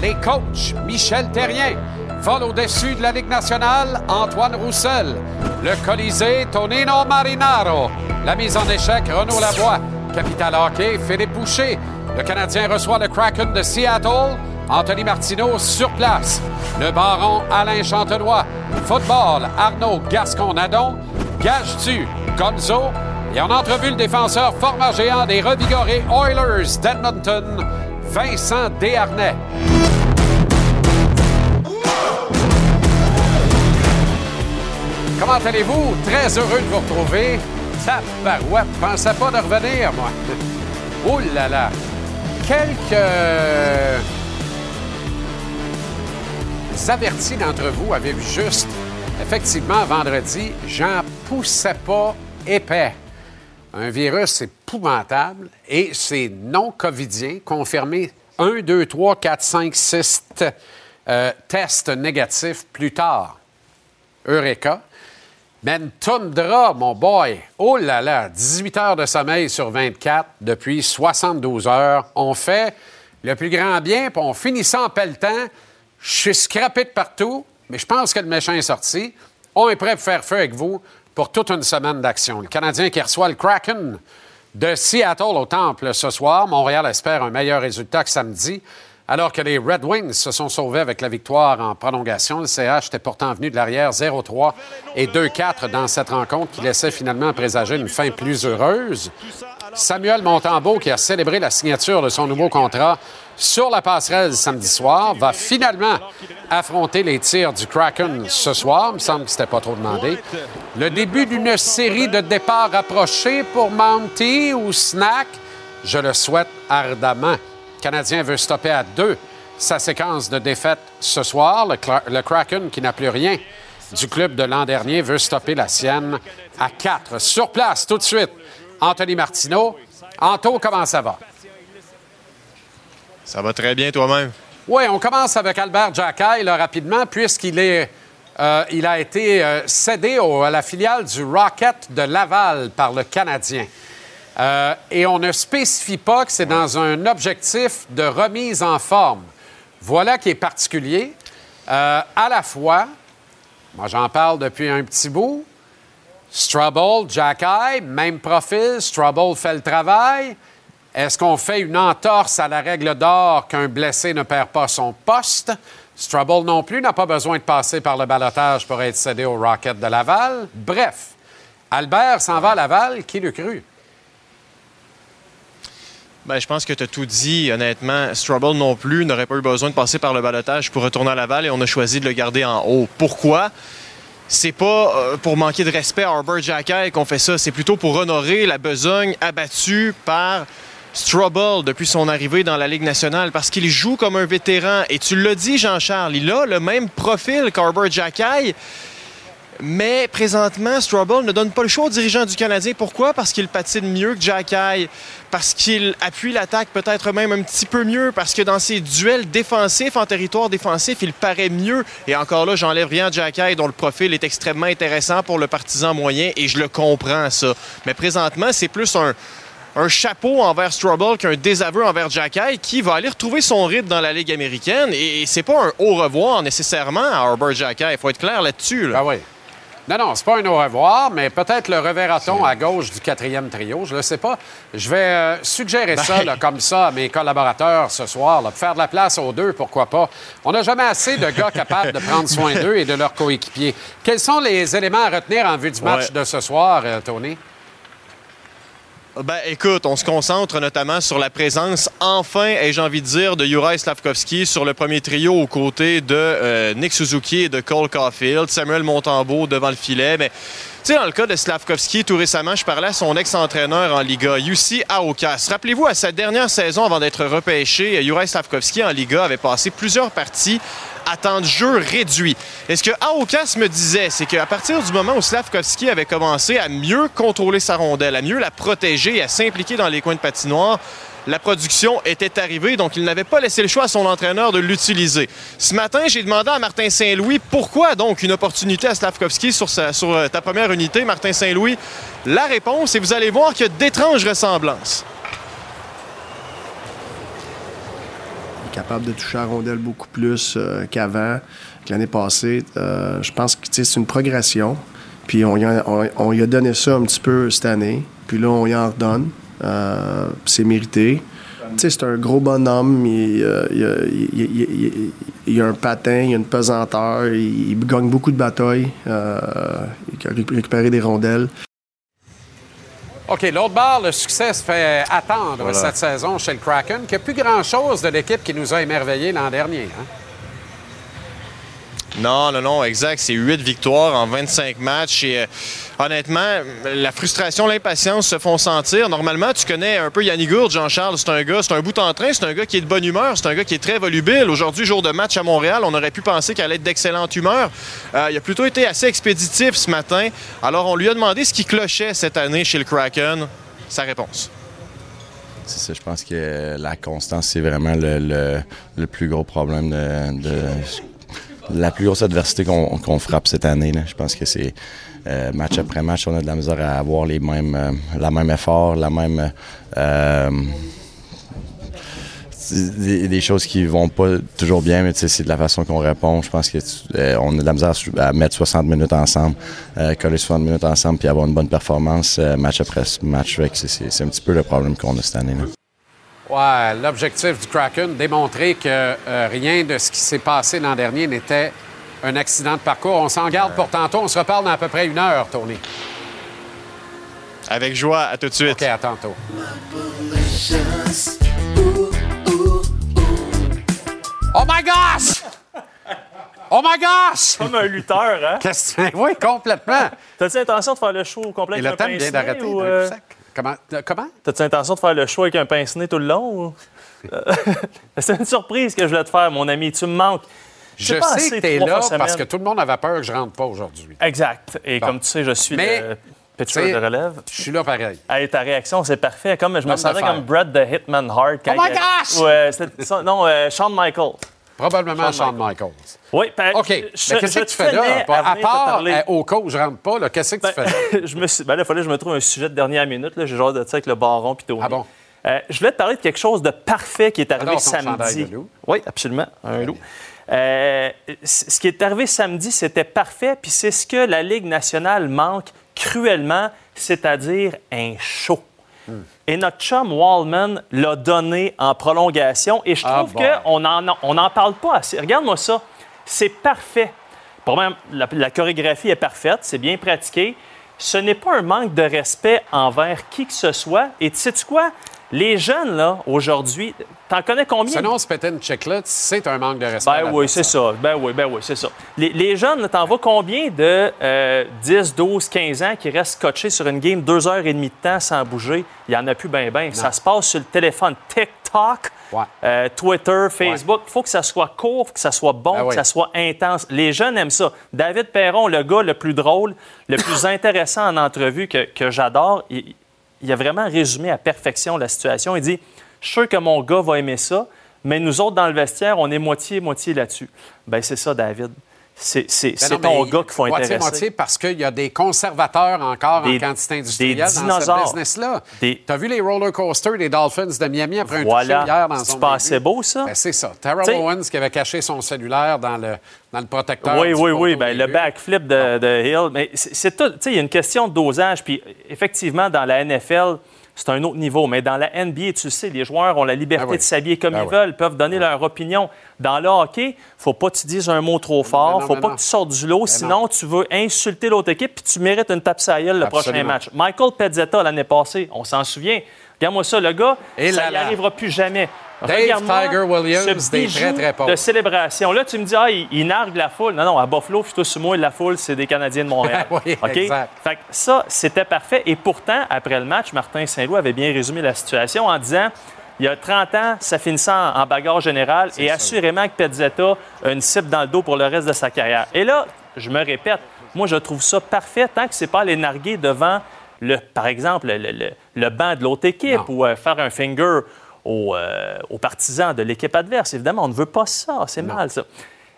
les coachs Michel Terrien, vol au-dessus de la Ligue nationale, Antoine Roussel. Le Colisée, Tonino Marinaro. La mise en échec, Renaud Lavoie. Capital Hockey, Philippe Boucher. Le Canadien reçoit le Kraken de Seattle. Anthony Martineau sur place. Le Baron Alain Chantenois. Football, Arnaud Gascon-Nadon. Gage-tu, Gonzo. Et en entrevue, le défenseur format géant des revigorés Oilers d'Edmonton, Vincent Desharnais. Comment allez-vous? Très heureux de vous retrouver. Tabarouette, pensais pas de revenir, moi. Oh là là! Quelques avertis d'entre vous avaient vu juste, effectivement, vendredi, j'en poussais pas épais. Un virus épouvantable et c'est non covidien, confirmé 1, 2, 3, 4, 5, 6 tests négatifs plus tard. Eureka. Mais une toundra, mon boy, oh là là, 18 heures de sommeil sur 24 depuis 72 heures. On fait le plus grand bien, puis on finit ça en pelletant. Je suis scrappé de partout, mais je pense que le méchant est sorti. On est prêt pour faire feu avec vous pour toute une semaine d'action. Le Canadien qui reçoit le Kraken de Seattle au Temple ce soir. Montréal espère un meilleur résultat que samedi. Alors que les Red Wings se sont sauvés avec la victoire en prolongation, le CH était pourtant venu de l'arrière 0-3 et 2-4 dans cette rencontre qui laissait finalement présager une fin plus heureuse. Samuel Montembeau, qui a célébré la signature de son nouveau contrat sur la passerelle samedi soir, va finalement affronter les tirs du Kraken ce soir. Il me semble que c'était pas trop demandé. Le début d'une série de départs rapprochés pour Mounty ou Snack, je le souhaite ardemment. Le Canadien veut stopper à deux sa séquence de défaites ce soir. Le, le Kraken, qui n'a plus rien du club de l'an dernier, veut stopper la sienne à quatre. Sur place, tout de suite, Anthony Martineau. Anto, comment ça va? Ça va très bien toi-même. Oui, on commence avec Albert Jacquet rapidement, puisqu'il est, euh, a été euh, cédé à la filiale du Rocket de Laval par le Canadien. Euh, et on ne spécifie pas que c'est dans un objectif de remise en forme. Voilà qui est particulier. à la fois, moi j'en parle depuis un petit bout, Strubble, Jacky, même profil, Strubble fait le travail. Est-ce qu'on fait une entorse à la règle d'or qu'un blessé ne perd pas son poste? Strubble non plus n'a pas besoin de passer par le balotage pour être cédé au Rocket de Laval. Bref, Albert s'en va à Laval, qui le cru? Ben, je pense que tu as tout dit. Honnêtement, Strubble non plus n'aurait pas eu besoin de passer par le balotage pour retourner à Laval et on a choisi de le garder en haut. Pourquoi? c'est pas euh, pour manquer de respect à Arbor Jackay qu'on fait ça. C'est plutôt pour honorer la besogne abattue par Strubble depuis son arrivée dans la Ligue nationale parce qu'il joue comme un vétéran. Et tu l'as dit, Jean-Charles, il a le même profil qu'Arbor Jackay. Mais présentement, Strubble ne donne pas le choix aux dirigeants du Canadien. Pourquoi? Parce qu'il patine mieux que Jacky, parce qu'il appuie l'attaque peut-être même un petit peu mieux, parce que dans ses duels défensifs en territoire défensif, il paraît mieux. Et encore là, j'enlève rien à Jacky, dont le profil est extrêmement intéressant pour le partisan moyen, et je le comprends, ça. Mais présentement, c'est plus un, un chapeau envers Strubble qu'un désaveu envers Jacky qui va aller retrouver son rythme dans la Ligue américaine. Et c'est pas un au revoir nécessairement à Arbor Jacky. Il faut être clair là-dessus. Ah oui. Non, non, c'est pas un au revoir, mais peut-être le reverra-t-on à gauche du quatrième trio. Je ne sais pas. Je vais euh, suggérer ça là, comme ça à mes collaborateurs ce soir. Là, pour faire de la place aux deux, pourquoi pas. On n'a jamais assez de gars capables de prendre soin d'eux et de leurs coéquipiers. Quels sont les éléments à retenir en vue du match Ouais. de ce soir, euh, Tony? Ben, écoute, on se concentre notamment sur la présence, enfin, et j'ai envie de dire, de Juraj Slavkovski sur le premier trio aux côtés de euh, Nick Suzuki et de Cole Caulfield, Samuel Montembeau devant le filet. Mais, sais, dans le cas de Slavkovski, tout récemment, je parlais à son ex-entraîneur en Liga, Jussi Aokas. Rappelez-vous, à sa dernière saison avant d'être repêché, Juraj Slavkovski en Liga avait passé plusieurs parties à temps de jeu réduit. Et ce que Aokas me disait, c'est qu'à partir du moment où Slavkovski avait commencé à mieux contrôler sa rondelle, à mieux la protéger et à s'impliquer dans les coins de patinoire, la production était arrivée, donc il n'avait pas laissé le choix à son entraîneur de l'utiliser. Ce matin, j'ai demandé à Martin Saint-Louis pourquoi donc une opportunité à Slavkovski sur, euh, ta première unité. Martin Saint-Louis, la réponse, et vous allez voir qu'il y a d'étranges ressemblances. Il est capable de toucher à rondelle beaucoup plus euh, qu'avant, que l'année passée. Euh, je pense que c'est une progression. Puis on, y a, a donné ça un petit peu cette année. Puis là, on y en redonne c'est mérité c'est un gros bonhomme, il, il, a un patin, il a une pesanteur, il, gagne beaucoup de batailles, euh, il a récupéré des rondelles. OK, l'autre barre, le succès se fait attendre cette saison chez le Kraken, qui a plus grand-chose de l'équipe qui nous a émerveillés l'an dernier. Hein? Non, non, non, exact. C'est huit victoires en 25 matchs. Et euh, honnêtement, la frustration, l'impatience se font sentir. Normalement, tu connais un peu Yannick Gourde, Jean-Charles. C'est un gars, c'est un bout en train, c'est un gars qui est de bonne humeur, c'est un gars qui est très volubile. Aujourd'hui, jour de match à Montréal, on aurait pu penser qu'elle allait être d'excellente humeur. Euh, il a plutôt été assez expéditif ce matin. Alors, on lui a demandé ce qui clochait cette année chez le Kraken. Sa réponse. C'est ça, je pense que la constance, c'est vraiment le, plus gros problème de la plus grosse adversité qu'on frappe cette année. Je pense que c'est euh, match après match, on a de la misère à avoir les mêmes, euh, la même effort, la même. Euh, des, choses qui vont pas toujours bien, mais c'est de la façon qu'on répond. Je pense qu'on on a de la misère à mettre 60 minutes ensemble, coller 60 minutes ensemble, puis avoir une bonne performance match après match. C'est un petit peu le problème qu'on a cette année. Là. Ouais, l'objectif du Kraken, démontrer que euh, rien de ce qui s'est passé l'an dernier n'était un accident de parcours. On s'en garde pour tantôt. On se reparle dans à peu près une heure, Tony. Avec joie, à tout de suite. OK, à tantôt. Oh my gosh! Oh my gosh! Comme un lutteur, hein? Qu'est-ce que... Oui, complètement. T'as-tu l'intention de faire le show complet Et le temps vient d'arrêter. Comment? Euh, comment? T'as-tu l'intention de faire le show avec un pince-nez tout le long? Euh, c'est une surprise que je voulais te faire, mon ami. Tu me manques. Je, sais que t'es là parce que tout le monde avait peur que je rentre pas aujourd'hui. Exact. Et comme tu sais, je suis le pitcher de relève. Je suis là pareil. Hey, ta réaction, c'est parfait. Comme je me sentais comme Brad the Hitman Hart. oh my gosh! Ouais, non, euh, Shawn Michaels. Probablement Shawn, Michaels. Oui, ben, OK. Mais qu'est-ce que tu fais là? À, part euh, au cas où je rentre pas, qu'est-ce que tu ben, fais? là? je me suis... ben, là, il fallait que je me trouve un sujet de dernière minute. J'ai genre de ça avec le baron puis Ah bon? Euh, je voulais te parler de quelque chose de parfait qui est arrivé samedi. Oui, absolument, un loup. Euh, ce qui est arrivé samedi, c'était parfait, puis c'est ce que la Ligue nationale manque cruellement, c'est-à-dire un show. Hmm. Et notre chum Wallman l'a donné en prolongation. Et je ah trouve qu'on n'en on en parle pas assez. Regarde-moi ça. C'est parfait. Pour moi, la, chorégraphie est parfaite, c'est bien pratiqué. Ce n'est pas un manque de respect envers qui que ce soit. Et tu sais quoi? Les jeunes, là, aujourd'hui, t'en connais combien? Sinon, ce pétain check-là, c'est un manque de respect. Ben oui, c'est ça. Ben oui, ben oui, c'est ça. Les, les jeunes, t'en vois combien de 10, 12, 15 ans qui restent scotchés sur une game deux heures et demie de temps sans bouger? Il n'y en a plus ben ben. Ça se passe sur le téléphone. TikTok, euh, Twitter, Facebook. Il faut que ça soit court, que ça soit bon, ben que ça soit intense. Les jeunes aiment ça. David Perron, le gars le plus drôle, le plus intéressant en entrevue que, que j'adore, il, a vraiment résumé à perfection la situation. Il dit Je suis sûr que mon gars va aimer ça, mais nous autres, dans le vestiaire, on est moitié-moitié là-dessus. Bien, c'est ça, David. C'est ben ton gars qu'il faut intéresser. Moitié-moitié parce qu'il y a des conservateurs encore en quantité industrielle dans ce business-là. Tu as vu les roller coasters des Dolphins de Miami après un toucher hier dans son pas assez beau, ça? Ben, c'est ça. Terrell Owens qui avait caché son cellulaire dans le, dans le protecteur. Oui, oui, oui. Ben, le backflip de, de Hill. Mais c'est tout. Il y a une question de dosage. Puis effectivement, dans la NFL, c'est un autre niveau. Mais dans la NBA, tu sais, les joueurs ont la liberté ah de s'habiller comme ah ils veulent, peuvent donner leur opinion. Dans le hockey, faut pas que tu dises un mot trop fort, faut pas que tu sortes du lot, sinon tu veux insulter l'autre équipe puis tu mérites une tape à le prochain match. Michael Pezzetta, l'année passée, on s'en souvient. Regarde-moi ça, le gars, ça n'y arrivera plus jamais. Dave Tiger Williams, des très, très pauvres. de célébration. Là, tu me dis, ah, il, nargue la foule. Non, non, à Buffalo, sur moi, la foule, c'est des Canadiens de Montréal. oui, exact. Fait que ça, c'était parfait. Et pourtant, après le match, Martin Saint-Louis avait bien résumé la situation en disant il y a 30 ans, ça finissait en, bagarre générale et assurément que Pezzetta a une cible dans le dos pour le reste de sa carrière. Et là, je me répète, moi, je trouve ça parfait tant que c'est pas les narguer devant, le, par exemple, le, banc de l'autre équipe ou euh, faire un finger euh, aux, partisans de l'équipe adverse. Évidemment, on ne veut pas ça. C'est mal, ça.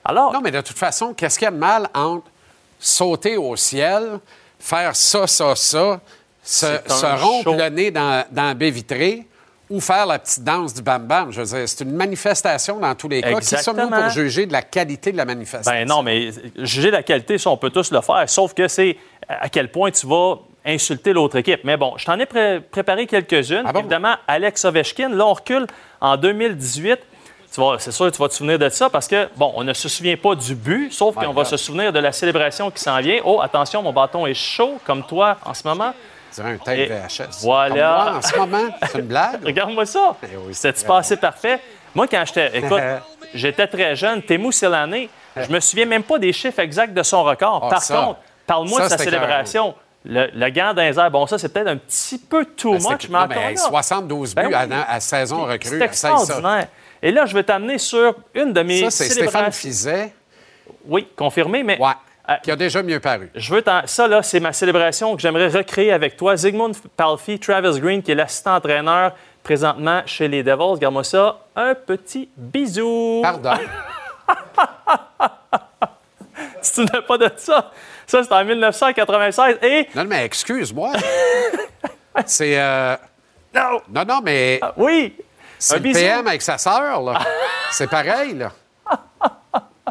Alors... Non, mais de toute façon, qu'est-ce qu'il y a de mal entre sauter au ciel, faire ça, ça, ça, se, rompre le nez dans, dans la baie vitrée ou faire la petite danse du bam-bam. Je veux dire, c'est une manifestation dans tous les cas. Qui sommes-nous Exactement. pour juger de la qualité de la manifestation? Ben non, mais juger la qualité, ça, on peut tous le faire. Sauf que c'est à quel point tu vas insulter l'autre équipe. Mais bon, je t'en ai pré- préparé quelques-unes. Ah bon? Évidemment, Alex Ovechkin, là, on recule en 2018. Tu vas- C'est sûr que tu vas te souvenir de ça parce que, bon, on ne se souvient pas du but, sauf qu'on va se souvenir de la célébration qui s'en vient. Oh, attention, mon bâton est chaud, comme toi en ce moment. Un tape VHS. voilà. Comme moi, en ce moment, c'est une blague. Regarde-moi ça. Eh oui, C'était c'est passé parfait. Moi, quand j'étais. Écoute, j'étais très jeune. Temu Selane, je me souviens même pas des chiffres exacts de son record. Ah, Par ça. contre, parle-moi de sa célébration. Le, le gant dans les airs, bon, ça, c'est peut-être un petit peu too Ben, much, mais non, encore mais là, 72 buts Ben oui. à, à saison recrue. c'est extraordinaire. Et là, je vais t'amener sur une de mes Ça, c'est Stéphane. Fizet, Oui, confirmé, mais ouais, qui a déjà mieux paru. je veux ça, là, c'est ma célébration que j'aimerais recréer avec toi. Zygmunt Palfi, Travis Green, qui est l'assistant-entraîneur présentement chez les Devils. Regarde-moi ça. Un petit bisou. Pardon. Tu souviens pas de ça? Ça, c'était en 1996. Et. Non, mais excuse-moi. c'est. euh, Non! Non, non, mais Oui! c'est un le. PM avec sa sœur, là. c'est pareil, là.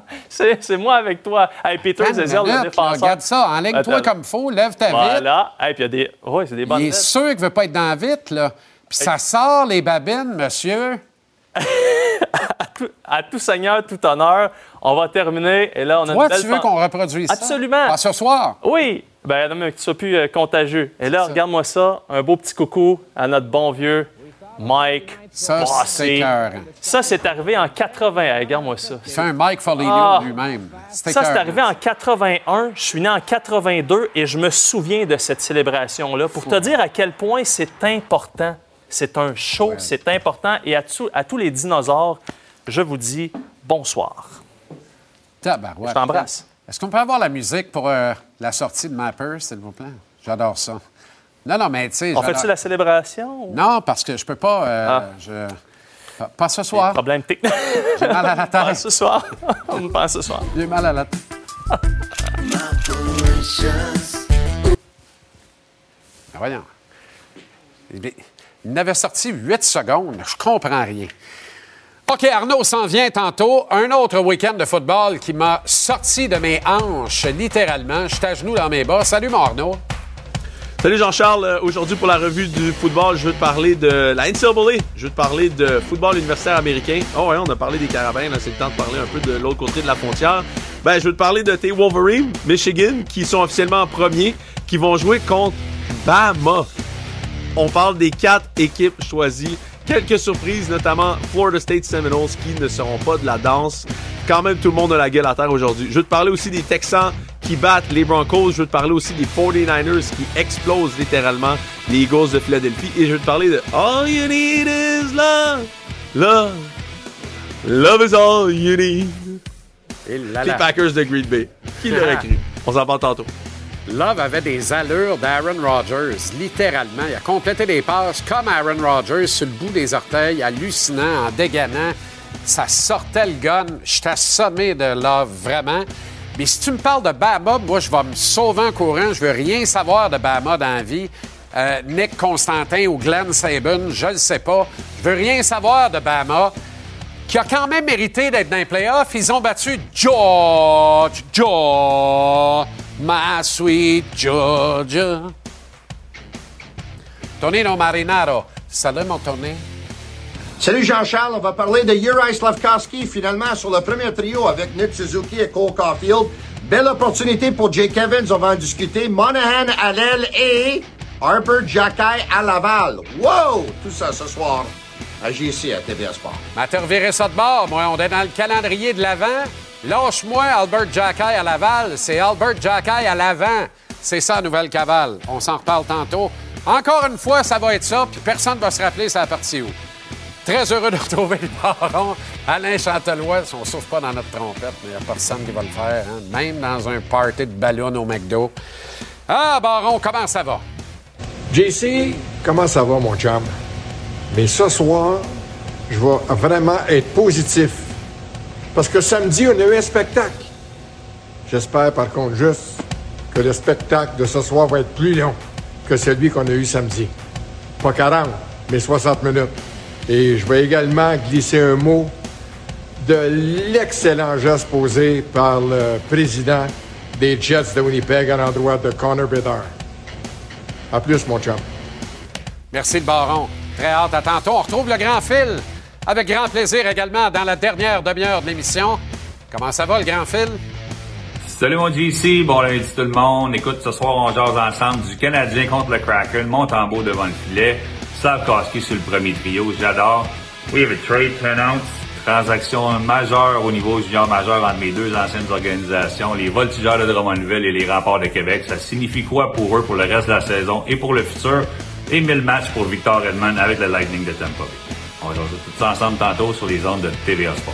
C'est moi avec toi. Hey, Peter Une Zezel, le défenseur. Regarde ça, Attends. comme faut, lève ta vite. Voilà. Hey, puis il y a des. Oui, c'est des bonnes Il est sûr qu'il veut pas être dans vite, là. Puis ça sort les babines, monsieur. À tout seigneur, tout honneur. On va terminer. Et là, on a Toi, une belle tu veux qu'on reproduise ça? Absolument. Ce soir? Oui! Ben non, mais que tu sois plus euh, contagieux. Et là, regarde-moi ça. Un beau petit coucou à notre bon vieux Mike Ça, Bossy. c'est. Ça, c'est arrivé en 80. Hey, regarde-moi ça. Fait un Mike Foligno Ah. lui-même. C'est Ça, c'est arrivé en 81. Je suis né en 82 et je me souviens de cette célébration-là pour te dire à quel point c'est important. C'est un show, c'est important. Et à, tout- à tous les dinosaures, je vous dis bonsoir. Tabarouette. Je t'embrasse. Est-ce qu'on peut avoir la musique pour euh, la sortie de Mapper, s'il vous plaît? J'adore ça. Non, non, mais tu sais. On fait-tu la célébration? ou- Non, parce que je peux pas. euh, Ah. je- Pas, pas ce soir. Problème technique. J'ai mal à la Pas tête. ce soir. Pense ce soir. J'ai mal à la tête. Ah, voyons. Il n'avait sorti 8 secondes. Je comprends rien. OK, Arnaud s'en vient tantôt. Un autre week-end de football qui m'a sorti de mes hanches, littéralement. J'étais à genoux dans mes bas. Salut, mon Arnaud. Salut Jean-Charles, Euh, aujourd'hui pour la revue du football, je veux te parler de la NCAA, je veux te parler de football universitaire américain. Oh ouais, on a parlé des carabins, c'est le temps de parler un peu de l'autre côté de la frontière. Ben, je veux te parler de tes Wolverines, Michigan, qui sont officiellement en premier, qui vont jouer contre Bama. On parle des quatre équipes choisies. Quelques surprises, notamment Florida State Seminoles qui ne seront pas de la danse. Quand même, tout le monde a la gueule à terre aujourd'hui. Je veux te parler aussi des Texans qui battent les Broncos. Je veux te parler aussi des 49ers qui explosent littéralement les Eagles de Philadelphie. Et je veux te parler de All you need is love. Love. Love is all you need. Et là, Les. Packers de Green Bay. Qui l'aurait cru? On s'en parle tantôt. Love avait des allures d'Aaron Rodgers, littéralement. Il a complété des passes comme Aaron Rodgers sur le bout des orteils, hallucinant, en dégainant. Ça sortait le gun. J'étais assommé de Love, vraiment. Mais si tu me parles de Bama, moi, je vais me sauver en courant. Je veux rien savoir de Bama dans la vie. Euh, Nick Constantin ou Glenn Saban, je le sais pas. Je veux rien savoir de Bama qui a quand même mérité d'être dans les playoffs. Ils ont battu George, George, my sweet Georgia. Tonino Marinaro. Salut, mon Tony. Salut Jean-Charles, on va parler de Uri Slavkowski finalement sur le premier trio avec Nick Suzuki et Cole Caulfield. Belle opportunité pour Jake Evans, on va en discuter. Monahan à l'aile et Harper Jackay à Laval. Wow! Tout ça ce soir à JC à TVA Sport. Reviré ça de bord, moi. On est dans le calendrier de l'avant. Lâche-moi Albert Jackay à Laval. C'est Albert Jackay à l'avant. C'est ça, Nouvelle Cavale. On s'en reparle tantôt. Encore une fois, ça va être ça, puis personne ne va se rappeler ça partie où. Très heureux de retrouver le baron. Alain Chantelois, on ne souffle pas dans notre trompette, mais il n'y a personne qui va le faire, hein. même dans un party de ballon au McDo. Ah, baron, comment ça va? JC, comment ça va, mon chum? Mais ce soir, je vais vraiment être positif. Parce que samedi, on a eu un spectacle. J'espère, par contre, juste que le spectacle de ce soir va être plus long que celui qu'on a eu samedi. Pas 40, mais 60 minutes. Et je vais également glisser un mot de l'excellent geste posé par le président des Jets de Winnipeg à l'endroit de Connor Bedard. À plus, mon chum. Merci le baron. Très hâte à tantôt. On retrouve le grand fil avec grand plaisir également dans la dernière demi-heure de l'émission. Comment ça va, le grand fil? Salut mon JC, bon lundi tout le monde. Écoute, ce soir, on jase ensemble du Canadien contre le Kraken, Montembeau devant le filet, Sav Koski sur le premier trio, j'adore. We have a trade turnout, transaction majeure au niveau junior majeur entre mes deux anciennes organisations, les Voltigeurs de Drummondville et les Remparts de Québec. Ça signifie quoi pour eux pour le reste de la saison et pour le futur? Et 1000 matchs pour Victor Redman avec le Lightning de Tampa Bay. Tantôt sur les ondes de TVA Sport.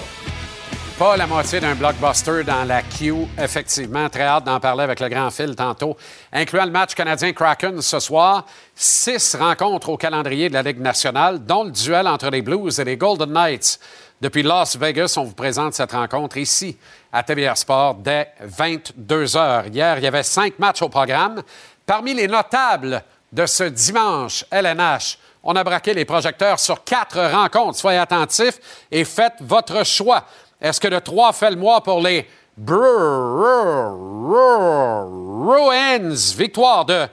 Pas la moitié d'un blockbuster dans la queue, effectivement. Très hâte d'en parler avec le grand fil tantôt. Incluant le match canadien-Kraken ce soir, six rencontres au calendrier de la Ligue nationale, dont le duel entre les Blues et les Golden Knights. Depuis Las Vegas, on vous présente cette rencontre ici à TVR Sport dès 22 heures. Hier, il y avait cinq matchs au programme. Parmi les notables de ce dimanche LNH, on a braqué les projecteurs sur quatre rencontres. Soyez attentifs et faites votre choix. Est-ce que le 3 fait le mois pour les Bruins? Victoire de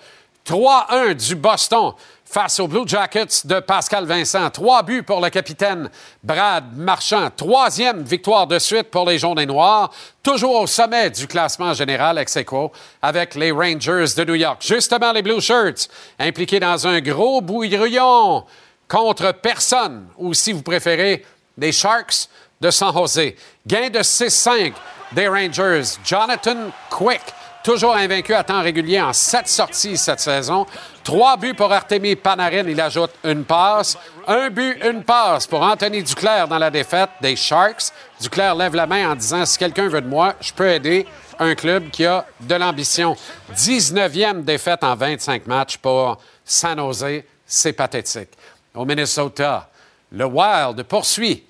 3-1 du Boston face aux Blue Jackets de Pascal Vincent. Trois buts pour le capitaine Brad Marchand. Troisième victoire de suite pour les Jaunes et Noirs. Toujours au sommet du classement général ex avec les Rangers de New York. Justement, les Blue Shirts impliqués dans un gros bouillon contre personne, ou si vous préférez, les Sharks de San Jose. Gain de 6-5 des Rangers. Jonathan Quick, toujours invaincu à temps régulier en sept sorties cette saison. Trois buts pour Artemi Panarin, il ajoute une passe. Un but, une passe pour Anthony Duclair dans la défaite des Sharks. Duclair lève la main en disant si quelqu'un veut de moi, je peux aider un club qui a de l'ambition. 19e défaite en 25 matchs pour San Jose, c'est pathétique. Au Minnesota, le Wild poursuit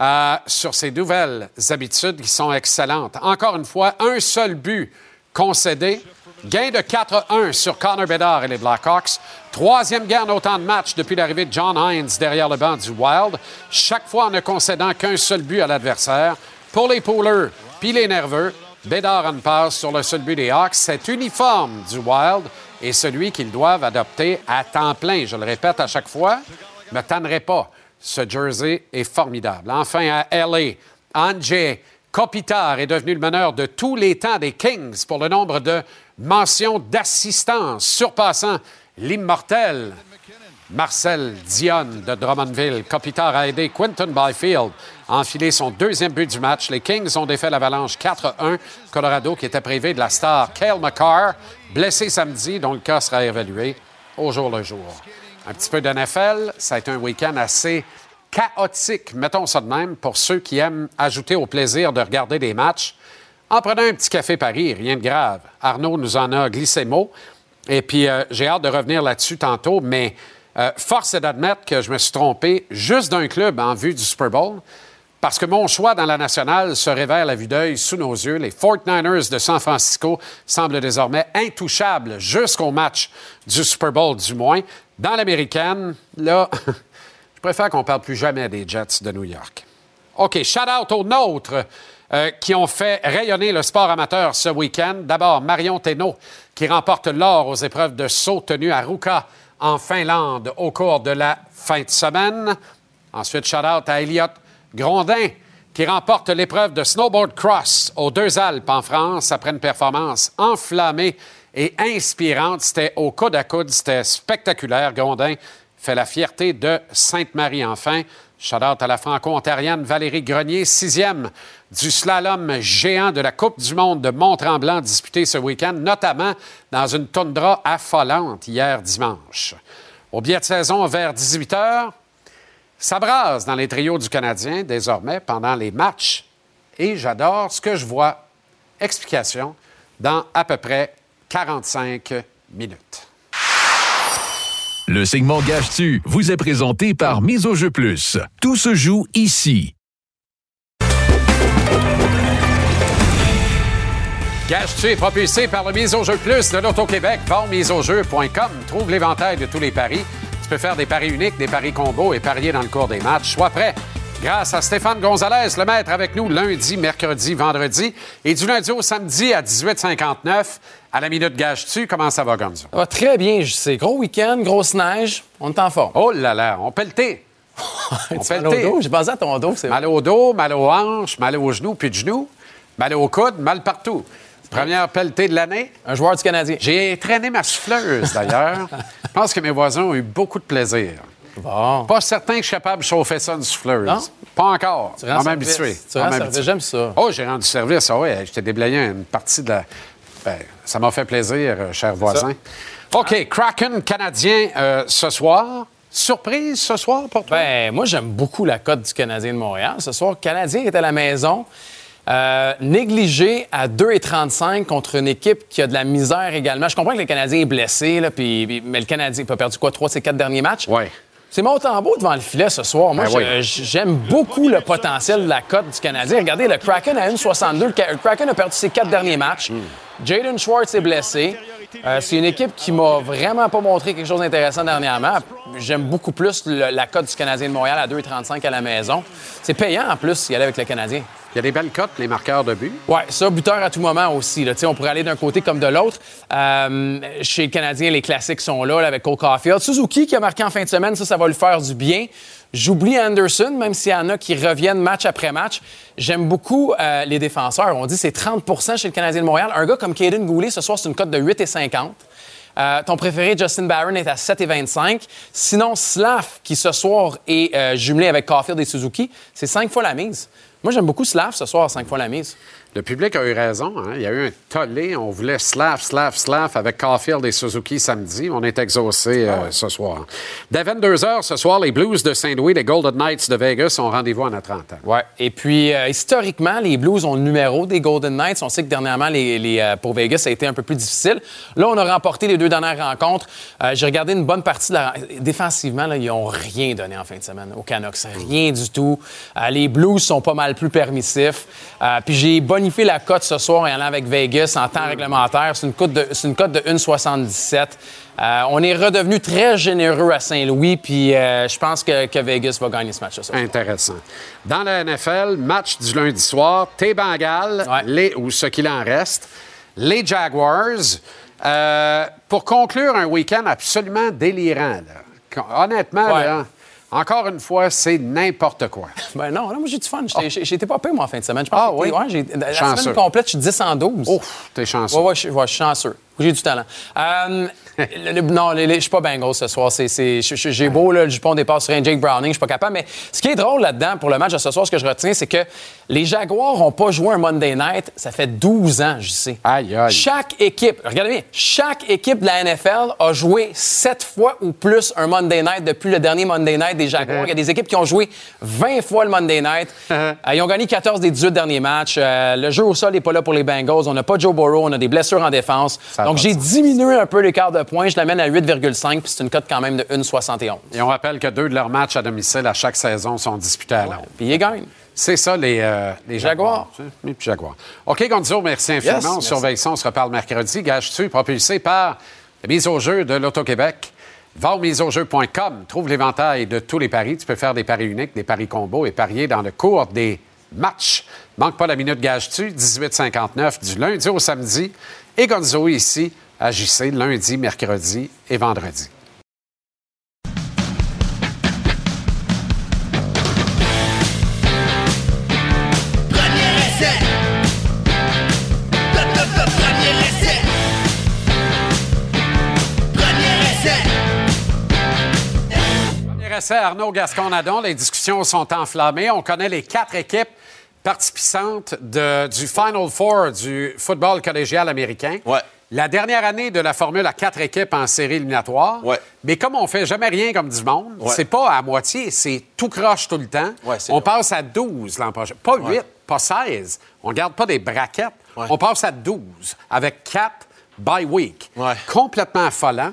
euh, sur ses nouvelles habitudes qui sont excellentes. Encore une fois, un seul but concédé. Gain de 4-1 sur Connor Bedard et les Blackhawks. Troisième gain en autant de matchs depuis l'arrivée de John Hines derrière le banc du Wild. Chaque fois en ne concédant qu'un seul but à l'adversaire. Pour les poolers puis les nerveux, Bedard en passe sur le seul but des Hawks. Cet uniforme du Wild est celui qu'ils doivent adopter à temps plein. Je le répète à chaque fois, ne me tannerai pas. Ce jersey est formidable. Enfin, à LA, Andrzej Kopitar est devenu le meneur de tous les temps des Kings pour le nombre de mentions d'assistance, surpassant l'immortel Marcel Dion de Drummondville. Kopitar a aidé Quinton Byfield à enfiler son deuxième but du match. Les Kings ont défait l'Avalanche 4-1. Colorado, qui était privé de la star Kale McCarr, blessé samedi, dont le cas sera évalué au jour le jour. Un petit peu de NFL, ça a été un week-end assez chaotique, mettons ça de même, pour ceux qui aiment ajouter au plaisir de regarder des matchs. En prenant un petit café Paris, rien de grave. Arnaud nous en a glissé mot. Et puis, euh, j'ai hâte de revenir là-dessus tantôt, mais euh, force est d'admettre que je me suis trompé juste d'un club en vue du Super Bowl. Parce que mon choix dans la nationale se révèle à vue d'œil sous nos yeux. Les 49ers de San Francisco semblent désormais intouchables jusqu'au match du Super Bowl, du moins. Dans l'américaine, là, je préfère qu'on parle plus jamais des Jets de New York. OK, shout out aux nôtres euh, qui ont fait rayonner le sport amateur ce week-end. D'abord, Marion Thénault, qui remporte l'or aux épreuves de saut tenu à Ruka en Finlande au cours de la fin de semaine. Ensuite, shout out à Elliot Grondin, qui remporte l'épreuve de snowboard cross aux Deux Alpes en France après une performance enflammée et inspirante. C'était au coude à coude, c'était spectaculaire. Grondin fait la fierté de Sainte-Marie enfin. Shout out à la franco-ontarienne Valérie Grenier, sixième du slalom géant de la Coupe du monde de Mont-Tremblant disputé ce week-end, notamment dans une toundra affolante hier dimanche. Au biais de saison vers 18 h, ça brasse dans les trios du Canadien désormais pendant les matchs et j'adore ce que je vois. Explication dans à peu près 45 minutes. Le segment Gage-tu vous est présenté par Mise au jeu plus. Tout se joue ici. Gage-tu est propulsé par le Mise au jeu plus de l'Auto-Québec. Voir miseaujeu.com. Trouve l'éventail de tous les paris peux faire des paris uniques, des paris combos et parier dans le cours des matchs. Sois prêt. Grâce à Stéphane Gonzalez, le maître avec nous lundi, mercredi, vendredi et du lundi au samedi à 18h59 à la minute gage-tu. Comment ça va, Gonzo? Ça? Va très bien, je sais. Gros week-end, grosse neige, on est en forme. Oh là là, on peut le thé. on peut le thé. J'ai pensé à ton dos, c'est Mal au dos, mal aux hanches, mal aux genoux, puis de genoux, mal au coude, mal partout. Première pelletée de l'année. Un joueur du Canadien. J'ai traîné ma souffleuse, d'ailleurs. Je pense que mes voisins ont eu beaucoup de plaisir. Bon. Pas certain que je suis capable de chauffer ça une souffleuse. Non? Pas encore. Tu rends service. J'aime ça. Oh, j'ai rendu service. Ah ouais, j'étais déblayé une partie de la. Ben, ça m'a fait plaisir, euh, chers voisins. OK, Kraken canadien euh, ce soir. Surprise ce soir pour toi? Ben, moi, j'aime beaucoup la cote du Canadien de Montréal. Ce soir, le Canadien est à la maison. Euh, négligé à 2,35 contre une équipe qui a de la misère également. Je comprends que le Canadien est blessé, là, puis, mais le Canadien a perdu quoi, trois de ses quatre derniers matchs? Oui. C'est Montembeau devant le filet ce soir. Moi, Ben oui. j'aime beaucoup le potentiel de la cote du Canadien. Regardez, le Kraken à 1,62. Le Kraken a perdu ses quatre derniers matchs. Jaden Schwartz est blessé. Euh, c'est une équipe qui m'a vraiment pas montré quelque chose d'intéressant dernièrement. J'aime beaucoup plus le- la cote du Canadien de Montréal à 2,35 à la maison. C'est payant en plus d'y aller avec le Canadien. Il y a des belles cotes, les marqueurs de but. Oui, ça, buteur à tout moment aussi. Là. On pourrait aller d'un côté comme de l'autre. Euh, chez les Canadiens, les classiques sont là, là, avec Cole Caulfield. Suzuki qui a marqué en fin de semaine, ça, ça va lui faire du bien. J'oublie Anderson, même s'il y en a qui reviennent match après match. J'aime beaucoup euh, les défenseurs. On dit c'est 30% chez le Canadien de Montréal. Un gars comme Caden Goulet, ce soir, c'est une cote de 8,50. Euh, ton préféré, Justin Barron, est à 7,25. Sinon, Slav, qui ce soir est euh, jumelé avec Caulfield et Suzuki, c'est 5 fois la mise. Moi, j'aime beaucoup Slav ce soir à 5 fois la mise. Le public a eu raison. hein. Il y a eu un tollé. On voulait slav, slav, slav avec Caulfield et Suzuki samedi. On est exaucé Ah euh, ce soir. Dès 22 h ce soir, les Blues de Saint-Louis, les Golden Knights de Vegas ont rendez-vous en Atlanta. Ouais. Et puis, euh, historiquement, les Blues ont le numéro des Golden Knights. On sait que dernièrement, les, les, euh, pour Vegas, ça a été un peu plus difficile. Là, on a remporté les deux dernières rencontres. Euh, J'ai regardé une bonne partie de la... Défensivement, là, ils n'ont rien donné en fin de semaine aux Canucks. Rien du tout. Les Blues sont pas mal plus permissifs. Puis j'ai bonifié la cote ce soir en allant avec Vegas en temps réglementaire. C'est une cote de, c'est une cote de 1,77. Euh, on est redevenu très généreux à Saint-Louis, puis euh, je pense que, que Vegas va gagner ce match-là. ce soir. Intéressant. Dans la NFL, match du lundi soir, T. Bengals, les, ou ce qu'il en reste, les Jaguars. Euh, pour conclure un week-end absolument délirant, là. Honnêtement, Ouais. là, encore une fois, c'est n'importe quoi. Ben non, là, moi j'ai du fun. J'étais- J'étais pas payé, moi, en fin de semaine. Je pense Ah que oui? ouais, la Chanceux. semaine complète, je suis 10 en 12. Ouf, t'es chanceux. Ouais, ouais, je, ouais, je suis chanceux. J'ai du talent. Euh, le- le- non, les- les- je suis pas Bengals ce soir. J'ai beau là, le jupon départ sur un Jake Browning, je suis pas capable. Mais ce qui est drôle là-dedans pour le match de ce soir, ce que je retiens, c'est que les Jaguars n'ont pas joué un Monday Night. Ça fait 12 ans, je sais. Aïe, aïe. Chaque équipe, regardez bien, chaque équipe de la NFL a joué 7 fois ou plus un Monday Night depuis le dernier Monday Night des Jaguars. Il y a des équipes qui ont joué 20 fois le Monday Night. Euh, ils ont gagné 14 des 18 derniers matchs. Euh, le jeu au sol n'est pas là pour les Bengals. On n'a pas Joe Burrow, on a des blessures en défense. Ça Donc j'ai diminué un peu l'écart de points. Je l'amène à 8,5 puis c'est une cote quand même de 1,71. Et on rappelle que deux de leurs matchs à domicile à chaque saison sont disputés à Londres. Puis ils gagnent. C'est ça, les, euh, les Jaguars. Jaguars. Oui, puis Jaguars. OK, Gonzo, merci infiniment. Yes, on merci. surveille ça. On se reparle mercredi. Gage-tu, propulsé par la mise au jeu de l'Auto-Québec. Va au miseaujeu.com. Trouve l'éventail de tous les paris. Tu peux faire des paris uniques, des paris combos et parier dans le cours des matchs. Manque pas la minute gage-tu, 18,59 du lundi au samedi. Et Gonzo ici JC, lundi, mercredi et vendredi. Arnaud Gascon-Nadon. Les discussions sont enflammées. On connaît les quatre équipes participantes du Final Four du football collégial américain. Ouais. La dernière année de la formule à quatre équipes en série éliminatoire. Ouais. Mais comme on fait jamais rien comme du monde, Ouais. c'est pas à moitié, c'est tout croche tout le temps. Ouais, on passe à 12 l'an prochain. Pas 8, pas 16. On garde pas des braquettes. On passe à 12 avec 4 by week. Complètement affolant.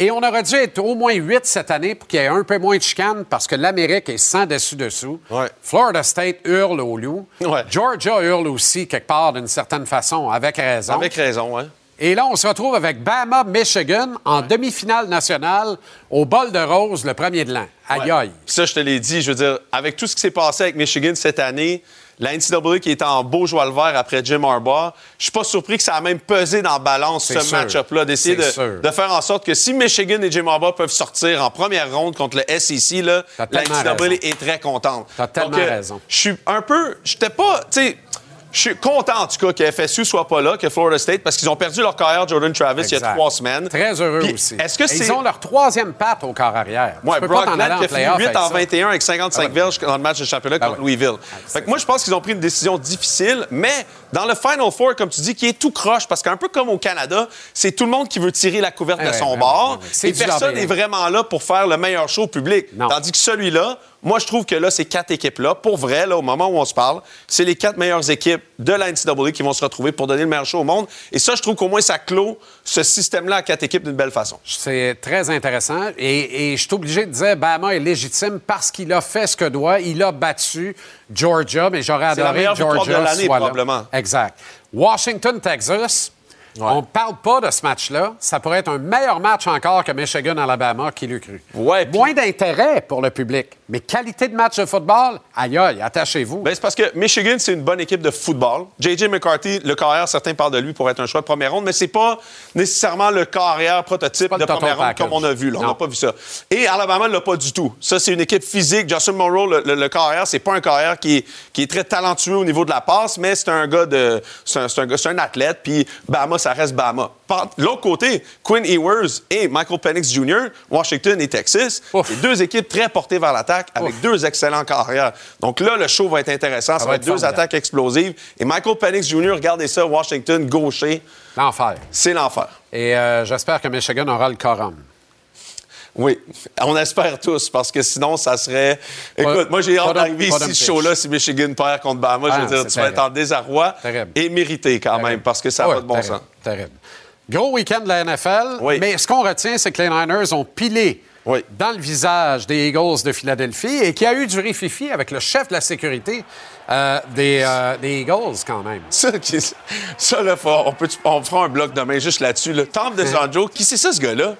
Et on aurait dû être au moins 8 cette année pour qu'il y ait un peu moins de chicane parce que l'Amérique est sans dessus-dessous. Ouais. Florida State hurle au loup. Ouais. Georgia hurle aussi quelque part d'une certaine façon, avec raison. Avec raison, hein. Et là, on se retrouve avec Bama, Michigan, en demi-finale nationale, au bol de rose, le premier de l'an. Aïe, aïe. Ça, je te l'ai dit, je veux dire, avec tout ce qui s'est passé avec Michigan cette année, la NCAA qui est en beau joie le vert après Jim Harbaugh, je suis pas surpris que ça a même pesé dans la balance ce match-up-là, d'essayer de, faire en sorte que si Michigan et Jim Harbaugh peuvent sortir en première ronde contre le SEC, là, la NCAA raison. est très contente. T'as tellement Donc, euh, raison. Je suis un peu, j'étais pas, tu sais. Je suis content, en tout cas, que FSU soit pas là, que Florida State, parce qu'ils ont perdu leur carrière Jordan Travis il y a trois semaines. Très heureux Puis, aussi. Est-ce que c'est. Ils ont leur troisième patte au corps arrière. Peux Brock pas en qui a fini playoff 8 avec en ça. 21 avec 55 Ah verges dans le match de championnat contre ouais. Louisville. Fait que moi, je pense qu'ils ont pris une décision difficile, mais dans le Final Four, comme tu dis, qui est tout croche, parce qu'un peu comme au Canada, c'est tout le monde qui veut tirer la couverte Ah de son vraiment, bord, et personne n'est vraiment là pour faire le meilleur show au public. Tandis que celui-là, moi, je trouve que là, ces quatre équipes-là, pour vrai, là, au moment où on se parle, c'est les quatre meilleures équipes de la NCAA qui vont se retrouver pour donner le meilleur show au monde. Et ça, je trouve qu'au moins, ça clôt ce système-là à quatre équipes d'une belle façon. C'est très intéressant. Et, et je suis obligé de dire Bama est légitime parce qu'il a fait ce que doit. Il a battu Georgia, mais j'aurais C'est la adoré meilleure que Georgia de l'année, probablement. Exact. Washington, Texas. On ne parle pas de ce match-là. Ça pourrait être un meilleur match encore que Michigan-Alabama, qui l'eût cru. Ouais, Moins d'intérêt pour le public. Mais qualité de match de football, aïe aïe, attachez-vous. Ben, c'est parce que Michigan, c'est une bonne équipe de football. J.J. McCarthy, le carrière, certains parlent de lui pour être un choix de première ronde, mais c'est pas nécessairement le carrière prototype de première ronde comme on a vu. là. On n'a pas vu ça. Et Alabama ne l'a pas du tout. Ça, c'est une équipe physique. Justin Monroe, le, le, le carrière, c'est pas un carrière qui est, qui est très talentueux au niveau de la passe, mais c'est un gars de. C'est un, un athlète, puis Bama, ça reste Bama. L'autre côté, Quinn Ewers et Michael Penix Jr., Washington et Texas, c'est deux équipes très portées vers l'attaque avec deux excellents carrières. Donc là, le show va être intéressant. Ça, va être deux attaques explosives. Et Michael Penix Jr., regardez ça, Washington, gaucher, L'enfer. c'est l'enfer. Et euh, j'espère que Michigan aura le quorum. Oui, on espère tous, parce que sinon, ça serait. Pas- Écoute, moi, j'ai pas hâte d'arriver pas ici, ce show-là, si Michigan perd contre Bama. je Ah, veux dire, tu vas être en désarroi Terrible. et mérité quand même, parce que ça Ah va ouais, de bon sens. Terrible. Gros week-end de la NFL. Oui. Mais ce qu'on retient, c'est que les Niners ont pilé Oui. dans le visage des Eagles de Philadelphie et qu'il y a eu du rififi avec le chef de la sécurité euh, des, euh, des Eagles, quand même. Ça, qui- ça là, on, peut, on fera un bloc demain juste là-dessus. Le temple de Sanjo, qui c'est ça, ce gars-là?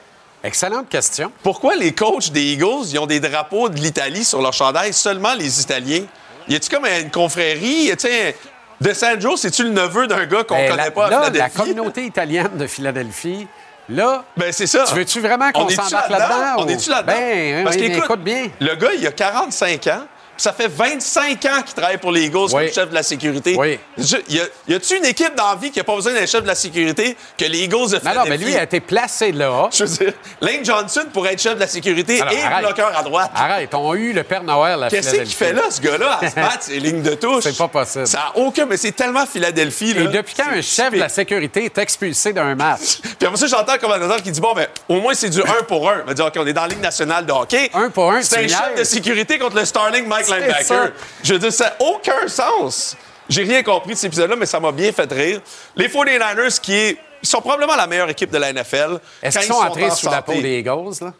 Excellente question. Pourquoi les coachs des Eagles, ils ont des drapeaux de l'Italie sur leur chandail, seulement les Italiens? Y a-tu comme une confrérie? Un- De Sandro, c'est-tu le neveu d'un gars qu'on Ben, connaît la, pas à là, la Philadelphie? communauté italienne de Philadelphie, là, Ben, c'est ça. Tu veux-tu vraiment qu'on s'embarque là-dedans, On est-tu là-dedans? Ben, Parce oui, qu'écoute, écoute bien. le gars, il a 45 ans. Ça fait 25 ans qu'il travaille pour les Eagles comme chef de la sécurité. Oui. Je- y a- y a-tu une équipe dans la vie qui n'a pas besoin d'un chef de la sécurité que les Eagles de non, non, mais lui a été placé là. Je veux dire, Lane Johnson pourrait être chef de la sécurité Alors, et arrête. bloqueur à droite. Arrête, on a eu le Père Noël à Qu'est-ce qu'il fait là, ce gars-là, à se battre? Ses lignes de touche? C'est pas possible. Ça n'a aucun... Mais c'est tellement Philadelphie, là. Et depuis quand un chef de la sécurité est expulsé d'un match? Puis après ça, j'entends un commentateur qui dit Bon, ben, au moins, c'est du 1 pour 1. On va dire, OK, on est dans la Ligue nationale de hockey. Un pour un, C'est tu un chef de sécurité contre le Starling Mike Linebacker. Je veux dire, ça n'a aucun sens. J'ai rien compris de cet épisode-là, mais ça m'a bien fait rire. Les 49ers, qui est- ils sont probablement la meilleure équipe de la NFL. Est-ce quand qu'ils ils sont entrés en sous la peau des Eagles, là?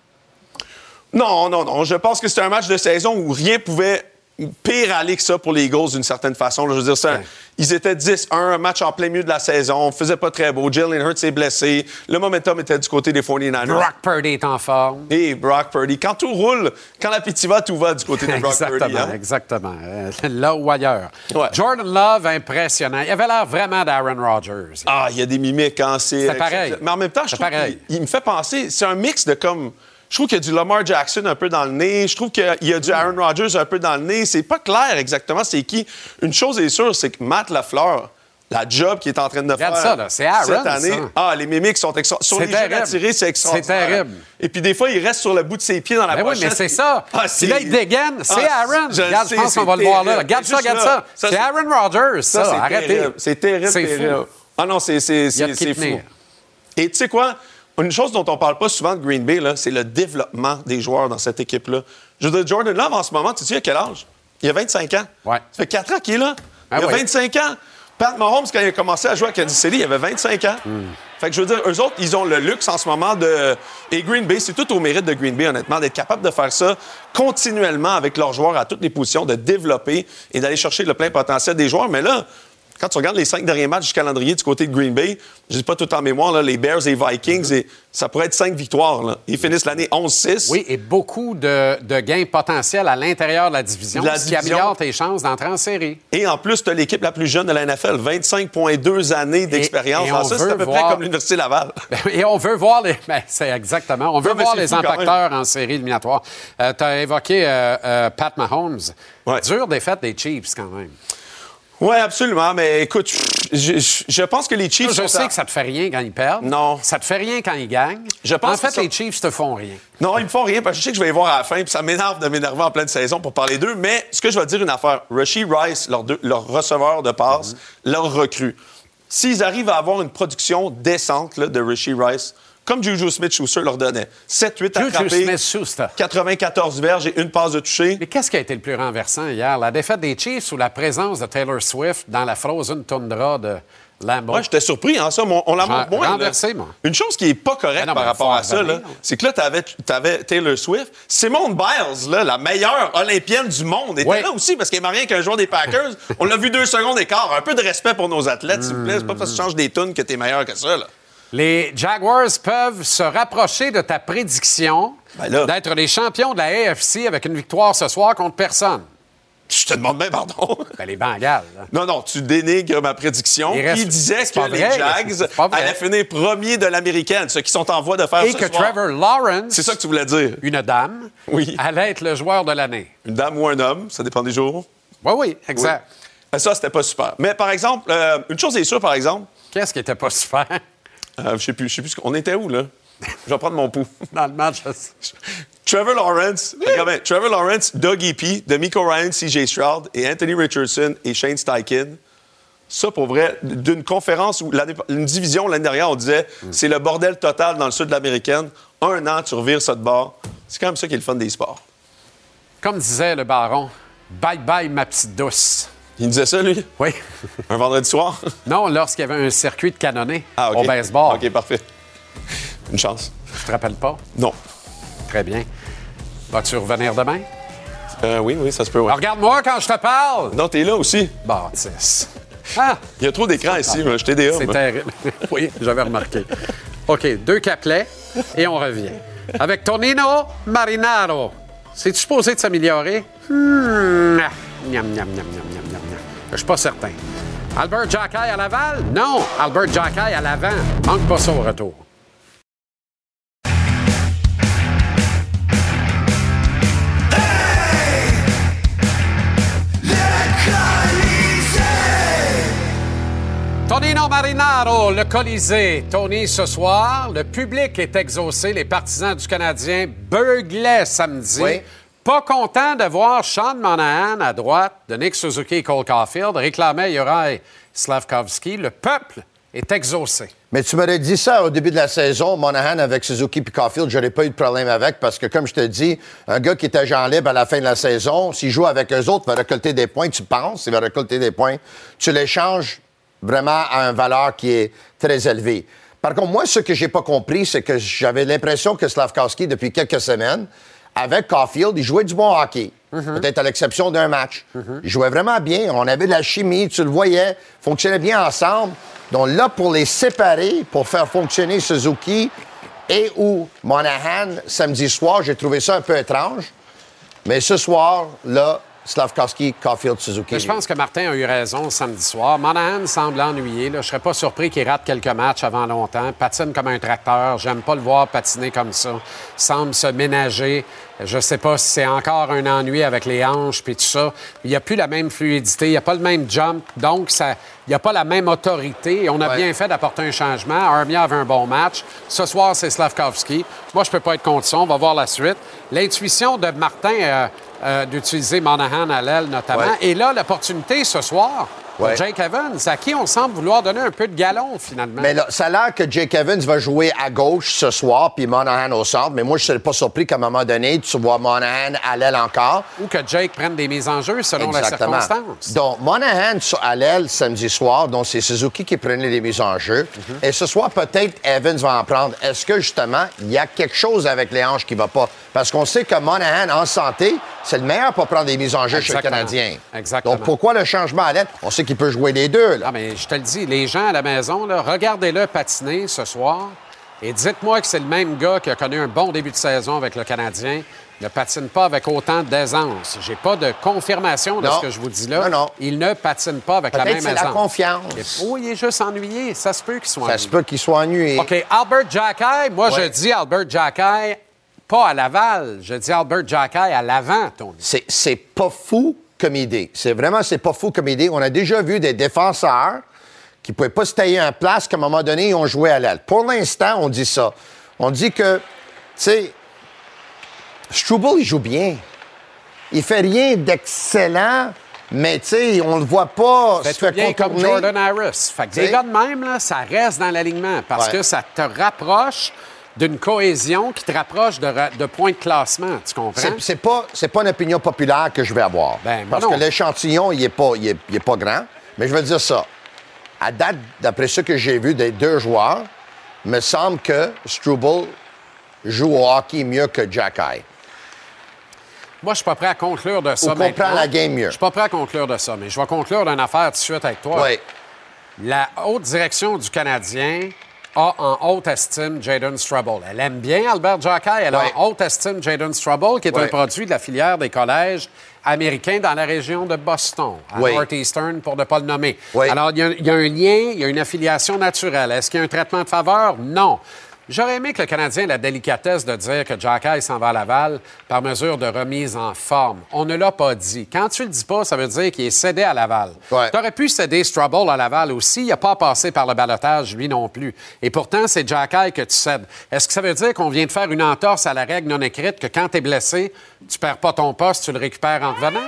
Non, non, non. Je pense que c'était un match de saison où rien pouvait pire aller que ça pour les Eagles d'une certaine façon. là. Je veux dire, ça, ils étaient 10-1, un match en plein milieu de la saison. On faisait pas très beau. Jalen Hurts s'est blessé. Le momentum était du côté des 49ers. Brock Purdy est en forme. Et Brock Purdy. Quand tout roule, quand l'appétit va, tout va du côté de Brock exactement, Purdy. hein? exactement. Euh, là ou ailleurs. Ouais. Jordan Love, impressionnant. Il avait l'air vraiment d'Aaron Rodgers. Ah, il y a des mimiques quand c'est. Pareil. Mais en même temps, je trouve pareil. qu'il il me fait penser. C'est un mix de comme. Je trouve qu'il y a du Lamar Jackson un peu dans le nez. Je trouve qu'il y a du Aaron Rodgers un peu dans le nez. C'est pas clair exactement c'est qui. Une chose est sûre, c'est que Matt Lafleur, la job qu'il est en train de Regarde faire ça, là. C'est Aaron, cette année. ça. Ah, les mimiques sont extra... Sur C'est les jeux terrible. attirés, c'est extraordinaire. C'est terrible. Et puis des fois, il reste sur le bout de ses pieds dans la Ben oui, pochette. mais c'est ça. Ah, Puis là, il dégaine. C'est Ah, Aaron. je Regarde, je pense qu'on va le voir là. Regarde ça, regarde ça. Ça, C'est Aaron Rodgers, ça. c'est Arrêtez. terrible. C'est terrible, C'est fou. Ah non, c'est fou. Et tu sais quoi? Une chose dont on parle pas souvent de Green Bay, c'est le développement des joueurs dans cette équipe-là. Je veux dire, Jordan Love, en ce moment, tu sais, il a quel âge? Il a 25 ans. Ouais. Ça fait 4 ans qu'il est là. Ah il a ouais. 25 ans. Pat Mahomes, quand il a commencé à jouer à Kansas City, il avait 25 ans. Hmm. Fait que je veux dire, eux autres, ils ont le luxe en ce moment de. Et Green Bay, c'est tout au mérite de Green Bay, honnêtement, d'être capable de faire ça continuellement avec leurs joueurs à toutes les positions, de développer et d'aller chercher le plein potentiel des joueurs. Mais là, quand tu regardes les cinq derniers matchs du calendrier du côté de Green Bay, je dis pas tout en mémoire, là, les Bears et les Vikings, et ça pourrait être cinq victoires. là. Ils finissent l'année 11-6. Oui, et beaucoup de, de gains potentiels à l'intérieur de la division, la ce qui améliore tes chances d'entrer en série. Et en plus, tu as l'équipe la plus jeune de la NFL, 25,2 années d'expérience. ça, c'est à peu près voir- comme l'Université Laval. Et on veut voir les. Ben, c'est exactement. On veut Non, voir les impacteurs en série éliminatoire. tu as évoqué euh, euh, Pat Mahomes. Ouais. Dure défaite des Chiefs, quand même. Oui, absolument. Mais écoute, je, je- je pense que les Chiefs. Je sont sais à- que ça te fait rien quand ils perdent. Non. Ça te fait rien quand ils gagnent. Je pense en fait, ça- les Chiefs te font rien. Non, ils me font rien parce que je sais que je vais les voir à la fin, puis ça m'énerve de m'énerver en pleine saison pour parler d'eux. Mais ce que je vais te dire une affaire, Rushy Rice, leur, deux- leur receveur de passe, Mhm. leur recrue, s'ils arrivent à avoir une production décente là, de Rushy Rice, comme Juju Smith-Schuster leur donnait, 7-8 Juju attrapés, Smith-Schuster. 94 verges et une passe de toucher. Mais qu'est-ce qui a été le plus renversant hier? La défaite des Chiefs ou la présence de Taylor Swift dans la frozen tundra de Lambeau? Moi, j'étais surpris, hein, ça. on la montre moins. renversé, moi. Une chose qui est pas correcte non, par rapport à ça, c'est que là, t'avais, t'avais Taylor Swift. Simone Biles, là, la meilleure olympienne du monde, était Ouais. là aussi parce qu'elle est mariée avec un joueur des Packers. on l'a vu deux secondes d'écart. Un peu de respect pour nos athlètes, s'il vous plaît. C'est pas parce que tu changes des tunes que t'es meilleur que ça, là. Les Jaguars peuvent se rapprocher de ta prédiction Ben d'être les champions de la AFC avec une victoire ce soir contre personne. Je te demande bien pardon. Ben, les Bengals. là. Non, non, tu dénigres ma prédiction. Il reste- Qui disait que les. Jags allaient finir premier de l'américaine, ceux qui sont en voie de faire Et ce que soir. Trevor Lawrence, C'est ça que tu voulais dire. une dame, Oui. allait être le joueur de l'année. Une dame ou un homme, ça dépend des jours. Oui, oui, exact. Oui. Ça, c'était pas super. Mais par exemple, euh, une chose est sûre, par exemple, Qu'est-ce qui était pas super? Euh, je sais plus, je sais plus, on était où, là? Je vais prendre mon pouls. dans le match? Trevor Lawrence, bien, Trevor Lawrence, Doug E.P., D'Amico Ryan, C.J. Stroud et Anthony Richardson et Shane Steichen. Ça, pour vrai, d'une conférence où une division l'année dernière, on disait c'est le bordel total dans le sud de l'américaine. Un an, tu revires ça de bord. C'est quand même ça qui est le fun des sports. Comme disait le baron, bye bye ma petite douce. Il disait ça, lui, Oui. un vendredi soir? non, lorsqu'il y avait un circuit de canonné Ah, OK. au baseball. OK, parfait. Une chance. Tu te rappelles pas? Non. Très bien. Vas-tu revenir demain? Euh, oui, oui, ça se peut. Alors, Regarde-moi quand je te parle! Non, t'es là aussi. Bâtisse. Ah! Il y a trop d'écrans ici, moi. Je t'ai DA, C'est terrible. oui, j'avais remarqué. OK, deux capelets et on revient. Avec Tonino Marinaro. C'est-tu supposé de s'améliorer? Hmm. Miam, miam, miam, miam, miam. Je suis pas certain. Albert Jackay à Laval? Non, Albert Jackay à l'avant. Manque pas ça au retour. Tonino Marinaro, le Colisée. Tony, ce soir, le public est exaucé. Les partisans du Canadien beuglaient samedi. Oui. Pas content de voir Sean Monahan à droite de Nick Suzuki et Cole Caulfield réclamait Juraj Slavkovski. Le peuple est exaucé. Mais tu m'aurais dit ça au début de la saison, Monahan avec Suzuki et Caulfield, j'aurais pas eu de problème avec parce que, comme je te dis, un gars qui est agent libre à la fin de la saison, s'il joue avec eux autres, va récolter des points, tu penses, il va récolter des points. Tu l'échanges vraiment à une valeur qui est très élevée. Par contre, moi, ce que j'ai pas compris, c'est que j'avais l'impression que Slavkowski, depuis quelques semaines, avec Caulfield, il jouait du bon hockey. Peut-être à l'exception d'un match. Il jouait vraiment bien. On avait de la chimie, tu le voyais, fonctionnait bien ensemble. Donc là, pour les séparer, pour faire fonctionner Suzuki et ou Monahan samedi soir, j'ai trouvé ça un peu étrange. Mais ce soir, là, Slavkowski, Caulfield, Suzuki. Je pense que Martin a eu raison samedi soir. Monahan semble ennuyé. Là. Je serais pas surpris qu'il rate quelques matchs avant longtemps. Patine comme un tracteur. J'aime pas le voir patiner comme ça. Semble se ménager. Je sais pas si c'est encore un ennui avec les hanches puis tout ça. Il n'y a plus la même fluidité. Il n'y a pas le même jump. Donc, ça, il n'y a pas la même autorité. On a Ouais. bien fait d'apporter un changement. Armia avait un bon match. Ce soir, c'est Slavkovski. Moi, je peux pas être contre ça. On va voir la suite. L'intuition de Martin euh, euh, d'utiliser Monahan à l'aile, notamment. Ouais. Et là, l'opportunité ce soir, Ouais. Jake Evans, à qui on semble vouloir donner un peu de galon, finalement. Mais là, ça a l'air que Jake Evans va jouer à gauche ce soir, puis Monahan au centre. Mais moi, je ne serais pas surpris qu'à un moment donné, tu vois Monahan à l'aile encore. Ou que Jake prenne des mises en jeu selon Exactement. la circonstance. Donc, Monahan à l'aile samedi soir, donc c'est Suzuki qui prenait les mises en jeu. Mhm. Et ce soir, peut-être Evans va en prendre. Est-ce que, justement, il y a quelque chose avec les hanches qui ne va pas? Parce qu'on sait que Monahan, en santé, c'est le meilleur pour prendre des mises en jeu chez le. Canadien. Exactement. Donc, pourquoi le changement à? On sait qu'il peut jouer les deux. Là. Ah, mais je te le dis, les gens à la maison, regardez-le patiner ce soir et dites-moi que c'est le même gars qui a connu un bon début de saison avec le Canadien. Ne patine pas avec autant d'aisance. J'ai pas de confirmation de Non. ce que je vous dis là. Non, non. Il ne patine pas avec la même c'est la aisance. confiance. Oui, il est juste ennuyé. Ça se peut qu'il soit Ça ennuyé. se peut qu'il soit ennuyé. OK, Albert Jackay, moi, je dis Albert Jackay, pas à Laval. Je dis Albert Jackay à l'avant, Tony. C'est pas fou comme idée. C'est vraiment, c'est pas fou comme idée. On a déjà vu des défenseurs qui ne pouvaient pas se tailler en place, qu'à un moment donné, ils ont joué à l'aile. Pour l'instant, on dit ça. On dit que, tu sais, Struble, il joue bien. Il fait rien d'excellent, mais tu sais, on le voit pas Fait se faire bien comme contourner. Jordan Harris. Fait que des gars de même, là, ça reste dans l'alignement parce Ouais. que ça te rapproche d'une cohésion qui te rapproche de, de points de classement. Tu comprends? C'est, pas, pas une opinion populaire que je vais avoir. Ben, parce non. que l'échantillon, il est, pas, il, est, il est pas grand. Mais je vais dire ça. À date, d'après ce que j'ai vu des deux joueurs, il me semble que Struble joue au hockey mieux que Jack Eye. Moi, je suis pas prêt à conclure de ça Ou comprend la game mieux. Je suis pas prêt à conclure de ça, mais je vais conclure d'une affaire tout de suite avec toi. Oui. La haute direction du Canadien a en haute estime Jaden Strubble. Elle aime bien Albert Jacquet. Elle Ouais. a en haute estime Jaden Strubble, qui est un produit de la filière des collèges américains dans la région de Boston, à Oui. Northeastern, pour ne pas le nommer. Oui. Alors, il y, a, il y a un lien, il y a une affiliation naturelle. Est-ce qu'il y a un traitement de faveur? Non. J'aurais aimé que le Canadien ait la délicatesse de dire que Jacky s'en va à Laval par mesure de remise en forme. On ne l'a pas dit. Quand tu le dis pas, ça veut dire qu'il est cédé à Laval. Ouais. Tu aurais pu céder Strubble à Laval aussi. Il n'a pas passé par le balotage, lui non plus. Et pourtant, c'est Jacky que tu cèdes. Est-ce que ça veut dire qu'on vient de faire une entorse à la règle non écrite que quand tu es blessé, tu perds pas ton poste, tu le récupères en revenant?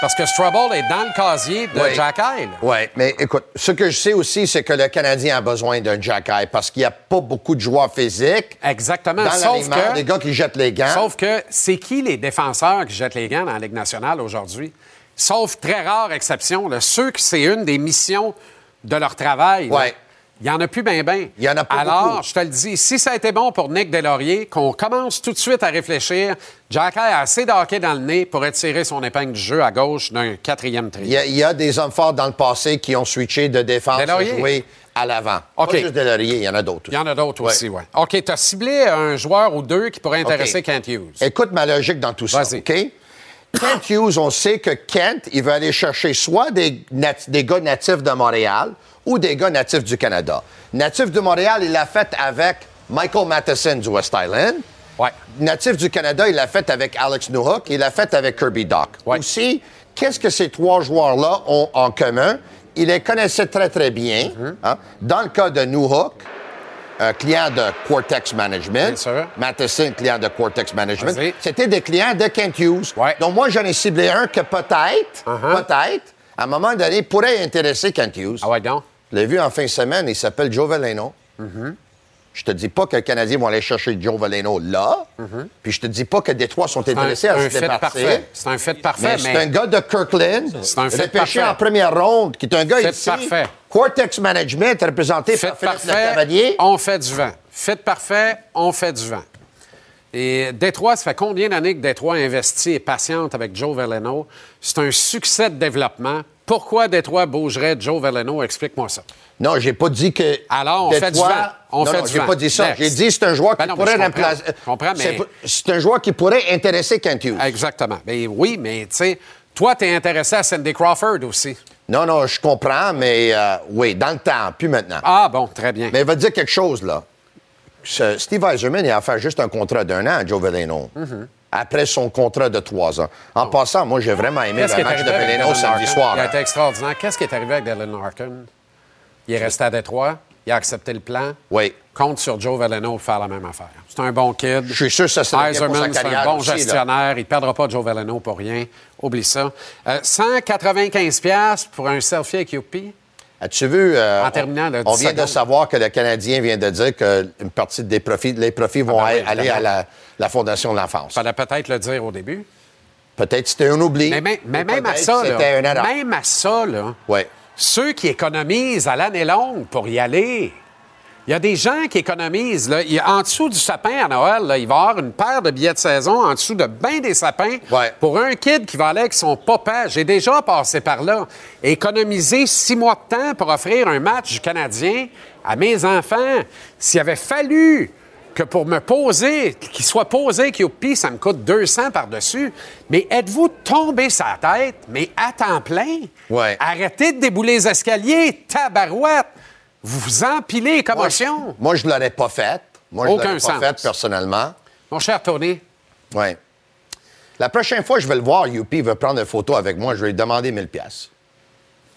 Parce que Strubble est dans le casier de Oui. Jacky. là. Oui, mais écoute, ce que je sais aussi, c'est que le Canadien a besoin d'un Jack parce qu'il n'y a pas beaucoup de joueurs physiques. Exactement. Dans Sauf que- des gars qui jettent les gants. Sauf que c'est qui les défenseurs qui jettent les gants dans la Ligue nationale aujourd'hui? Sauf très rare exception, là, ceux que c'est une des missions de leur travail. là, Ouais. Il n'y en a plus bien, bien. Il y en a pas Alors, beaucoup. je te le dis, si ça a été bon pour Nick Deslauriers, qu'on commence tout de suite à réfléchir, Jack a assez de hockey dans le nez pour étirer son épingle du jeu à gauche d'un quatrième Il tri. y, a, il y a des hommes forts dans le passé qui ont switché de défense à jouer à l'avant. OK. Pas juste Delaurier, il y en a d'autres. Il y en a d'autres Ouais. aussi, oui. OK, tu as ciblé un joueur ou deux qui pourrait intéresser. Kent Hughes. Écoute ma logique dans tout ça. OK? Kent Hughes, on sait que Kent, il veut aller chercher soit des, des gars natifs de Montréal ou des gars natifs du Canada. Natif de Montréal, il l'a fait avec Michael Matheson du West Island. Ouais. Natif du Canada, il l'a fait avec Alex Newhook. Il l'a fait avec Kirby Doc. Ouais. Aussi, qu'est-ce que ces trois joueurs-là ont en commun? Il les connaissait très, très bien. Mm-hmm. hein. Dans le cas de Newhook, un client de Cortex Management. Bien sûr. Matheson, client de Cortex Management. C'était des clients de Kent Hughes. Ouais. Donc, moi, j'en ai ciblé un que peut-être, Uh-huh. peut-être, à un moment donné, pourrait intéresser Kent Hughes. Ah ouais, donc? Je l'ai vu en fin de semaine, il s'appelle Joe Veleno. Je te dis pas que les Canadiens vont aller chercher Joe Veleno là. Puis je te dis pas que Détroit sont Un, intéressés à un se fait départir. parfait. C'est un fait parfait, Mais mais... c'est un gars de Kirkland, C'est un fait repêché parfait. en première ronde, qui est un gars Fait ici. parfait. Cortex Management, représenté Fait par Philippe parfait, Cavalier. on fait du vent. Fait parfait, on fait du vent. Et Détroit, ça fait combien d'années que Détroit investit et patiente avec Joe Veleno? C'est un succès de développement. Pourquoi Détroit bougerait Joe Veleno? Explique-moi ça. Non, j'ai pas dit que. Alors, on fait du vent. On non, fait non, du j'ai vent. pas dit ça. J'ai dit c'est un joueur Ben qui non, mais pourrait remplacer. Mais- C'est- un joueur qui pourrait intéresser Kent Hughes. Exactement. Ben oui, mais tu sais, toi, tu es intéressé à Cindy Crawford aussi. Non, non, je comprends, mais euh, oui, dans le temps, plus maintenant. Ah bon, très bien. Mais il va te dire quelque chose, là. Steve Eiserman, il a fait juste un contrat d'un an à Joe Veleno. Mm-hmm. Après son contrat de trois ans. En passant, moi, j'ai vraiment aimé le match de Dylan samedi soir. Il a été extraordinaire. Qu'est-ce qui est arrivé avec Dylan Larkin? Il est resté à Détroit. Il a accepté le plan. Oui. Compte sur Joe Veleno pour faire la même affaire. C'est un bon kid. Je suis sûr que ça serait bien pour sa c'est un carrière bon aussi, là. gestionnaire. Il ne perdra pas Joe Veleno pour rien. Oublie ça. Euh, 195 pièces pour un selfie avec Youpi. As-tu vu? euh, En terminant, là, on 10 vient de savoir que le Canadien vient de dire qu'une partie des profits, les profits vont Ah ben oui, aller à la, la Fondation de l'enfance. Fallait peut-être le dire au début. Peut-être c'était un oubli. Mais, même- mais Ou même à ça, là, même à ça, là, Ouais. ceux qui économisent à l'année longue pour y aller, il y a des gens qui économisent. Là. En dessous du sapin à Noël, là, il va y avoir une paire de billets de saison en dessous de bien des sapins pour un kid qui va aller avec son papa. J'ai déjà passé par là. Économiser six mois de temps pour offrir un match du Canadien à mes enfants. S'il avait fallu que pour me poser, qu'il soit posé, Youpi, ça me coûte 200 par-dessus. Mais êtes-vous tombé sa tête, mais à temps plein? Ouais. Arrêtez de débouler les escaliers, tabarouette! Vous vous empilez les commotions. Moi, je- Moi, je ne l'aurais pas faite. Moi, je ne Aucun l'aurais pas sens. faite personnellement. Mon cher Tony. Oui. La prochaine fois, je vais le voir, Youpi veut prendre une photo avec moi, je vais lui demander 1000 pièces.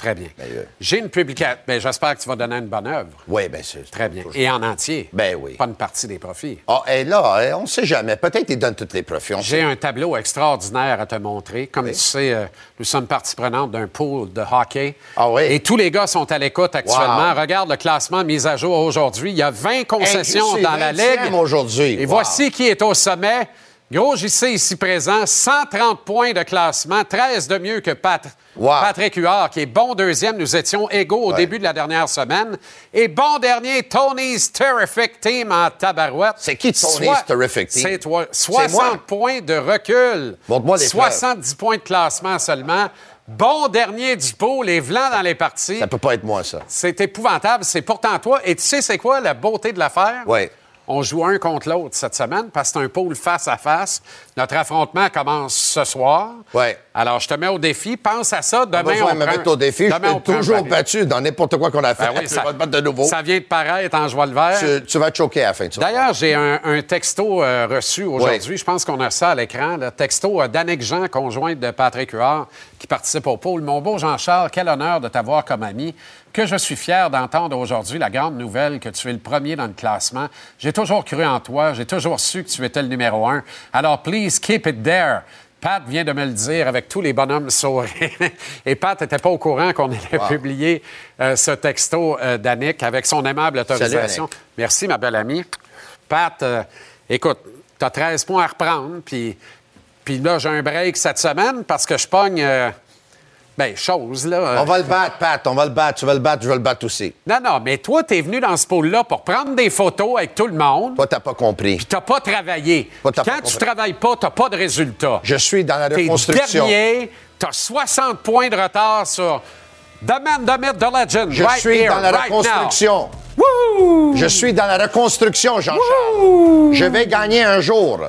Très bien. euh, J'ai une publication. Ben, J'espère que tu vas donner une bonne œuvre. Oui, bien sûr. Très bien. Et en entier. Ben oui. Pas une partie des profits. Ah, et là, eh, on ne sait jamais. Peut-être qu'il donne toutes les profits. J'ai un tableau extraordinaire à te montrer. Comme tu sais, euh, nous sommes partie prenante d'un pool de hockey. Ah oui? Et tous les gars sont à l'écoute actuellement. Wow. Regarde le classement mis à jour aujourd'hui. Il y a 20 concessions dans la 20e Ligue. aujourd'hui. Et Wow. voici qui est au sommet. Gros JC ici présent, 130 points de classement, 13 de mieux que Pat- Patrick Huard, qui est bon deuxième. Nous étions égaux au début de la dernière semaine. Et bon dernier, Tony's Terrific Team en tabarouette. C'est qui Tony's Soit- Terrific Team? C'est toi. C'est 60 moi. points de recul. Montre-moi les 70 points de classement seulement. Bon dernier du pot, les Blancs dans les parties. Ça peut pas être moi, ça. C'est épouvantable. C'est pourtant toi. Et tu sais, c'est quoi la beauté de l'affaire? Oui. On joue un contre l'autre cette semaine parce que c'est un pôle face à face. Notre affrontement commence ce soir. Oui. Alors, je te mets au défi. Pense à ça. Demain, on de me prend- mettre au défi. Je Demain, on t'ai toujours battu dans n'importe quoi qu'on a fait. Ben oui, je ça- te battre de nouveau. Ça vient de paraître en joie le vert. Tu, tu vas te choquer à la fin. D'ailleurs, j'ai un, un texto euh, reçu aujourd'hui. Je pense qu'on a ça à l'écran. Le texto euh, d'Annick Jean, conjointe de Patrick Huard, qui participe au pôle. Mon beau Jean-Charles, quel honneur de t'avoir comme ami. Que je suis fier d'entendre aujourd'hui la grande nouvelle que tu es le premier dans le classement. J'ai toujours cru en toi. J'ai toujours su que tu étais le numéro un. Alors, please keep it there. Pat vient de me le dire avec tous les bonhommes sourires. Et Pat n'était pas au courant qu'on allait Wow. publier euh, ce texto euh, d'Annick avec son aimable autorisation. Merci, ma belle amie. Pat, euh, écoute, tu as 13 points à reprendre, puis, puis là, j'ai un break cette semaine parce que je pogne. Ben, chose, là. On va le battre, Pat. On va le battre. Tu vas le battre, je vais le battre aussi. Non, non, mais toi, t'es venu dans ce pôle-là pour prendre des photos avec tout le monde. Toi, t'as pas compris. Puis t'as pas travaillé. Toi, pas quand tu travailles pas, t'as pas de résultat. Je suis dans la T'es reconstruction. dernier, t'as 60 points de retard sur The Man, The Myth, The Legend. Je right suis here, dans la right now. Woo! Je suis dans la reconstruction, Jean-Charles. Je vais gagner un jour.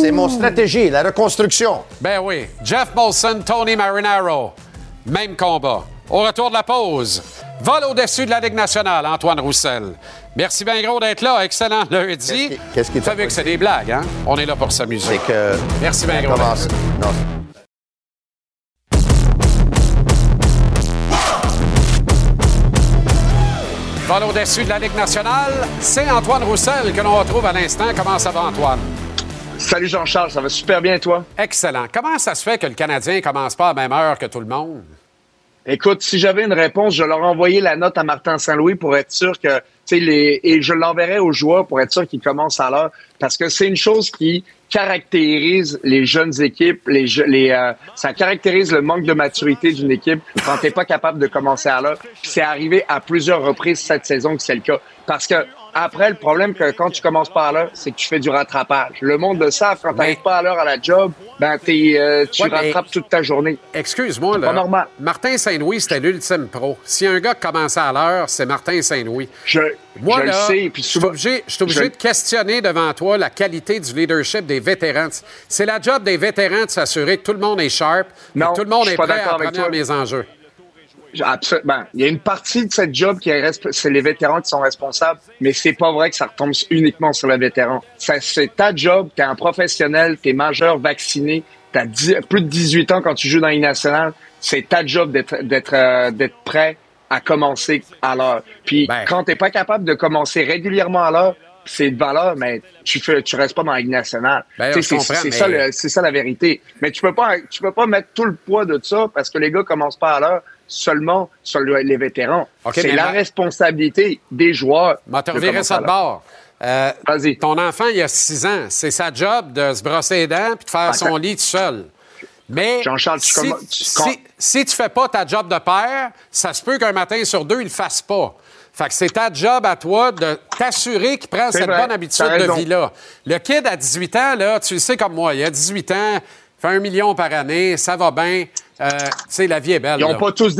C'est mon stratégie, la reconstruction. Ben oui. Jeff Molson, Tony Marinaro. Même combat. Au retour de la pause, vol au-dessus de la Ligue nationale, Antoine Roussel. Merci bien gros d'être là. Excellent lundi. Qu'est-ce qui- as vu que c'est des blagues, hein? On est là pour s'amuser. Que. Merci bien gros. Commence. Non. Vol au-dessus de la Ligue nationale, c'est Antoine Roussel que l'on retrouve à l'instant. Comment ça va, Antoine? Salut Jean-Charles, ça va super bien toi? Excellent. Comment ça se fait que le Canadien commence pas à la même heure que tout le monde? Écoute, si j'avais une réponse, je leur envoyais la note à Martin Saint-Louis pour être sûr que, tu sais, les, et je l'enverrais aux joueurs pour être sûr qu'ils commencent à l'heure. Parce que c'est une chose qui caractérise les jeunes équipes, les, les, euh, ça caractérise le manque de maturité d'une équipe quand t'es pas capable de commencer à. Puis c'est arrivé à plusieurs reprises cette saison que c'est le cas. Parce que après, le problème que quand tu commences pas à l'heure, c'est que tu fais du rattrapage. Le monde le savent, quand t'arrives pas à l'heure à la job, ben t'es, euh, tu Ouais, mais- rattrapes toute ta journée. Excuse-moi, là. pas normal. Martin Saint-Louis, c'était l'ultime pro. Si un gars commençait à l'heure, c'est Martin Saint-Louis. Je, Moi, je là, le sais. Puis je suis souvent, obligé, je suis obligé je- de questionner devant toi la qualité du leadership des vétérans. C'est la job des vétérans de s'assurer que tout le monde est sharp, Non, que tout le monde est prêt à prendre les enjeux. Absolument. Il y a une partie de cette job qui est c'est les vétérans qui sont responsables, mais c'est pas vrai que ça retombe uniquement sur les vétérans. Ça, c'est ta job, t'es un professionnel, t'es majeur, vacciné, t'as plus de 18 ans quand tu joues dans les nationales, c'est ta job d'être d'être euh, d'être prêt à commencer à l'heure. Puis Ben. quand t'es pas capable de commencer régulièrement à l'heure, c'est de valeur, mais tu fais, tu restes pas dans la Ligue nationale. Ben, c'est mais- ça, ça la vérité. Mais tu peux pas, tu peux pas mettre tout le poids de ça parce que les gars commencent pas à l'heure seulement sur le- les vétérans. C'est la ma- responsabilité des joueurs. Je vais te de ça de bord. Euh, Vas-y. ton enfant, il a 6 ans. C'est sa job de se brosser les dents puis de faire son lit tout seul. Mais Jean-Charles, si, tu- si, si tu fais pas ta job de père, ça se peut qu'un matin sur deux, il le fasse pas. Fait que c'est ta job à toi de t'assurer qu'il prend cette vrai, bonne habitude de vie-là. Le kid à 18 ans, là, tu le sais comme moi, il a 18 ans, fait un million par année, ça va bien. Euh, tu sais, la vie est belle. Ils là. ont pas tous.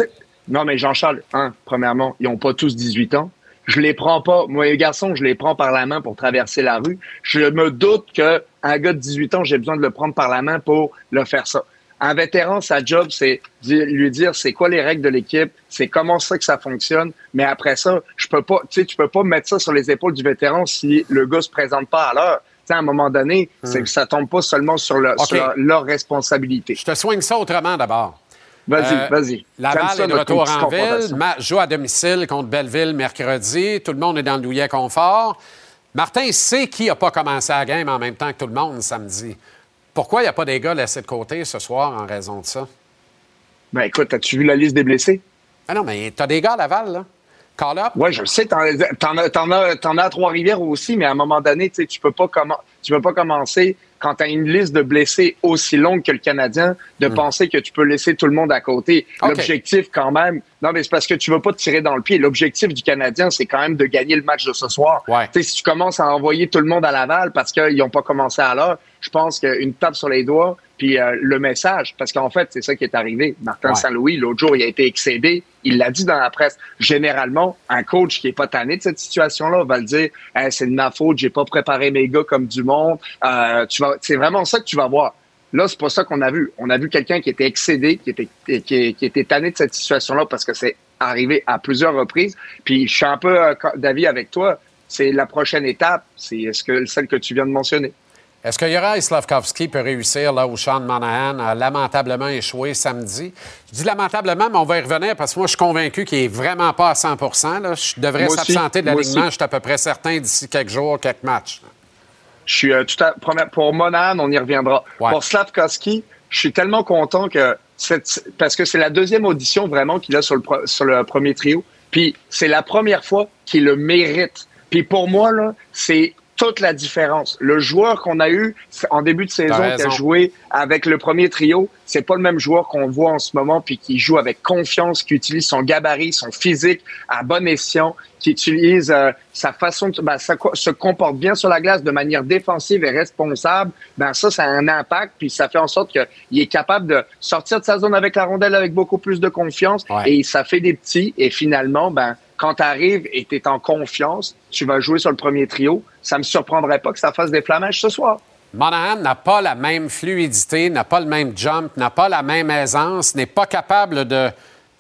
Non, mais Jean-Charles, hein, premièrement, ils ont pas tous 18 ans. Je les prends pas. Moi, les garçons, je les prends par la main pour traverser la rue. Je me doute que un gars de 18 ans, j'ai besoin de le prendre par la main pour le faire ça. Un vétéran, sa job, c'est lui dire c'est quoi les règles de l'équipe, c'est comment ça que ça fonctionne. Mais après ça, je peux pas, tu sais, tu peux pas mettre ça sur les épaules du vétéran si le gars se présente pas à l'heure. À un moment donné, c'est que ça tombe pas seulement sur, le, OK. sur leur responsabilité. Je te soigne ça autrement d'abord. Vas-y, Euh, vas-y. Laval est de retour en ville. joue à domicile contre Belleville mercredi. Tout le monde est dans le douillet confort. Martin sait qui n'a pas commencé la game en même temps que tout le monde samedi. Pourquoi il n'y a pas des gars laissés de côté ce soir en raison de ça? Ben écoute, as-tu vu la liste des blessés? Ah non, mais t'as des gars à Laval, là? Call up? Ouais, je sais, t'en, as, t'en as, t'en as à Trois-Rivières aussi, mais à un moment donné, tu tu peux pas tu peux pas commencer quand tu as une liste de blessés aussi longue que le Canadien de penser que tu peux laisser tout le monde à côté. Hmm. L'objectif, quand même, non, mais c'est parce que tu veux pas te tirer dans le pied. L'objectif du Canadien, c'est quand même de gagner le match de ce soir. Ouais. Tu sais, si tu commences à envoyer tout le monde à Laval parce qu'ils n'ont pas commencé à l'heure, je pense qu'une tape sur les doigts, puis euh, le message, parce qu'en fait, c'est ça qui est arrivé. Martin Ouais. Saint-Louis, l'autre jour, il a été excédé. Il l'a dit dans la presse. Généralement, un coach qui est pas tanné de cette situation-là va le dire Hey, c'est de ma faute, j'ai pas préparé mes gars comme du monde. Euh, tu vas, c'est vraiment ça que tu vas voir. Là, c'est pas ça qu'on a vu. On a vu quelqu'un qui était excédé, qui était, qui, qui était tanné de cette situation-là parce que c'est arrivé à plusieurs reprises. Puis je suis un peu euh, d'avis avec toi. C'est la prochaine étape, c'est est-ce que celle que tu viens de mentionner? Est-ce que Juraj Slavkovski peut réussir là où Sean Monahan a lamentablement échoué samedi? Je dis lamentablement, mais on va y revenir parce que moi, je suis convaincu qu'il est vraiment pas à 100 là. Je devrais s'absenter de l'alignement. Je suis à peu près certain d'ici quelques jours, quelques matchs. Je suis euh, tout à pour Monahan, on y reviendra. Ouais. Pour Slavkovski, je suis tellement content que cette, parce que c'est la deuxième audition vraiment qu'il a sur le pro- sur le premier trio. Puis c'est la première fois qu'il le mérite. Puis pour moi là, c'est toute la différence. Le joueur qu'on a eu en début de saison qui a joué avec le premier trio, c'est pas le même joueur qu'on voit en ce moment puis qui joue avec confiance, qui utilise son gabarit, son physique à bon escient, qui utilise euh, sa façon de ben, ça se comporte bien sur la glace de manière défensive et responsable. Ben ça ça a un impact puis ça fait en sorte qu'il est capable de sortir de sa zone avec la rondelle avec beaucoup plus de confiance Ouais. et ça fait des petits et finalement ben quand tu arrives et tu es en confiance, tu vas jouer sur le premier trio. Ça me surprendrait pas que ça fasse des flammages ce soir. Monahan n'a pas la même fluidité, n'a pas le même jump, n'a pas la même aisance, n'est pas capable de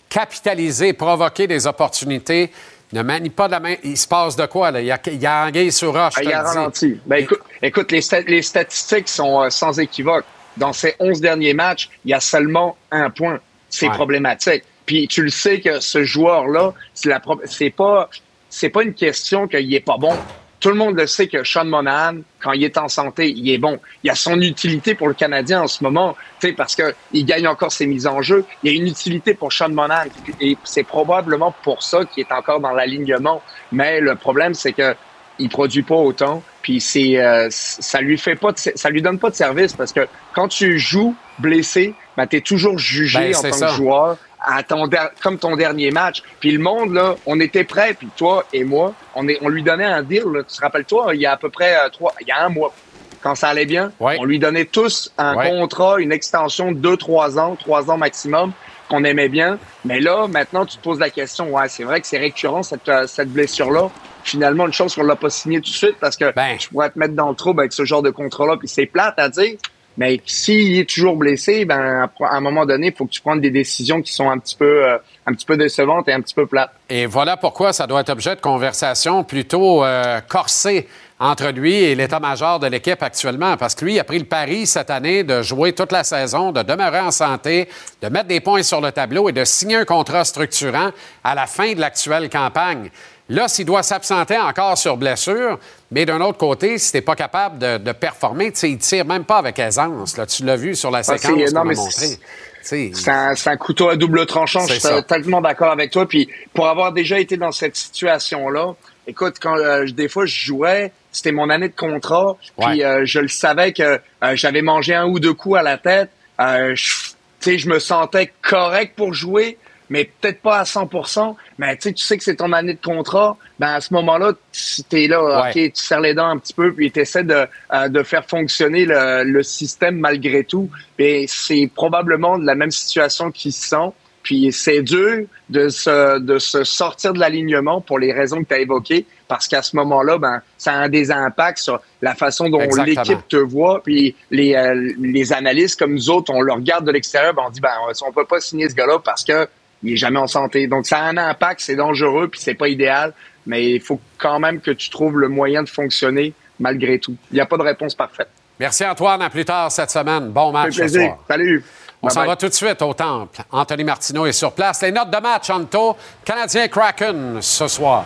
capitaliser, provoquer des opportunités, ne manie pas de la main. Il se passe de quoi, là? Il y a, il y a anguille sur roche, Ah, il a ralenti. Ben, écoute, écoute les, sta- les statistiques sont euh, sans équivoque. Dans ces 11 derniers matchs, il y a seulement un point. C'est Ouais. problématique. Puis tu le sais que ce joueur-là, c'est la pro- c'est pas c'est pas une question qu'il est pas bon. Tout le monde le sait que Sean Monahan, quand il est en santé, il est bon. Il a son utilité pour le Canadien en ce moment, tu sais, parce que il gagne encore ses mises en jeu. Il y a une utilité pour Sean Monahan et c'est probablement pour ça qu'il est encore dans l'alignement. Mais le problème, c'est que il produit pas autant, puis c'est euh, ça lui fait pas de- ça lui donne pas de service parce que quand tu joues blessé, ben tu es toujours jugé Ben, en tant ça. que joueur à ton comme ton dernier match. Puis le monde là, on était prêts, puis toi et moi, on est on lui donnait un deal, là, tu te rappelles-toi, il y a à peu près euh, trois il y a un mois quand ça allait bien, Ouais. on lui donnait tous un Ouais. contrat, une extension de 2 3 ans, 3 ans maximum qu'on aimait bien. Mais là, maintenant, tu te poses la question, ouais, c'est vrai que c'est récurrent cette, euh, cette blessure-là. Finalement, une chose qu'on l'a pas signé tout de suite parce que Ben. tu pourrais te mettre dans le trouble avec ce genre de contrat-là, puis c'est plate à dire. Mais s'il est toujours blessé, ben à un moment donné, il faut que tu prennes des décisions qui sont un petit peu, euh, un petit peu décevantes et un petit peu plates. Et voilà pourquoi ça doit être objet de conversation plutôt euh, corsée entre lui et l'état-major de l'équipe actuellement. Parce que lui a pris le pari cette année de jouer toute la saison, de demeurer en santé, de mettre des points sur le tableau et de signer un contrat structurant à la fin de l'actuelle campagne. Là, s'il doit s'absenter encore sur blessure, mais d'un autre côté, si tu n'es pas capable de, de performer, tu sais, il tire même pas avec aisance. Là. Tu l'as vu sur la Ah, séquence qu'on a montrée. c'est- un, couteau à double tranchant. Je suis totalement d'accord avec toi. Puis pour avoir déjà été dans cette situation-là, écoute, quand euh, des fois je jouais, c'était mon année de contrat, puis euh, je le savais que euh, j'avais mangé un ou deux coups à la tête. Je, tu sais, je me sentais correct pour jouer, mais peut-être pas à 100% mais tu sais, tu sais que c'est ton année de contrat, ben à ce moment-là, tu es là, Ouais. OK, tu serres les dents un petit peu, puis tu essaies de, euh, de faire fonctionner le, le système malgré tout. Et c'est probablement de la même situation qu'ils sont. Puis c'est dur de se, de se sortir de l'alignement pour les raisons que tu as évoquées, parce qu'à ce moment-là, ben, ça a des impacts sur la façon dont l'équipe te voit. Puis les, euh, les analystes comme nous autres, on le regarde de l'extérieur, ben, on dit ben on peut pas signer ce gars-là parce que il est jamais en santé. Donc ça a un impact, c'est dangereux, puis c'est pas idéal, mais il faut quand même que tu trouves le moyen de fonctionner malgré tout. Il n'y a pas de réponse parfaite. Merci Antoine, à plus tard cette semaine. Bon match ce plaisir. soir. Salut. On s'en va tout de suite au temple. Anthony Martineau est sur place. Les notes de match, Anto. Canadien Kraken ce soir.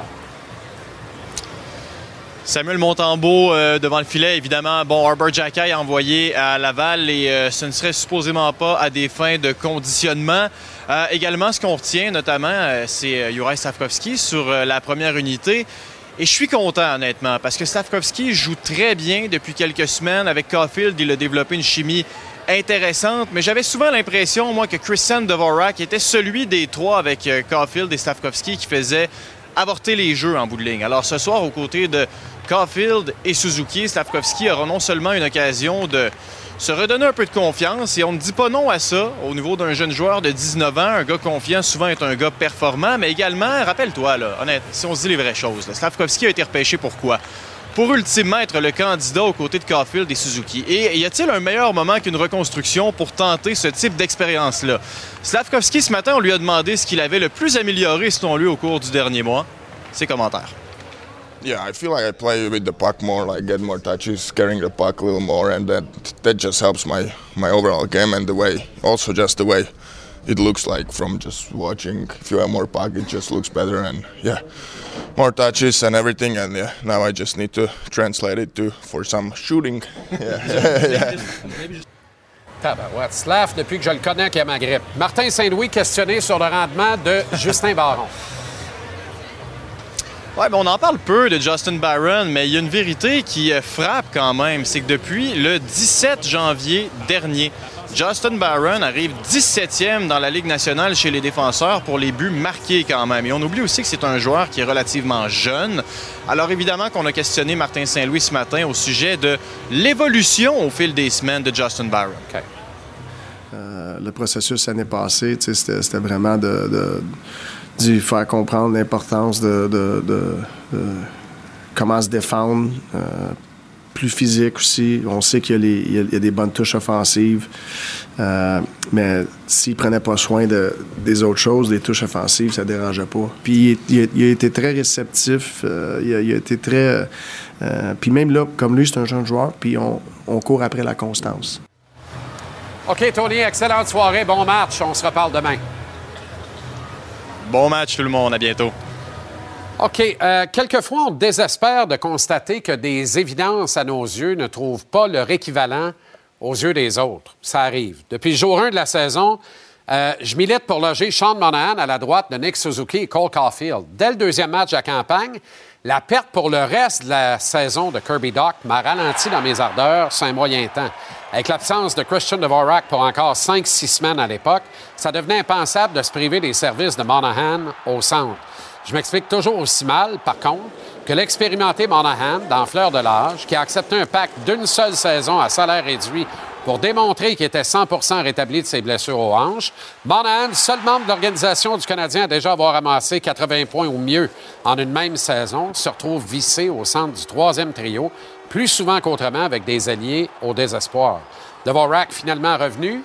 Samuel Montembeau euh, devant le filet, évidemment. Bon, Arbor Jackay est envoyé à Laval et euh, ce ne serait supposément pas à des fins de conditionnement. Euh, également, ce qu'on retient notamment, euh, c'est euh, Juraj Stavkovski sur la première unité. Et je suis content, honnêtement, parce que Stavkovski joue très bien depuis quelques semaines. Avec Caulfield, il a développé une chimie intéressante, mais j'avais souvent l'impression, moi, que Christian Dvorak était celui des trois avec Caulfield et Stavkovski qui faisait avorter les jeux en bout de ligne. Alors ce soir, aux côtés de Caulfield et Suzuki, Stavkovski aura non seulement une occasion de se redonner un peu de confiance, et on ne dit pas non à ça au niveau d'un jeune joueur de 19 ans. Un gars confiant souvent est un gars performant, mais également, rappelle-toi, là, honnête, si on se dit les vraies choses, là, Stavkovski a été repêché pourquoi? Pour ultimement être le candidat aux côtés de Caulfield et Suzuki. Et y a-t-il un meilleur moment qu'une reconstruction pour tenter ce type d'expérience-là? Slavkovski, ce matin, on lui a demandé ce qu'il avait le plus amélioré, selon lui, au cours du dernier mois. Ses commentaires. Yeah, I feel like I play with the puck more, like get more touches, carrying the puck a little more, and that that just helps my my overall game and the way, also just the way it looks like from just watching. If you have more puck, it just looks better, and yeah, more touches and everything. And yeah, now I just need to translate it to for some shooting. yeah. yeah. Tabarouette. Uh, Slav, depuis que je le connais, qui a ma grippe. Martin Saint-Louis questionné sur le rendement de Justin Baron. Ouais, ben on en parle peu de Justin Barron, mais il y a une vérité qui euh, frappe quand même. C'est que depuis le 17 janvier dernier, Justin Barron arrive 17e dans la Ligue nationale chez les défenseurs pour les buts marqués quand même. Et on oublie aussi que c'est un joueur qui est relativement jeune. Alors évidemment qu'on a questionné Martin Saint-Louis ce matin au sujet de l'évolution au fil des semaines de Justin Barron. Euh, le processus l'année passée, c'était vraiment de, d'y faire comprendre l'importance de, de- comment se défendre, euh, plus physique aussi. On sait qu'il y y a- des bonnes touches offensives, euh, mais s'il prenait pas soin de, des autres choses, des touches offensives, ça dérangeait pas. Puis il, a, été très réceptif, euh, il, a, été très... puis même là, comme lui, c'est un jeune joueur, puis on, on court après la constance. OK, Tony, excellente soirée. Bon match. On se reparle demain. Bon match tout le monde, à bientôt. OK. euh, quelquefois, on désespère de constater que des évidences à nos yeux ne trouvent pas leur équivalent aux yeux des autres. Ça arrive. Depuis le jour 1 de la saison, euh, je milite pour loger Sean Monahan à la droite de Nick Suzuki et Cole Caulfield. Dès le deuxième match la campagne, la perte pour le reste de la saison de Kirby Doc m'a ralenti dans mes ardeurs sur un moyen temps. Avec l'absence de Christian Dvorak pour encore 5-6 semaines à l'époque, ça devenait impensable de se priver des services de Monahan au centre. Je m'explique toujours aussi mal, par contre, que l'expérimenté Monahan, dans Fleur de l'âge, qui a accepté un pacte d'une seule saison à salaire réduit pour démontrer qu'il était 100% rétabli de ses blessures aux hanches. Monahan, seul membre de l'organisation du Canadien à déjà avoir amassé 80 points ou mieux en une même saison, se retrouve vissé au centre du troisième trio, plus souvent qu'autrement avec des alliés au désespoir. Dvorak finalement revenu,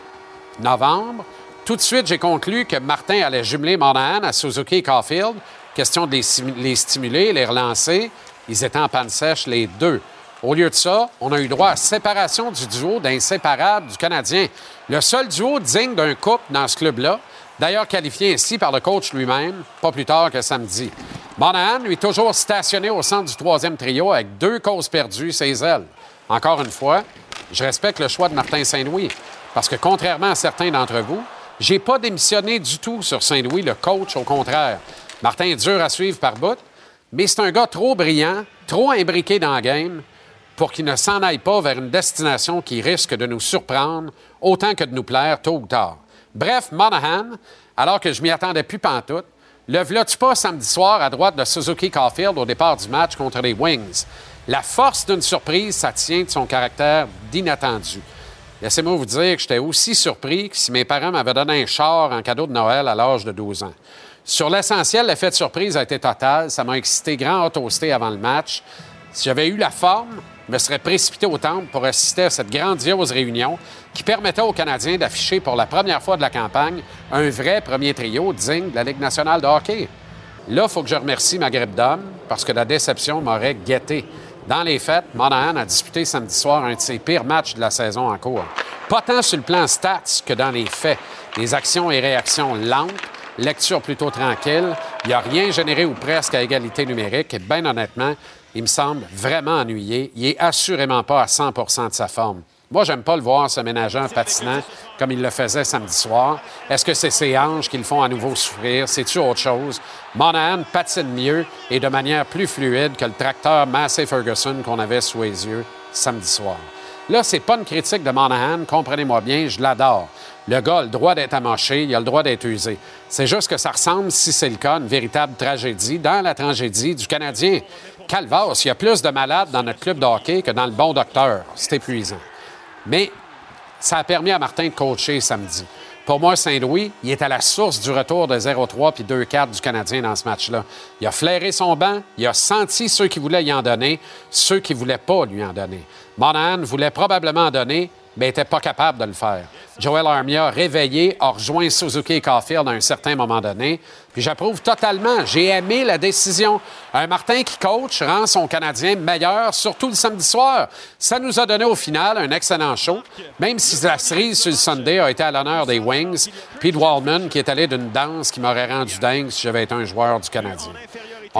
novembre. Tout de suite, j'ai conclu que Martin allait jumeler Monahan à Suzuki et Caulfield. Question de les, stimuler, les relancer. Ils étaient en panne sèche, les deux. Au lieu de ça, on a eu droit à séparation du duo d'inséparables du Canadien. Le seul duo digne d'un couple dans ce club-là, d'ailleurs qualifié ainsi par le coach lui-même, pas plus tard que samedi. Monahan, lui, toujours stationné au centre du troisième trio avec deux causes perdues, ses ailes. Encore une fois, je respecte le choix de Martin Saint-Louis, parce que contrairement à certains d'entre vous, j'ai pas démissionné du tout sur Saint-Louis, le coach, au contraire. Martin est dur à suivre par bout, mais c'est un gars trop brillant, trop imbriqué dans le game pour qu'il ne s'en aille pas vers une destination qui risque de nous surprendre autant que de nous plaire tôt ou tard. Bref, Monahan, alors que je m'y attendais plus pantoute, le v'là-tu pas samedi soir à droite de Suzuki Caulfield au départ du match contre les Wings? La force d'une surprise, ça tient de son caractère d'inattendu. Laissez-moi vous dire que j'étais aussi surpris que si mes parents m'avaient donné un char en cadeau de Noël à l'âge de 12 ans. Sur l'essentiel, l'effet de surprise a été total. Ça m'a excité grand toasté avant le match. Si j'avais eu la forme, me serais précipité au temple pour assister à cette grandiose réunion qui permettait aux Canadiens d'afficher pour la première fois de la campagne un vrai premier trio digne de la Ligue nationale de hockey. Là, il faut que je remercie ma grippe d'homme parce que la déception m'aurait guetté. Dans les faits, Monahan a disputé samedi soir un de ses pires matchs de la saison en cours. Pas tant sur le plan stats que dans les faits. Les actions et réactions lentes, lecture plutôt tranquille. Il n'y a rien généré ou presque à égalité numérique. Et bien honnêtement, il me semble vraiment ennuyé. Il est assurément pas à 100% de sa forme. Moi, j'aime pas le voir se ménager patinant comme il le faisait samedi soir. Est-ce que c'est ses hanches qui le font à nouveau souffrir? C'est-tu autre chose? Monahan patine mieux et de manière plus fluide que le tracteur Massey Ferguson qu'on avait sous les yeux samedi soir. Là, c'est pas une critique de Monahan, comprenez-moi bien, je l'adore. Le gars a le droit d'être amoché, il a le droit d'être usé. C'est juste que ça ressemble, si c'est le cas, à une véritable tragédie dans la tragédie du Canadien. Calvas, il y a plus de malades dans notre club de hockey que dans le bon docteur. C'est épuisant. Mais ça a permis à Martin de coacher samedi. Pour moi, Saint-Louis, il est à la source du retour de 0-3 puis 2-4 du Canadien dans ce match-là. Il a flairé son banc, il a senti ceux qui voulaient y en donner, ceux qui ne voulaient pas lui en donner. Monahan voulait probablement en donner, mais n'était pas capable de le faire. Joel Armia, réveillé, a rejoint Suzuki et Caulfield à un certain moment donné. Puis j'approuve totalement. J'ai aimé la décision. Un Martin qui coach rend son Canadien meilleur, surtout le samedi soir. Ça nous a donné au final un excellent show, même si la cerise sur le Sunday a été à l'honneur des Wings. Pete Waldman, qui est allé d'une danse qui m'aurait rendu dingue si j'avais été un joueur du Canadien.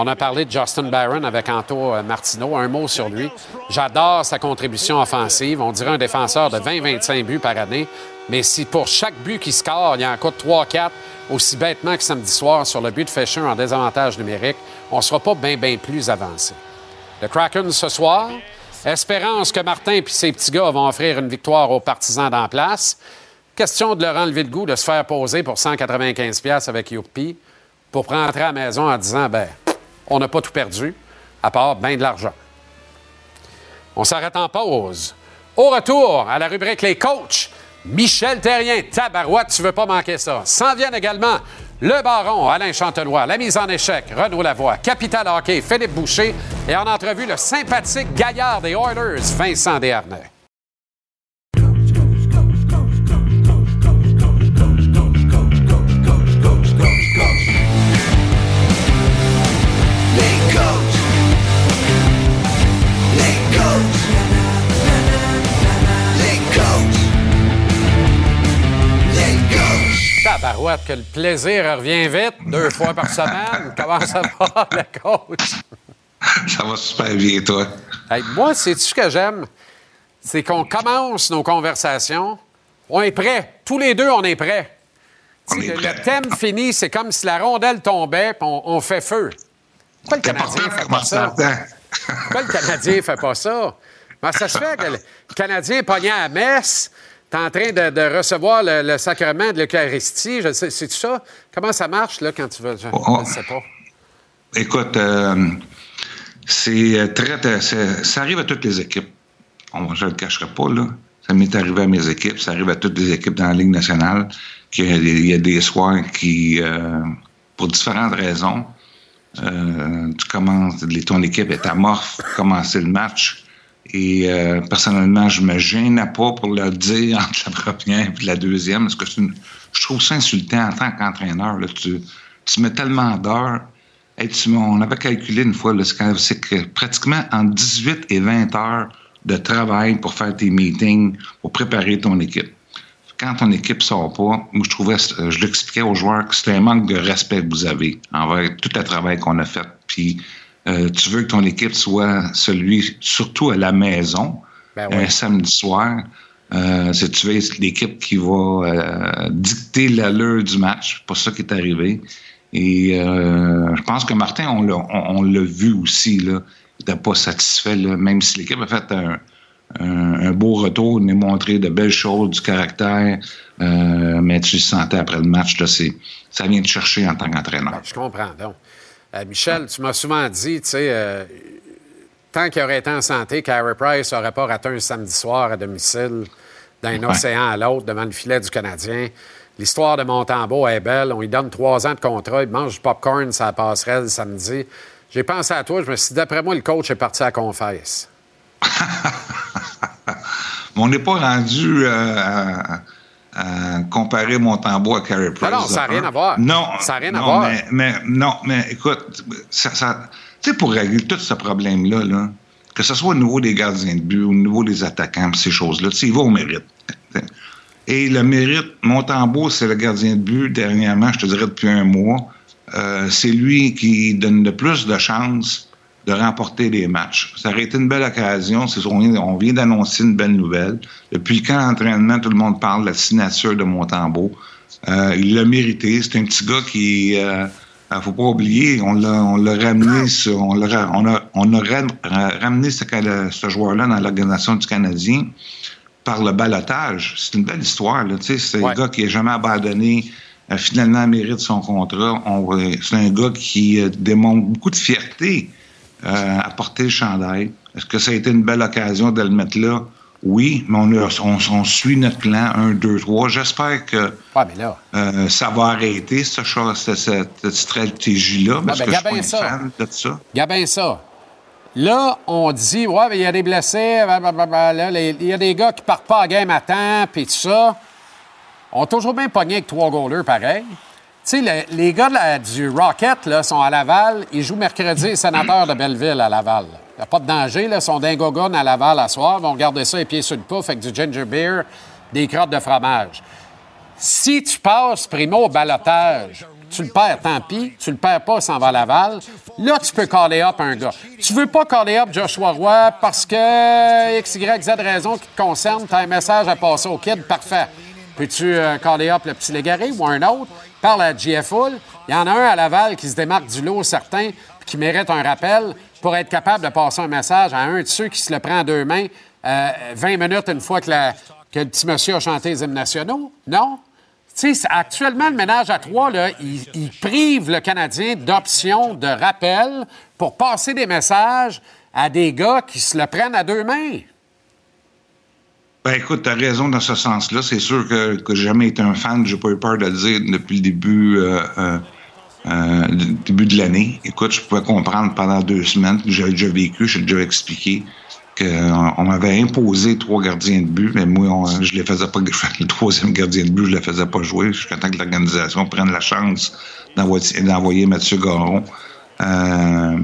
On a parlé de Justin Barron avec Anto euh, Martineau. Un mot sur lui. J'adore sa contribution offensive. On dirait un défenseur de 20-25 buts par année. Mais si pour chaque but qui score, il y en coûte 3-4, aussi bêtement que samedi soir sur le but de Fisher en désavantage numérique, on ne sera pas bien, bien plus avancé. Le Kraken ce soir, espérance que Martin et ses petits gars vont offrir une victoire aux partisans d'en place. Question de leur enlever le goût de se faire poser pour 195$ avec Youpi pour rentrer à la maison en disant ben on n'a pas tout perdu, à part bien de l'argent. On s'arrête en pause. Au retour, à la rubrique Les coachs, Michel Terrien, tabarouette, tu veux pas manquer ça. S'en viennent également le baron Alain Chantelois, la mise en échec Renaud Lavoie, Capital Hockey Philippe Boucher et en entrevue le sympathique gaillard des Oilers Vincent Desharnais. Tabarouette, que le plaisir revient vite, deux fois par semaine. Comment ça va, le coach? Ça va super bien, toi. Hey, moi, c'est-tu ce que j'aime? C'est qu'on commence nos conversations. On est prêt. Tous les deux, on est prêts. Le, le thème fini, c'est comme si la rondelle tombait puis on, on fait feu. Pourquoi le Canadien fait pas ça? Pourquoi le Canadien fait pas ça? Ben, ça se fait que le Canadien pogné à Metz, t'es en train de, de recevoir le, le sacrement de l'Eucharistie. C'est-tu ça? Comment ça marche, là, quand tu vas... Je ne sais pas. Écoute, euh, c'est euh, très. c'est- ça arrive à toutes les équipes. On- je ne le cacherai pas, là. Ça m'est arrivé à mes équipes, ça arrive à toutes les équipes dans la Ligue nationale, qu'il y a des, il y a des soirs qui, euh, pour différentes raisons, euh, tu commences, ton équipe est amorphe pour commencer le match. Et euh, personnellement, je me gênais pas pour le dire entre la première et la deuxième, parce que une- je trouve ça insultant en tant qu'entraîneur. Tu, tu mets tellement d'heures. Hey, on avait calculé une fois, c'est que pratiquement en 18 et 20 heures de travail pour faire tes meetings, pour préparer ton équipe. Quand ton équipe sort pas, moi je trouvais, euh, je l'expliquais aux joueurs que c'était un manque de respect que vous avez envers tout le travail qu'on a fait. Puis euh, tu veux que ton équipe soit celui, surtout à la maison, Ben ouais. un samedi soir. Euh, c'est tu veux l'équipe qui va euh, dicter l'allure du match. C'est pas ça qui est arrivé. Et euh, je pense que Martin, on l'a, on, on l'a vu aussi, là. Il n'était pas satisfait, là, même si l'équipe a fait un, un, un beau retour, il nous a montré de belles choses, du caractère, euh, mais tu le sentais après le match, là, c'est, ça vient te chercher en tant qu'entraîneur. Je comprends donc. Euh, Michel, tu m'as souvent dit, tu sais, euh, tant qu'il aurait été en santé, Carey Price n'aurait pas raté un samedi soir à domicile d'un Ouais. océan à l'autre devant le filet du Canadien. L'histoire de Montembeau est belle. On lui donne trois ans de contrat. Il mange du popcorn, ça passerait le samedi. J'ai pensé à toi. Je me suis dit, d'après moi, le coach est parti à confesse. Mais on n'est pas rendu euh, à, comparer Montembeau à Carey Price. Non, non, ça n'a rien à voir. Non, Ça n'a rien à non, voir. Mais, mais- non, mais écoute, ça, ça- tu sais, pour régler tout ce problème-là, là, que ce soit au niveau des gardiens de but, au niveau des attaquants, ces choses-là, tu sais, il va au mérite. Et le mérite, Montembeau, c'est le gardien de but, dernièrement, je te dirais depuis un mois. Euh, c'est lui qui donne le plus de chances de remporter les matchs. Ça aurait été une belle occasion. On vient, on vient d'annoncer une belle nouvelle. Depuis quand l'entraînement, tout le monde parle de la signature de Montembeau? Euh, il l'a mérité. C'est un petit gars qui... Euh, euh, faut pas oublier, on l'a, ramené, sur- on, a, on ramené ce, joueur-là dans l'organisation du Canadien par le balotage. C'est une belle histoire. C'est un gars qui n'a jamais abandonné. euh, finalement, mérite son contrat. On- c'est un gars qui euh, démontre beaucoup de fierté euh, à porter le chandail. Est-ce que ça a été une belle occasion de le mettre là? Oui, mais on, a- on- on suit notre plan 1, 2, 3. J'espère que euh, ça va arrêter ce cette, stratégie-là. Parce ben, que je suis pas ça. fan de ça. Bien ça. Là, on dit, ouais, il y a des blessés, il y a des gars qui partent pas à game à temps, puis tout ça. On a toujours bien pogné avec trois goalers pareil. Sais, le- les gars du Rocket là, sont à Laval. Ils jouent mercredi les sénateurs de Belleville à Laval. Il n'y a pas de danger. Là. Sont d'ingogon à Laval à soir. Ils vont garder ça les pieds sur le pouf avec du ginger beer, des crottes de fromage. Si tu passes primo au balotage, tu le perds, tant pis. Tu le perds pas, s'en va à Laval. Là, tu peux caller up un gars. Tu veux pas caller up Joshua Roy parce que X, Y, Z raison qui te concerne, tu as un message à passer au kid, parfait. Peux-tu euh, caller up le petit Légaré ou un autre? Parle à GF Hull. Il y en a un à Laval qui se démarque du lot certain qui mérite un rappel pour être capable de passer un message à un de ceux qui se le prend à deux mains euh, 20 minutes une fois que, la- le petit monsieur a chanté les hymnes nationaux? Non? Actuellement, le ménage à trois, là, il, il prive le Canadien d'options de rappel pour passer des messages à des gars qui se le prennent à deux mains. Ben écoute, tu as raison dans ce sens-là. C'est sûr que, que j'ai jamais été un fan, j'ai pas eu peur de le dire depuis le début, euh, euh, euh, début de l'année. Écoute, je pouvais comprendre pendant deux semaines, j'ai déjà vécu, j'ai déjà expliqué qu'on on m'avait imposé trois gardiens de but, mais moi, je les faisais pas, le troisième gardien de but, je le faisais pas jouer jusqu'à temps que l'organisation prenne la chance d'envoyer Mathieu Garon. euh,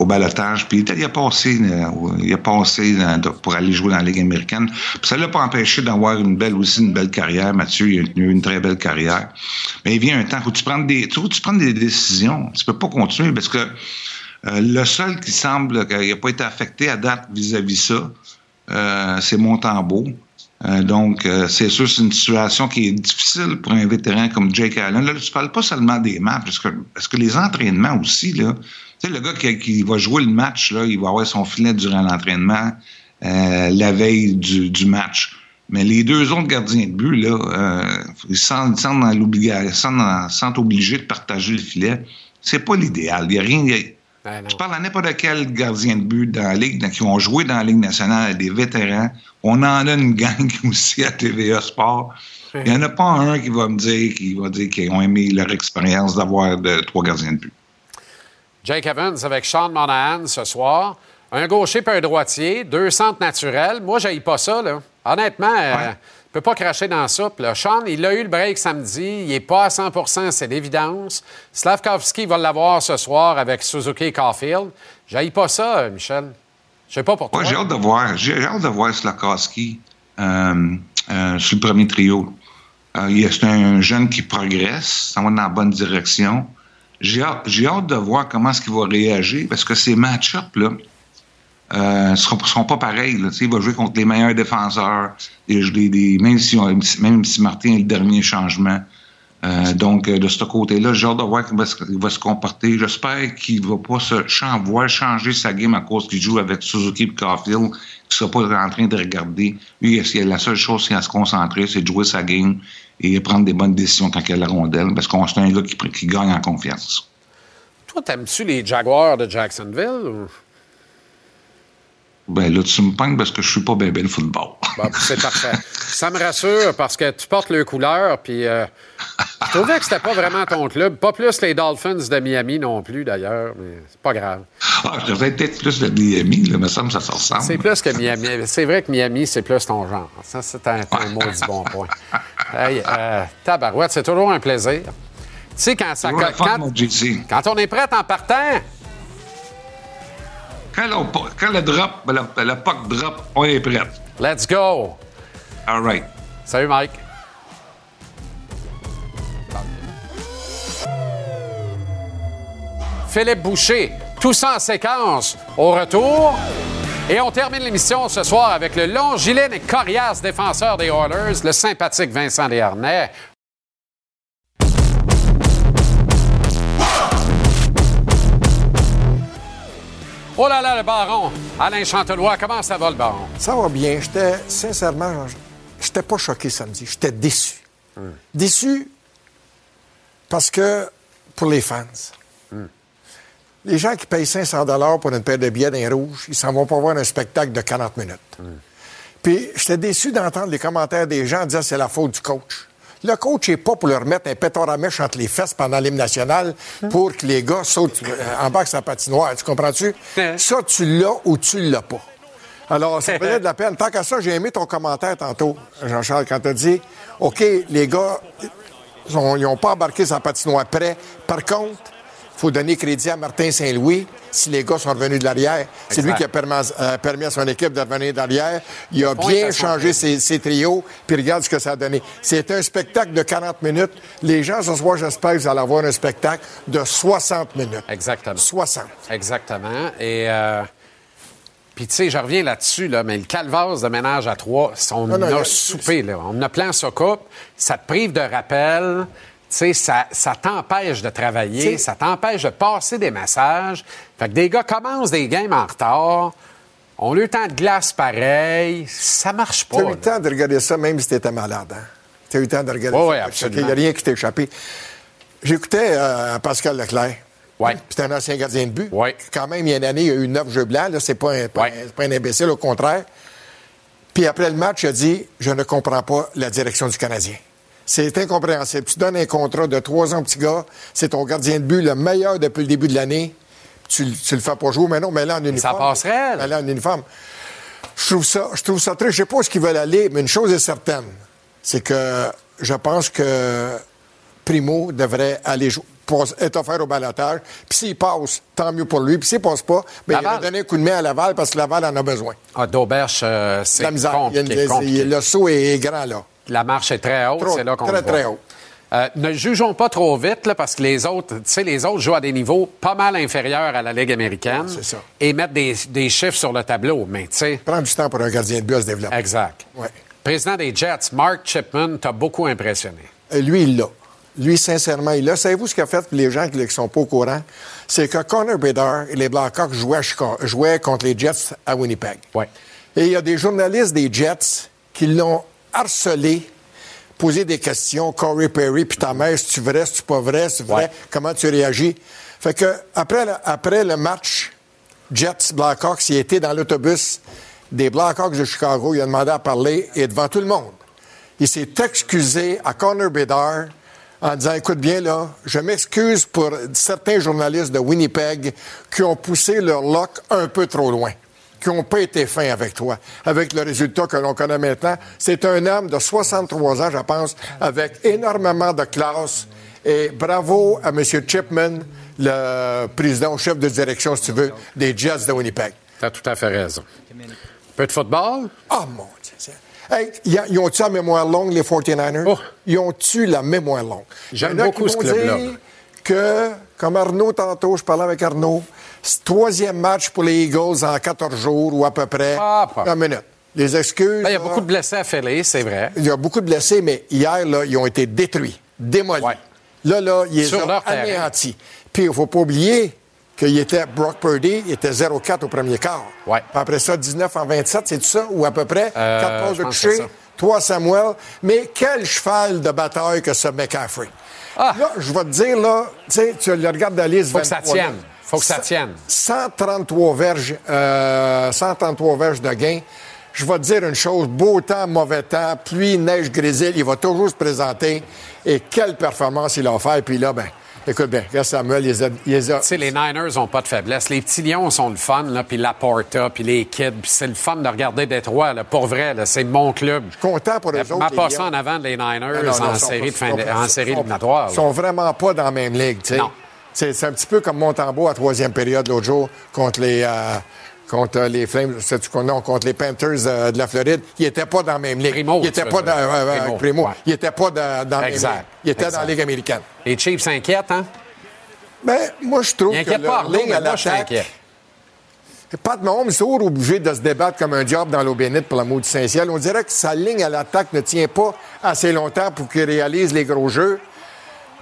au balotage. Puis il a passé, euh, il a passé de- pour aller jouer dans la Ligue américaine. Puis ça l'a pas empêché d'avoir une belle aussi une belle carrière. Mathieu, il a eu une très belle carrière. Mais il vient un temps où tu prends des, que tu prennes des décisions. Tu peux pas continuer parce que euh, le seul qui semble qu'il n'a pas été affecté à date vis-à-vis ça, euh, c'est Montembeau. Euh, donc, euh, c'est sûr, c'est une situation qui est difficile pour un vétéran comme Jake Allen. Là, tu parles pas seulement des matchs, parce que, parce que les entraînements aussi, là, tu sais, le gars qui, qui va jouer le match, là, il va avoir son filet durant l'entraînement euh, la veille du, du match. Mais les deux autres gardiens de but, là, euh, ils dans l'obligation, sentent obligés de partager le filet. C'est pas l'idéal. Il y a rien. y a- je parle à n'importe quel gardien de but dans la Ligue, dans- qui ont joué dans la Ligue nationale, des vétérans. On en a une gang aussi à TVA Sport. Il n'y en a pas un qui va me dire, qui va dire qu'ils ont aimé leur expérience d'avoir trois gardiens de but. Jake Evans avec Sean Monahan ce soir. Un gaucher puis un droitier, deux centres naturels. Moi, je pas ça. Là. Honnêtement, euh, ne peut pas cracher dans la soupe. Là. Sean, il a eu le break samedi. Il n'est pas à 100% c'est l'évidence. Slavkovski va l'avoir ce soir avec Suzuki et Caulfield. Je pas ça, euh, Michel. Je sais pas pour toi. Ouais, j'ai hâte de voir. J'ai hâte de voir Slakowski euh, euh, sur le premier trio. Euh, c'est un jeune qui progresse, ça va dans la bonne direction. J'ai hâte, de voir comment est-ce qu'il va réagir parce que ces match-ups, là, euh, seront, pas pareils. Il va jouer contre les meilleurs défenseurs, même, si, même si Martin est le dernier changement. Euh, donc, euh, de ce côté-là, j'ai hâte de voir comment il va se comporter. J'espère qu'il va pas se voir changer sa game à cause qu'il joue avec Suzuki et Caulfield, qu'il ne sera pas en train de regarder. Lui, la seule chose qu'il a à se concentrer, c'est de jouer sa game et prendre des bonnes décisions quand il a la rondelle, parce qu'on c'est un gars qui, gagne en confiance. Toi, t'aimes-tu les Jaguars de Jacksonville? Ben là, tu me pognes parce que je suis pas bien le football. Bon, c'est parfait. Ça me rassure parce que tu portes le couleur, puis euh, je trouvais que c'était pas vraiment ton club. Pas plus les Dolphins de Miami non plus, d'ailleurs, mais c'est pas grave. Ah, je devrais peut-être plus de Miami, là, mais ça me ça se ressemble. C'est plus que Miami. C'est vrai que Miami, c'est plus ton genre. Ça, c'est un, un maudit bon point. Hey, euh, tabarouette, c'est toujours un plaisir. Tu sais, quand, ça, quand, JC. quand on est prêt en partant, Quand, le drop, ben, le, le puck drop, on est prêt. let's go! All right. Salut, Mike. Philippe Boucher, tout ça en séquence au retour. Et on termine l'émission ce soir avec le longilène et coriace défenseur des Oilers, le sympathique Vincent Desharnais. Oh là là, le baron! Alain Chantelois, comment ça va, le baron? Ça va bien. J'étais, sincèrement, j'étais pas choqué samedi. J'étais déçu. Déçu parce que, pour les fans, les gens qui payent 500 pour une paire de billets d'un rouge, ils s'en vont pas voir un spectacle de 40 minutes. Puis, j'étais déçu d'entendre les commentaires des gens dire c'est la faute du coach. Le coach n'est pas pour leur mettre un pétard à mèche entre les fesses pendant l'hymne national pour que les gars sautent euh, en bas sa patinoire. Tu comprends-tu? Ça, tu l'as ou tu l'as pas. Alors, ça faisait de la peine. Tant qu'à ça, j'ai aimé ton commentaire tantôt, Jean-Charles, quand tu as dit OK, les gars, ils n'ont pas embarqué sa patinoire prêt. Par contre, faut donner crédit à Martin Saint-Louis si les gars sont revenus de l'arrière. C'est lui qui a permis, euh, permis à son équipe de revenir d'arrière. Il a bien changé ses, ses trios, puis regarde ce que ça a donné. C'est un spectacle de 40 minutes. Les gens, ce soir, j'espère que vous allez avoir un spectacle de 60 minutes. Exactement. 60. Exactement. Et euh, puis tu sais, je reviens là-dessus, là, mais le calvaire de ménage à trois, on Non, non, a soupé, là. On a plein sa coupe, ça te prive de rappel. Sais, ça, ça t'empêche de travailler, ça t'empêche de passer des messages. Fait que des gars commencent des games en retard, ont le temps de glace pareil, ça marche pas. Tu as eu le temps de regarder ça même si tu étais malade. Hein? Tu as eu le temps de regarder ça. que absolument. Il n'y a rien qui t'est échappé. J'écoutais euh, Pascal Leclerc. Ouais. C'est un ancien gardien de but. Ouais. Quand même, il y a une année, il y a eu neuf jeux blancs. Là, c'est pas, un, pas, Ouais. un, c'est pas un imbécile, au contraire. Puis après le match, il a dit Je ne comprends pas la direction du Canadien. C'est incompréhensible. Tu donnes un contrat de trois ans, petit gars. C'est ton gardien de but le meilleur depuis le début de l'année. Tu, tu le fais pas jouer, mais non, mais là en uniforme. passerait, là. En uniforme. Je trouve ça, je trouve ça très. Je sais pas où ce qu'ils veulent aller, mais une chose est certaine, c'est que je pense que Primo devrait aller jouer, être offert au balotage. Puis s'il passe, tant mieux pour lui. Puis s'il passe pas, ben, il va donner un coup de main à Laval parce que Laval en a besoin. Ah, D'Auberche, euh, c'est La misère. Il y a une- compliqué, compliqué. le saut est grand là. La marche est très haute, c'est là qu'on très, très haut. Euh, ne jugeons pas trop vite, là, parce que les autres, tu sais, les autres jouent à des niveaux pas mal inférieurs à la Ligue américaine. c'est ça. Et mettent des, des chiffres sur le tableau. Mais, tu sais, Prends du temps pour un gardien de but à se développer. exact. Ouais. Président des Jets, Mark Chipman, t'a beaucoup impressionné. Et lui, il l'a. Lui, sincèrement, il l'a. Savez-vous ce qu'il a fait pour les gens qui ne sont pas au courant? C'est que Connor Bedard et les Blackhawks jouaient, jouaient contre les Jets à Winnipeg. Ouais. Et il y a des journalistes des Jets qui l'ont harcelé, posé des questions. Corey Perry, puis ta mère, c'est-tu vrai, c'est-tu pas vrai, c'est vrai, Ouais. comment tu réagis? Fait que, après le, après le match Jets Blackhawks, il était dans l'autobus des Blackhawks de Chicago, il a demandé à parler et devant tout le monde. Il s'est excusé à Connor Bedard en disant Écoute bien, là, je m'excuse pour certains journalistes de Winnipeg qui ont poussé leur lock un peu trop loin, qui n'ont pas été fins avec toi, avec le résultat que l'on connaît maintenant. C'est un homme de 63 ans, je pense, avec énormément de classe. Et bravo à M. Chipman, le président, chef de direction, si tu veux, des Jets de Winnipeg. T'as tout à fait raison. Peu de football? Oh mon Dieu. Hey, ils ont-tu la mémoire longue, les 49ers? Oh. Ils ont-tu la mémoire longue? J'aime beaucoup ce club-là. que, comme Arnaud tantôt, je parlais avec Arnaud, troisième match pour les Eagles en 14 jours ou à peu près. Ah, pas. Une minute. Les excuses. Ben, Il y a là, beaucoup de blessés à Philly, c'est vrai. il y a beaucoup de blessés, mais hier, là, ils ont été détruits. démolis. Là, là, il Sur est leur terrain. anéanti. Puis, il ne faut pas oublier qu'il était Brock Purdy, il était 0-4 au premier quart. Puis après ça, 19 en 27, c'est tout ça? Ou à peu près? Euh, 4 passes de coucher, ça. 3 Samuel. Mais quel cheval de bataille que ce McCaffrey. Là, je vais te dire, là, tu sais, tu le regardes dans la liste Ah. Faut que ça 23 tienne. là. Faut que ça tienne. 133 verges, euh, 133 verges de gain. Je vais te dire une chose, beau temps, mauvais temps, pluie, neige, grésil, il va toujours se présenter. Et quelle performance il a offert. Puis là, ben, écoute bien, regarde Samuel, il les a... Tu sais, les Niners n'ont pas de faiblesse. Les petits lions sont le fun, là, puis Laporta, puis les kids, puis c'est le fun de regarder Détroit, là, pour vrai, là, c'est mon club. Je suis content pour eux autres, m'a Lions. en avant de les Niners non, non, en, série de fin de- en série éliminatoire. Ils là. sont vraiment pas dans la même ligue, tu sais. Non. C'est un petit peu comme Montembeau à troisième période l'autre jour contre les... euh, contre les Flames, non, contre les Panthers euh, de la Floride, il était pas dans la même ligue. il était tu pas dans, Primo, Primo. ouais. Il était pas dans, dans la même ligue. Il était Exact. dans la Ligue américaine. Les Chiefs s'inquiètent, hein? Ben, moi, je trouve Il que pas leur ligne à mais l'attaque... Pat Mahomes est toujours obligé de se débattre comme un diable dans l'eau bénite pour l'amour du Saint-Ciel. On dirait que sa ligne à l'attaque ne tient pas assez longtemps pour qu'il réalise les gros jeux.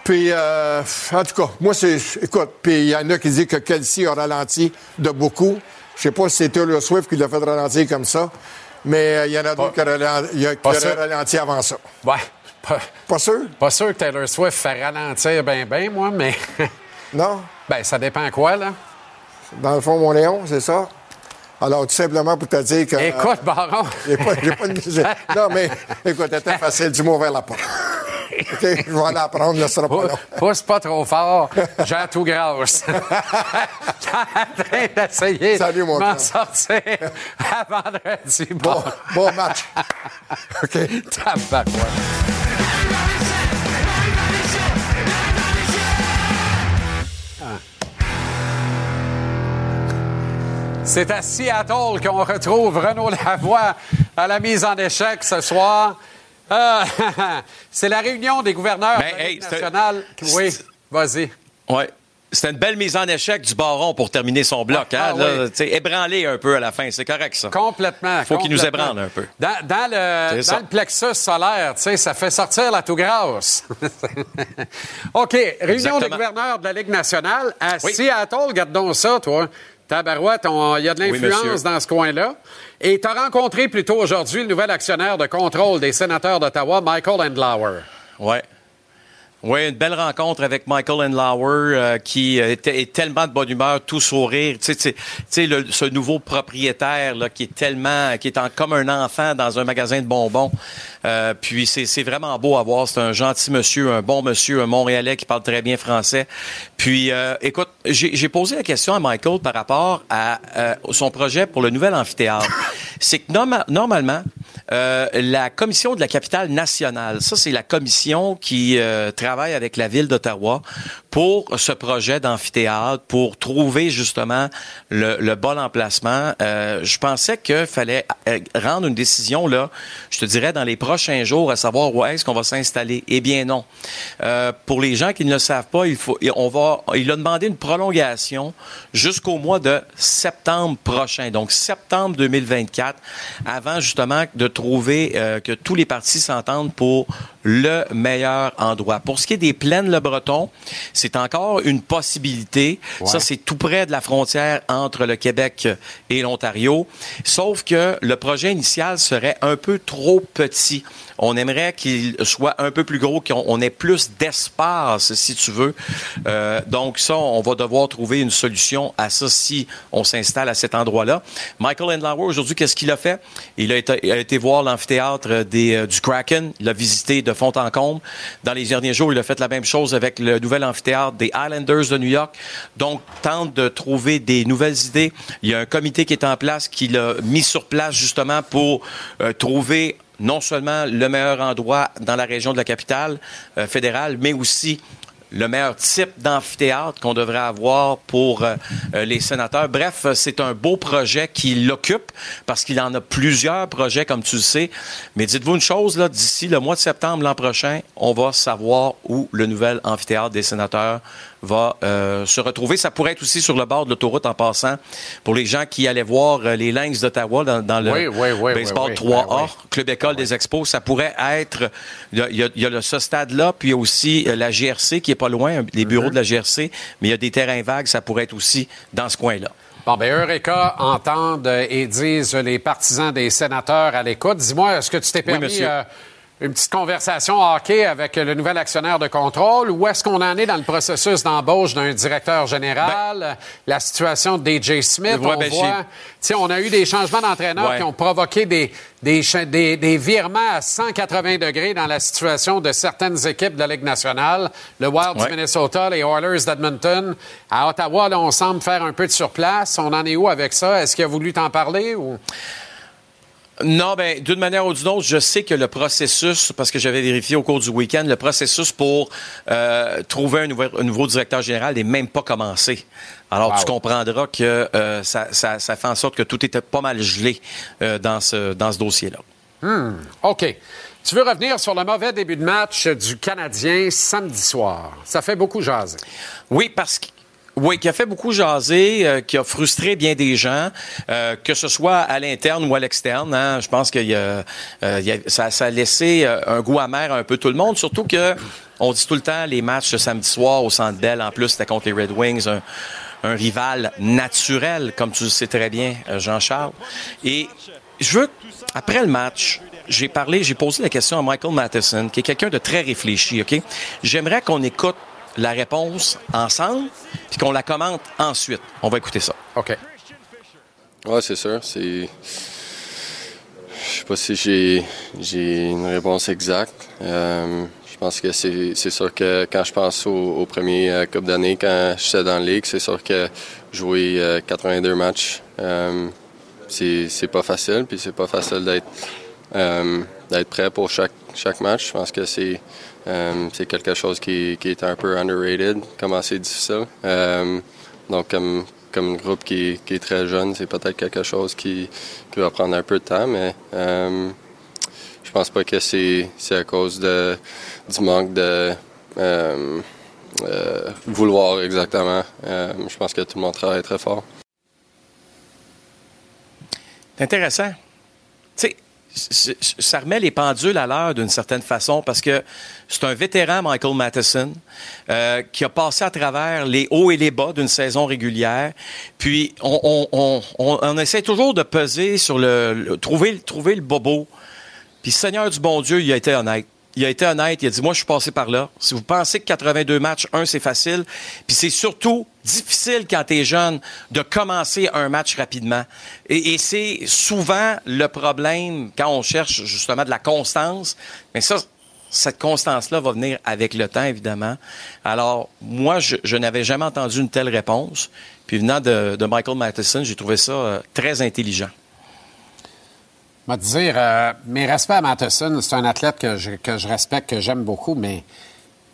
Puis, euh, en tout cas, moi, c'est. Écoute, puis il y en a qui disent que Kelsey a ralenti de beaucoup. Je sais pas si c'est Taylor Swift qui l'a fait ralentir comme ça, mais euh, il y en a d'autres qui auraient ralenti avant ça. Ouais. Pas, pas sûr? Pas sûr que Taylor Swift fait ralentir ben ben, moi, mais... non? Ben, ça dépend quoi, là? Dans le fond, mon Léon, c'est ça? Alors, tout simplement pour te dire que. Écoute, Baron. J'ai pas, pas de- Non, mais écoute, c'était facile. Du mot vers la porte. OK? Je vais aller apprendre, ce sera pas long. Pousse pas trop fort, j'ai tout. T'es en train d'essayer Salut, mon de m'en sortir à vendredi. Bon, bon match. OK. Tabarouette. C'est à Seattle qu'on retrouve Renaud Lavoie à la mise en échec ce soir. Euh, c'est la réunion des gouverneurs Ben, de hey, nationale. Oui, vas-y. Oui. C'était une belle mise en échec du baron pour terminer son bloc. Hein? Ah, là, oui. ébranlé un peu à la fin. C'est correct, ça. Complètement. Faut qu'il nous ébranle un peu. Dans, dans le, dans plexus solaire, ça fait sortir la tout grasse. OK. Réunion Exactement. des gouverneurs de la Ligue nationale à Seattle. Garde donc ça, toi. Tabarouette, il y a de Oui, l'influence dans ce coin-là. Et tu as rencontré plutôt aujourd'hui le nouvel actionnaire de contrôle des sénateurs d'Ottawa, Michael Endlauer. Ouais. Oui, une belle rencontre avec Michael Enlauer euh, qui euh, est tellement de bonne humeur, tout sourire. Tu sais, le- ce nouveau propriétaire là, qui est tellement, qui est en, comme un enfant dans un magasin de bonbons. Euh, puis c'est vraiment beau à voir. C'est un gentil monsieur, un bon monsieur, un Montréalais qui parle très bien français. Puis, euh, écoute, j'ai posé la question à Michael par rapport à son projet pour le nouvel amphithéâtre. C'est que norma- normalement, la commission de la capitale nationale, ça c'est la commission qui euh, travaille avec la ville d'Ottawa pour ce projet d'amphithéâtre, pour trouver justement le, bon emplacement. Euh, je pensais qu'il fallait euh, rendre une décision là, je te dirais dans les prochains jours, à savoir où est-ce qu'on va s'installer. Eh bien non. Euh, pour les gens qui ne le savent pas, il faut, on va, il a demandé une prolongation jusqu'au mois de septembre prochain, donc septembre 2024, avant justement de trouver que tous les partis s'entendent pour le meilleur endroit. Pour ce qui est des plaines Le Breton, c'est encore une possibilité. Ça, c'est tout près de la frontière entre le Québec et l'Ontario. Sauf que le projet initial serait un peu trop petit. On aimerait qu'il soit un peu plus gros, qu'on on ait plus d'espace, si tu veux. Euh, donc ça, on va devoir trouver une solution à ça si on s'installe à cet endroit-là. Michael Endlauer, aujourd'hui, qu'est-ce qu'il a fait? Il a été, voir l'amphithéâtre euh, du Kraken. Il l'a visité de fond en comble. Dans les derniers jours, il a fait la même chose avec le nouvel amphithéâtre des Islanders de New York. Donc, tente de trouver des nouvelles idées. Il y a un comité qui est en place, qui l'a mis sur place justement pour euh, trouver non seulement le meilleur endroit dans la région de la capitale euh, fédérale, mais aussi le meilleur type d'amphithéâtre qu'on devrait avoir pour euh, euh, les sénateurs. Bref, c'est un beau projet qui l'occupe parce qu'il en a plusieurs projets, comme tu le sais. Mais dites-vous une chose, d'ici le mois de septembre l'an prochain, on va savoir où le nouvel amphithéâtre des sénateurs va euh, se retrouver. Ça pourrait être aussi sur le bord de l'autoroute en passant pour les gens qui allaient voir euh, les Lynx d'Ottawa dans, dans le Oui, oui, oui, baseball oui, oui. 3A, Ben. Club École des Expos. Ça pourrait être, il y a, y le- ce stade-là, puis il y a aussi euh, la GRC qui est pas loin, les bureaux de la GRC, mais il y a des terrains vagues, ça pourrait être aussi dans ce coin-là. Bon, ben Eureka entendent et disent les partisans des sénateurs à l'écoute. Dis-moi, est-ce que tu t'es permis monsieur. euh, une petite conversation hockey avec le nouvel actionnaire de contrôle ou est-ce qu'on en est dans le processus d'embauche d'un directeur général? la situation de DJ Smith, on ben, voit... on a eu des changements d'entraîneurs Ouais. qui ont provoqué des, des, des, des virements à 180 degrés dans la situation de certaines équipes de la Ligue nationale. Le Wild Ouais. du Minnesota, les Oilers d'Edmonton. À Ottawa, là, on semble faire un peu de surplace. On en est où avec ça? Est-ce qu'il a voulu t'en parler ou... Non, ben d'une manière ou d'une autre, je sais que le processus, parce que j'avais vérifié au cours du week-end, le processus pour euh, trouver un, nouveau directeur général n'est même pas commencé. Alors, Wow. tu comprendras que euh, ça, ça- ça fait en sorte que tout était pas mal gelé euh, dans ce, dans ce dossier-là. Hmm, OK. Tu veux revenir sur le mauvais début de match du Canadien samedi soir. Ça fait beaucoup jaser. Oui, parce que oui, qui a fait beaucoup jaser, euh, qui a frustré bien des gens, euh, que ce soit à l'interne ou à l'externe. hein. Je pense que ça, ça a laissé euh, un goût amer à un peu tout le monde, surtout que on dit tout le temps les matchs samedi soir au Centre Bell. En plus, c'était contre les Red Wings, un, rival naturel, comme tu le sais très bien, euh, Jean-Charles. Et je veux, après le match, j'ai parlé, j'ai posé la question à Michael Matheson, qui est quelqu'un de très réfléchi, OK? J'aimerais qu'on écoute la réponse ensemble, puis qu'on la commente ensuite. On va écouter ça. OK. Ouais, c'est sûr. C'est. Je sais pas si j'ai j'ai une réponse exacte. Euh, je pense que c'est c'est sûr que quand je pense au, au premier euh, Coupe d'année, quand j'étais dans la Ligue, c'est sûr que jouer euh, 82 matchs, euh, c'est c'est pas facile. Puis c'est pas facile d'être euh, d'être prêt pour chaque, chaque match. Je pense que c'est euh, c'est quelque chose qui, qui est un peu underrated, comment c'est difficile. Euh, donc, comme, comme groupe qui, qui est très jeune, c'est peut-être quelque chose qui, qui va prendre un peu de temps, mais euh, je pense pas que c'est à cause de, du manque de vouloir exactement. Je pense que tout le monde travaille très fort. C'est intéressant. Tu sais, ça remet les pendules à l'heure d'une certaine façon parce que c'est un vétéran, Michael Matheson, euh, qui a passé à travers les hauts et les bas d'une saison régulière. Puis on, essaie toujours de peser sur le, le- trouver, trouver le bobo. Puis Seigneur du bon Dieu, il a été honnête. Il a été honnête, il a dit, moi, je suis passé par là. Si vous pensez que 82 matchs, un, c'est facile, puis c'est surtout difficile quand tu es jeune de commencer un match rapidement. Et, c'est souvent le problème quand on cherche justement de la constance. Mais ça, cette constance-là va venir avec le temps, évidemment. Alors, moi, je, n'avais jamais entendu une telle réponse. Puis venant de, de Michael Matheson, j'ai trouvé ça euh, très intelligent. Je vais te dire, euh, mes respects à Matheson, c'est un athlète que je, que je respecte, que j'aime beaucoup, mais,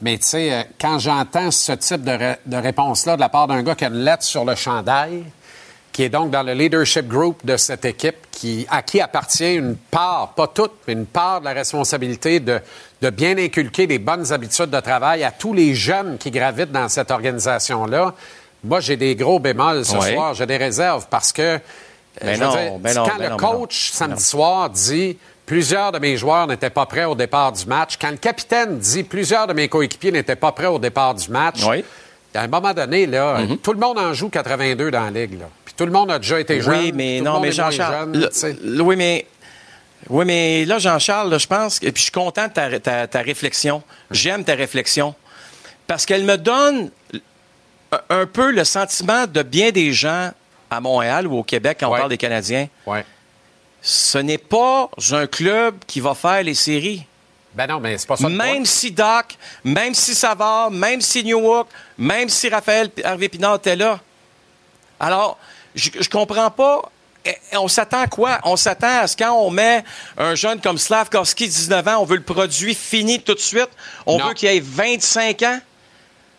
mais tu sais, euh, quand j'entends ce type de, ré- de réponse-là de la part d'un gars qui a une lettre sur le chandail, qui est donc dans le leadership group de cette équipe, qui, à qui appartient une part, pas toute, mais une part de la responsabilité de, de bien inculquer des bonnes habitudes de travail à tous les jeunes qui gravitent dans cette organisation-là. Moi, j'ai des gros bémols ce Ouais. soir, j'ai des réserves parce que euh, Ben non, dire, ben non, quand ben le non. coach samedi soir dit plusieurs de mes joueurs n'étaient pas prêts au départ du match, quand le capitaine dit plusieurs de mes coéquipiers n'étaient pas prêts au départ du match, à un moment donné, là, Mhm. tout le monde en joue 82 dans la ligue. Là. Puis tout le monde a déjà été jeune. Oui, mais tout non, mais Jean-Charles. Oui, mais. Oui, mais là, Jean-Charles, je pense, et puis je suis content de ta, ta- ta réflexion. J'aime ta réflexion. Parce qu'elle me donne un peu le sentiment de bien des gens à Montréal ou au Québec quand on parle des Canadiens. Ce n'est pas un club qui va faire les séries. Ben non, mais c'est pas ça Même si Doc, même si Savard, même si Newhook, même si Raphaël Harvey Pinard était là. Alors, je, je comprends pas. Eh, On s'attend à quoi? On s'attend à ce quand on met un jeune comme Slavkovski, 19 ans, on veut le produit fini tout de suite. On Non. veut qu'il ait 25 ans?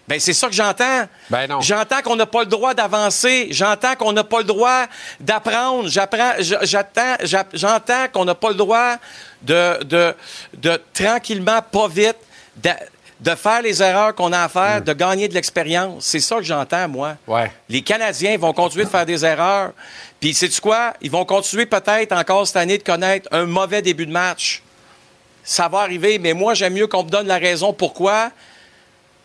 Ben, c'est ça que j'entends. Ben non. J'entends qu'on n'a pas le droit d'avancer. J'entends qu'on n'a pas le droit d'apprendre. J'apprends, j'attends, j'a- j'entends qu'on n'a pas le droit de, de, de tranquillement, pas vite, d'a- de faire les erreurs qu'on a à faire, de gagner de l'expérience. C'est ça que j'entends, moi. Ouais. Les Canadiens vont continuer de faire des erreurs. Puis, sais-tu quoi? Ils vont continuer peut-être encore cette année de connaître un mauvais début de match. Ça va arriver, mais moi, j'aime mieux qu'on me donne la raison pourquoi,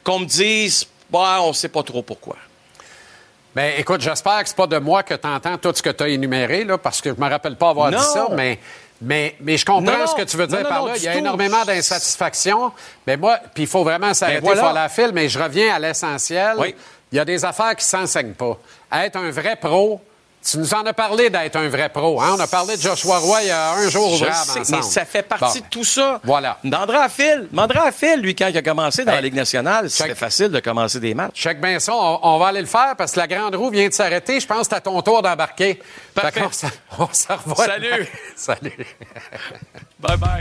qu'on me dise, bah, on sait pas trop pourquoi. Ben, écoute, j'espère que c'est pas de moi que tu entends tout ce que tu as énuméré, là, parce que je me rappelle pas avoir Non. dit ça, mais, mais, mais je comprends Non, ce que tu veux dire non, par là. Il y a tout. énormément d'insatisfaction. Mais moi, puis il faut vraiment s'arrêter Ben voilà. sur la file, mais je reviens à l'essentiel. Oui. Il y a des affaires qui s'enseignent pas. Être un vrai pro, tu nous en as parlé d'être un vrai pro. Hein? On a parlé de Joshua Roy il y a un jour Je ouvrable sais, ensemble. mais ça fait partie Bon. de tout ça. Voilà. Mandra à fil. Mandra à fil, lui, quand il a commencé dans la Ligue nationale, c'était facile de commencer des matchs. Check bien ça, on, on va aller le faire parce que la grande roue vient de s'arrêter. Je pense que c'est à ton tour d'embarquer. Fait Parfait. On se revoit. Salut. demain. Salut. Bye bye.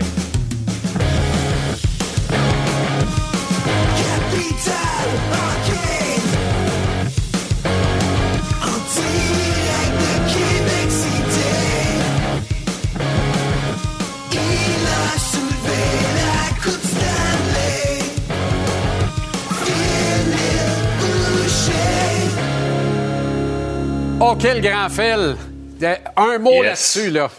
Capital OK, le grand fil. Un mot Yes. là-dessus, là.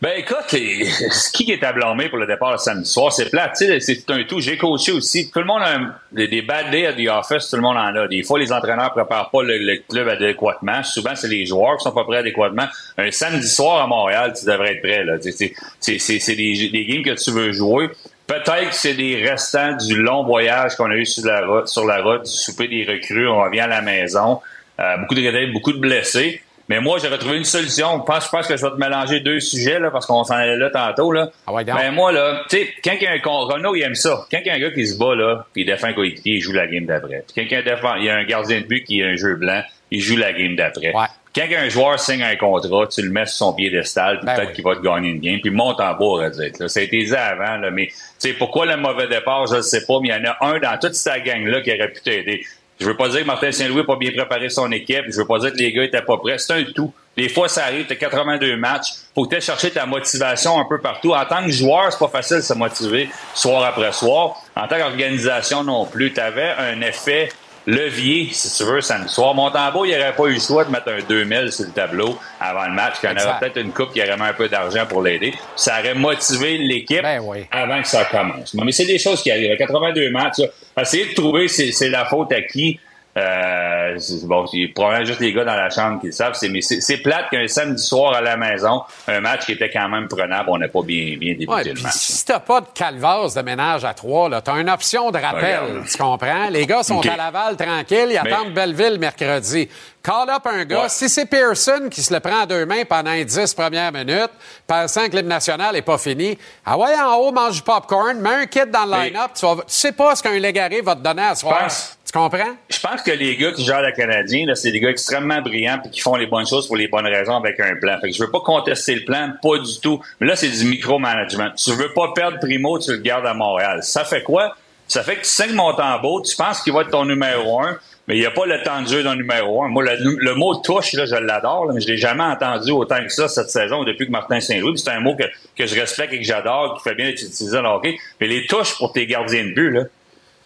Ben écoute, les- qui est à blâmer pour le départ le samedi soir? C'est sais, c'est un tout. J'ai coaché aussi. Tout le monde a un- des, bad days à the office, tout le monde en a. Des fois, les entraîneurs préparent pas le, le club adéquatement. Souvent, c'est les joueurs qui sont pas prêts adéquatement. Un samedi soir à Montréal, tu devrais être prêt. Là. C'est des, des games que tu veux jouer. Peut-être que c'est des restants du long voyage qu'on a eu sur la route, sur la route, du souper des recrues. On revient à la maison. Euh, beaucoup de réveils, beaucoup de blessés. Mais moi, j'aurais trouvé une solution. Je pense, je pense que je vais te mélanger deux sujets, là, parce qu'on s'en allait là tantôt, là. Ah ouais. Mais moi, là, tu sais, quand il y a un Renaud, il aime ça. Quand il y a un gars qui se bat, là, puis il défend un coéquipier, il joue la game d'après. Puis quand il y a un défend- il y a un gardien de but qui a un jeu blanc, il joue la game d'après. Ouais. Quand un joueur signe un contrat, tu le mets sur son piédestal, puis Ben peut-être oui. qu'il va te gagner une game, puis monte en bas, dire. Là. Ça a été dit avant, là, mais tu sais, pourquoi le mauvais départ, je ne sais pas, mais il y en a un dans toute sa gang-là qui aurait pu t'aider. Je veux pas dire que Martin Saint-Louis n'a pas bien préparé son équipe, je veux pas dire que les gars étaient pas prêts. C'est un tout. Des fois, ça arrive, tu as 82 matchs, faut que chercher ta motivation un peu partout. En tant que joueur, c'est pas facile de se motiver soir après soir. En tant qu'organisation non plus, tu avais un effet levier, si tu veux, samedi soir. Montembeau, il n'aurait pas eu le choix de mettre un 2000 sur le tableau avant le match, qu'il y en aurait peut-être une coupe qui aurait mis un peu d'argent pour l'aider. Ça aurait motivé l'équipe Ben oui. avant que ça commence. Mais c'est des choses qui arrivent. À 82 matchs, là, essayer de trouver c'est la faute à qui. Euh, bon, c'est probablement juste les gars dans la chambre qui le savent. C'est, mais c'est, plate qu'un samedi soir à la maison, un match qui était quand même prenable, on n'a pas bien, bien débuté Ouais, le match. si t'as pas de calvasse de ménage à trois, t'as une option de rappel, Regarde. tu comprends? Les gars sont à Laval tranquilles, ils Mais- attendent Belleville mercredi. Call up un gars, Ouais. si c'est Pearson qui se le prend à deux mains pendant les dix premières minutes, pensant que l'hymne national est pas fini, ah ouais, en haut, mange du popcorn, mets un kit dans le Mais- line-up, tu, vas- tu sais pas ce qu'un légaré va te donner à soir. pense- Tu comprends? Je pense que les gars qui gèrent le Canadien, c'est des gars extrêmement brillants puis qui font les bonnes choses pour les bonnes raisons avec un plan. Fait que je veux pas contester le plan, pas du tout. Mais là, c'est du micromanagement. Tu veux pas perdre Primo, tu le gardes à Montréal. Ça fait quoi? Ça fait que tu signes Montembeau, tu penses qu'il va être ton numéro un, mais il n'y a pas le temps de d'un numéro un. Moi, le, mot touche, là, je l'adore, mais je l'ai jamais entendu autant que ça cette saison depuis que Martin Saint-Louis. C'est un mot que, que je respecte et que j'adore, qui fait bien être utilisé dans le. Mais les touches pour tes gardiens de but, là,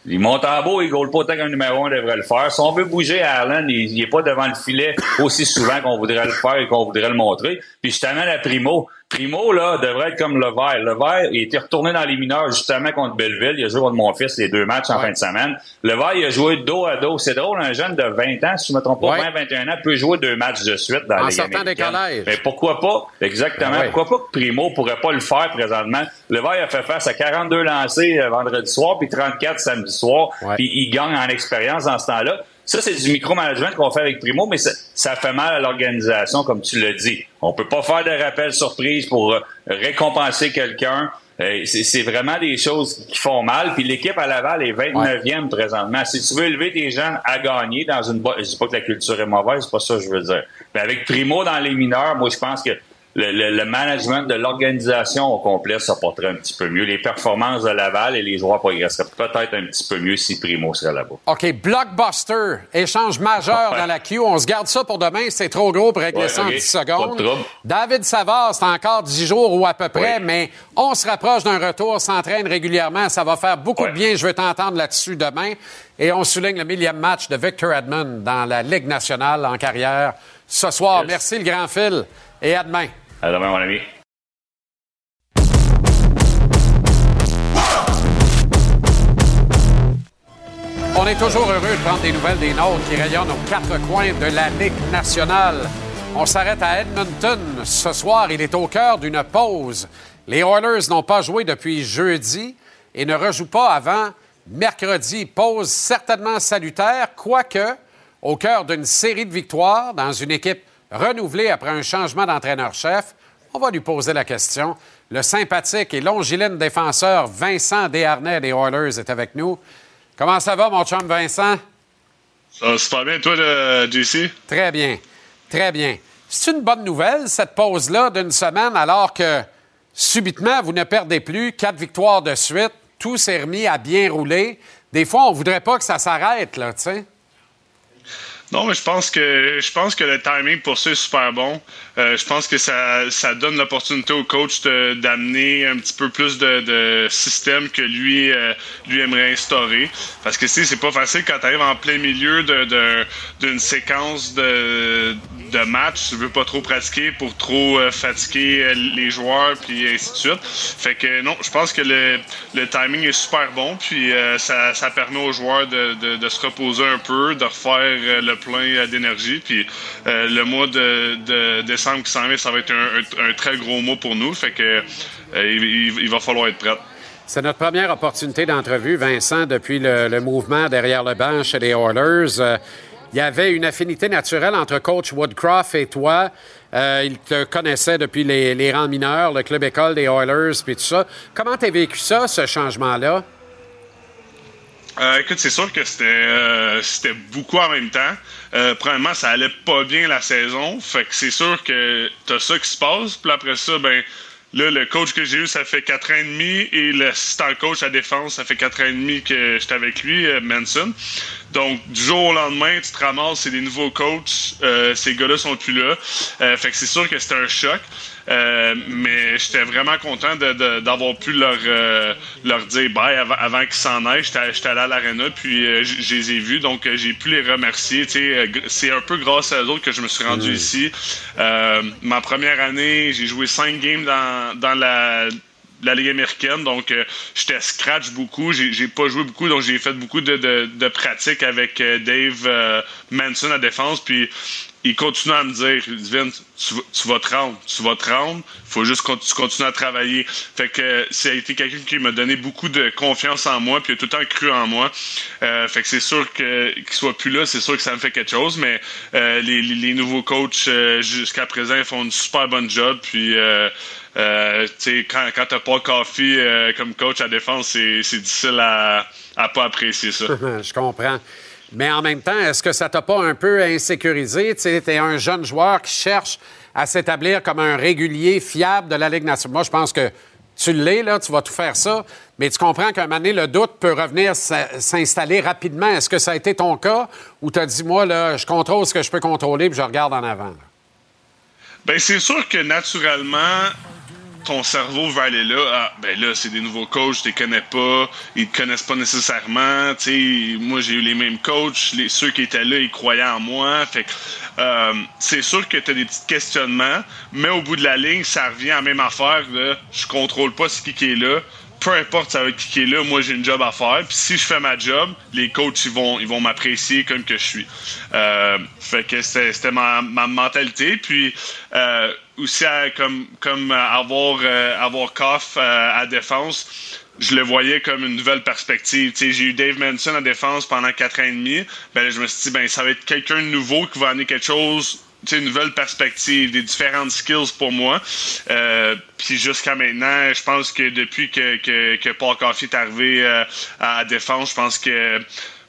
il monte en beau, il goal pas autant qu'un numéro un devrait le faire. Si on veut bouger à Allen, il n'est pas devant le filet aussi souvent qu'on voudrait le faire et qu'on voudrait le montrer. Puis t'amène à Primo. Primo, là, devrait être comme Levert. Levert, il était retourné dans les mineurs justement contre Belleville. Il a joué contre mon fils les deux matchs en fin de semaine. Levert, il a joué dos à dos. C'est drôle, un jeune de 20 ans, si je ne me trompe pas, Ouais. 20, 21 ans, peut jouer deux matchs de suite dans En Ligue sortant des collèges. Mais pourquoi pas? Exactement. Ouais. Pourquoi pas que Primo pourrait pas le faire présentement? Levert a fait face à 42 lancés euh, vendredi soir, puis 34 samedi soir, puis il gagne en expérience dans ce temps-là. Ça, c'est du micromanagement qu'on fait avec Primo, mais ça, ça fait mal à l'organisation, comme tu l'as dit. On peut pas faire de rappel surprise pour euh, récompenser quelqu'un. Euh, c'est vraiment des choses qui font mal. Puis l'équipe à Laval est 29e présentement. Si tu veux élever des gens à gagner dans une. Je dis pas que la culture est mauvaise, c'est pas ça que je veux dire. Mais avec Primo dans les mineurs, moi, je pense que le, le- le management de l'organisation au complet se porterait un petit peu mieux. Les performances de Laval et les joueurs progresseraient peut-être un petit peu mieux si Primo serait là-bas. OK, blockbuster, échange majeur Ouais. dans la queue. On se garde ça pour demain. C'est trop gros pour régler Ouais, ça en OK. 10 Pas de secondes. trouble. David Savard, c'est encore 10 jours ou à peu près, mais on se rapproche d'un retour, s'entraîne régulièrement. Ça va faire beaucoup de bien. Je veux t'entendre là-dessus demain. Et on souligne le millième match de Victor Edmond dans la Ligue nationale en carrière ce soir. Merci, le grand fil. Et à demain. À demain, mon ami. On est toujours heureux de prendre des nouvelles des nôtres qui rayonnent aux quatre coins de la Ligue nationale. On s'arrête à Edmonton. Ce soir, il est au cœur d'une pause. Les Oilers n'ont pas joué depuis jeudi et ne rejouent pas avant mercredi. Pause certainement salutaire, quoique au cœur d'une série de victoires dans une équipe renouvelée après un changement d'entraîneur-chef. On va lui poser la question. Le sympathique et longiligne défenseur Vincent Desharnais des Oilers est avec nous. Comment ça va, mon chum Vincent? Ça va super bien, toi, le JC? Très bien. Très bien. C'est une bonne nouvelle, cette pause-là d'une semaine, alors que subitement, vous ne perdez plus. Quatre victoires de suite. Tout s'est remis à bien rouler. Des fois, on ne voudrait pas que ça s'arrête, là, tu sais. Non, mais je pense que je pense que le timing pour ça est super bon. Euh, je pense que ça, ça donne l'opportunité au coach de- d'amener un petit peu plus de, de système que lui euh, lui aimerait instaurer. Parce que c'est pas facile quand tu arrives en plein milieu de- de- d'une séquence de, de matchs. Tu veux pas trop pratiquer pour trop euh, fatiguer euh, les joueurs puis ainsi de suite. Fait que non, je pense que le, le timing est super bon. Puis ça, ça permet aux joueurs de, de- de se reposer un peu, de refaire le plein d'énergie. Puis le mois de, de ça va être un, très gros mois pour nous. Fait euh, il, va falloir être prêt. C'est notre première opportunité d'entrevue, Vincent, depuis le, le mouvement derrière le banc chez les Oilers. Euh, il y avait une affinité naturelle entre coach Woodcroft et toi. Euh, il te connaissait depuis les, les rangs mineurs, le club école des Oilers, puis tout ça. Comment tu as vécu ça, ce changement-là? Euh, écoute, c'est sûr que c'était euh, c'était beaucoup en même temps. Euh, premièrement, ça allait pas bien la saison. Fait que c'est sûr que t'as ça qui se passe. Puis après ça, ben là, le coach que j'ai eu, ça fait quatre ans et demi. Et l'assistant coach à défense, ça fait quatre ans et demi que j'étais avec lui, euh, Manson. Donc, du jour au lendemain, tu te ramasses, c'est des nouveaux coachs. Euh, ces gars-là sont plus là. Euh, fait que c'est sûr que c'était un choc. Euh, mais j'étais vraiment content d'avoir pu leur, euh, leur dire bye avant, avant qu'ils s'en aillent. J'étais allé à l'aréna, puis euh, je les ai vus, donc j'ai pu les remercier. C'est un peu grâce à eux autres que je me suis rendu Mm. ici. Ma première année, j'ai joué cinq games dans, dans la la Ligue américaine, donc euh, j'étais scratch beaucoup. J'ai j'ai pas joué beaucoup, donc j'ai fait beaucoup de, de, de pratiques avec euh, Dave euh, Manson à défense. Puis il continue à me dire, Vince, tu, vas- te rendre, tu vas te rendre. Faut juste que tu continues à travailler. Fait que ça a été quelqu'un qui m'a donné beaucoup de confiance en moi, puis il a tout le temps cru en moi. Euh, fait que c'est sûr que qu'il soit plus là, c'est sûr que ça me fait quelque chose. Mais euh, les, les- les nouveaux coachs euh, jusqu'à présent ils font une super bonne job. Puis euh, euh, quand, quand t'as pas Coffee euh, comme coach à défense, c'est c'est difficile à, à pas apprécier ça. Je comprends. Mais en même temps, est-ce que ça t'a pas un peu insécurisé? Tu es un jeune joueur qui cherche à s'établir comme un régulier fiable de la Ligue nationale. Moi, je pense que tu l'es, là, tu vas tout faire ça. Mais tu comprends qu'à un moment donné, le doute peut revenir s'installer rapidement. Est-ce que ça a été ton cas ou tu as dit, moi, là, je contrôle ce que je peux contrôler puis je regarde en avant? Ben, c'est sûr que naturellement, ton cerveau va aller là. Ah, ben là, c'est des nouveaux coachs, je les connais pas, ils te connaissent pas nécessairement. Tu sais, moi, j'ai eu les mêmes coachs, les, ceux qui étaient là, ils croyaient en moi. Fait euh, c'est sûr que tu as des petits questionnements, mais au bout de la ligne, ça revient à la même affaire. Je contrôle pas ce qui est là. Peu importe ça va être qui est là, moi j'ai une job à faire. Puis si je fais ma job, les coachs ils vont ils vont m'apprécier comme que je suis. Euh, fait que c'était ma, ma mentalité. Puis euh, aussi comme comme avoir euh, avoir Koff euh, à défense je le voyais comme une nouvelle perspective. J'ai eu Dave Manson à défense pendant quatre ans et demi. Ben, je me suis dit, ben, ça va être quelqu'un de nouveau qui va amener quelque chose, une nouvelle perspective, des différentes skills pour moi. Euh, Puis jusqu'à maintenant, je pense que depuis que, que, que Paul Coffey est arrivé euh, à la défense, je pense que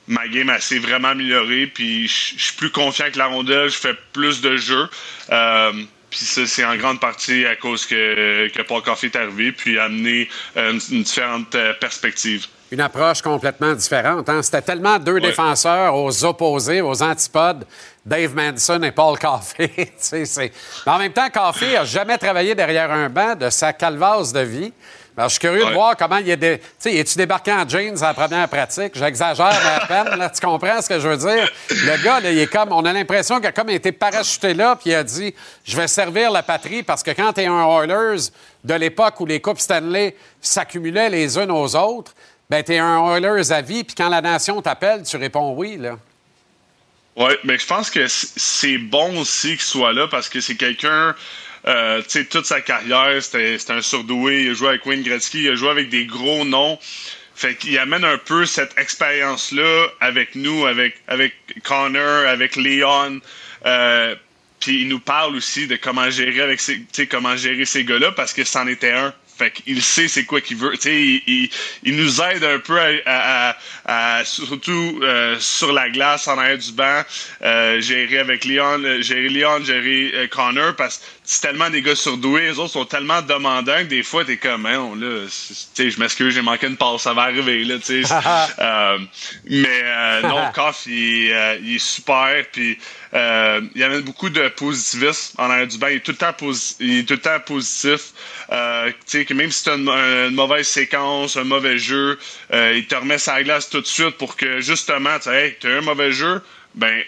ma game s'est vraiment améliorée. Puis je suis plus confiant que la rondelle, je fais plus de jeux. Euh, puis ça, c'est en grande partie à cause que, que Paul Coffey est arrivé, puis a amené euh, une, différente perspective. Une approche complètement différente. hein. C'était tellement deux défenseurs aux opposés, aux antipodes, Dave Manson et Paul Coffey. Tu Mais en même temps, Coffey n'a jamais travaillé derrière un banc de sa calvasse de vie. Alors, je suis curieux de voir comment il est. dé- Tu es-tu débarqué en jeans à la première pratique? J'exagère à peine, là. Tu comprends ce que je veux dire? Le gars, là, il est comme. On a l'impression qu'il a comme été parachuté là, puis il a dit Je vais servir la patrie parce que quand tu es un Oilers de l'époque où les Coupes Stanley s'accumulaient les unes aux autres, ben tu es un Oilers à vie, puis quand la nation t'appelle, tu réponds oui, là. Oui, mais je pense que c'est bon aussi qu'il soit là parce que c'est quelqu'un, euh, tu sais, toute sa carrière, c'était un surdoué. Il a joué avec Wayne Gretzky, il a joué avec des gros noms. Fait qu'il amène un peu cette expérience-là avec nous, avec, avec Connor, avec Leon. Euh, puis il nous parle aussi de comment gérer avec ces, comment gérer ces gars-là parce que c'en était un. Fait qu'il sait c'est quoi qu'il veut. Tu sais, il, il- il nous aide un peu à, à- à- à- surtout euh, sur la glace en arrière du banc, euh, gérer avec Leon, euh, gérer Leon, gérer euh, Connor parce que c'est tellement des gars surdoués, les autres sont tellement demandants que des fois t'es comme, hein, là, tu sais, je m'excuse, j'ai manqué une passe, ça va arriver là, tu sais. Euh, mais euh, non, Koff, il, est, euh, il est super, puis euh, il amène beaucoup de positivisme en arrière du banc. Il est tout le temps, posi- il est tout le temps positif. Euh, que même si tu as une, mauvaise séquence, un mauvais jeu, euh, il te remet sa glace tout de suite pour que justement, tu hey, eu un mauvais jeu, ben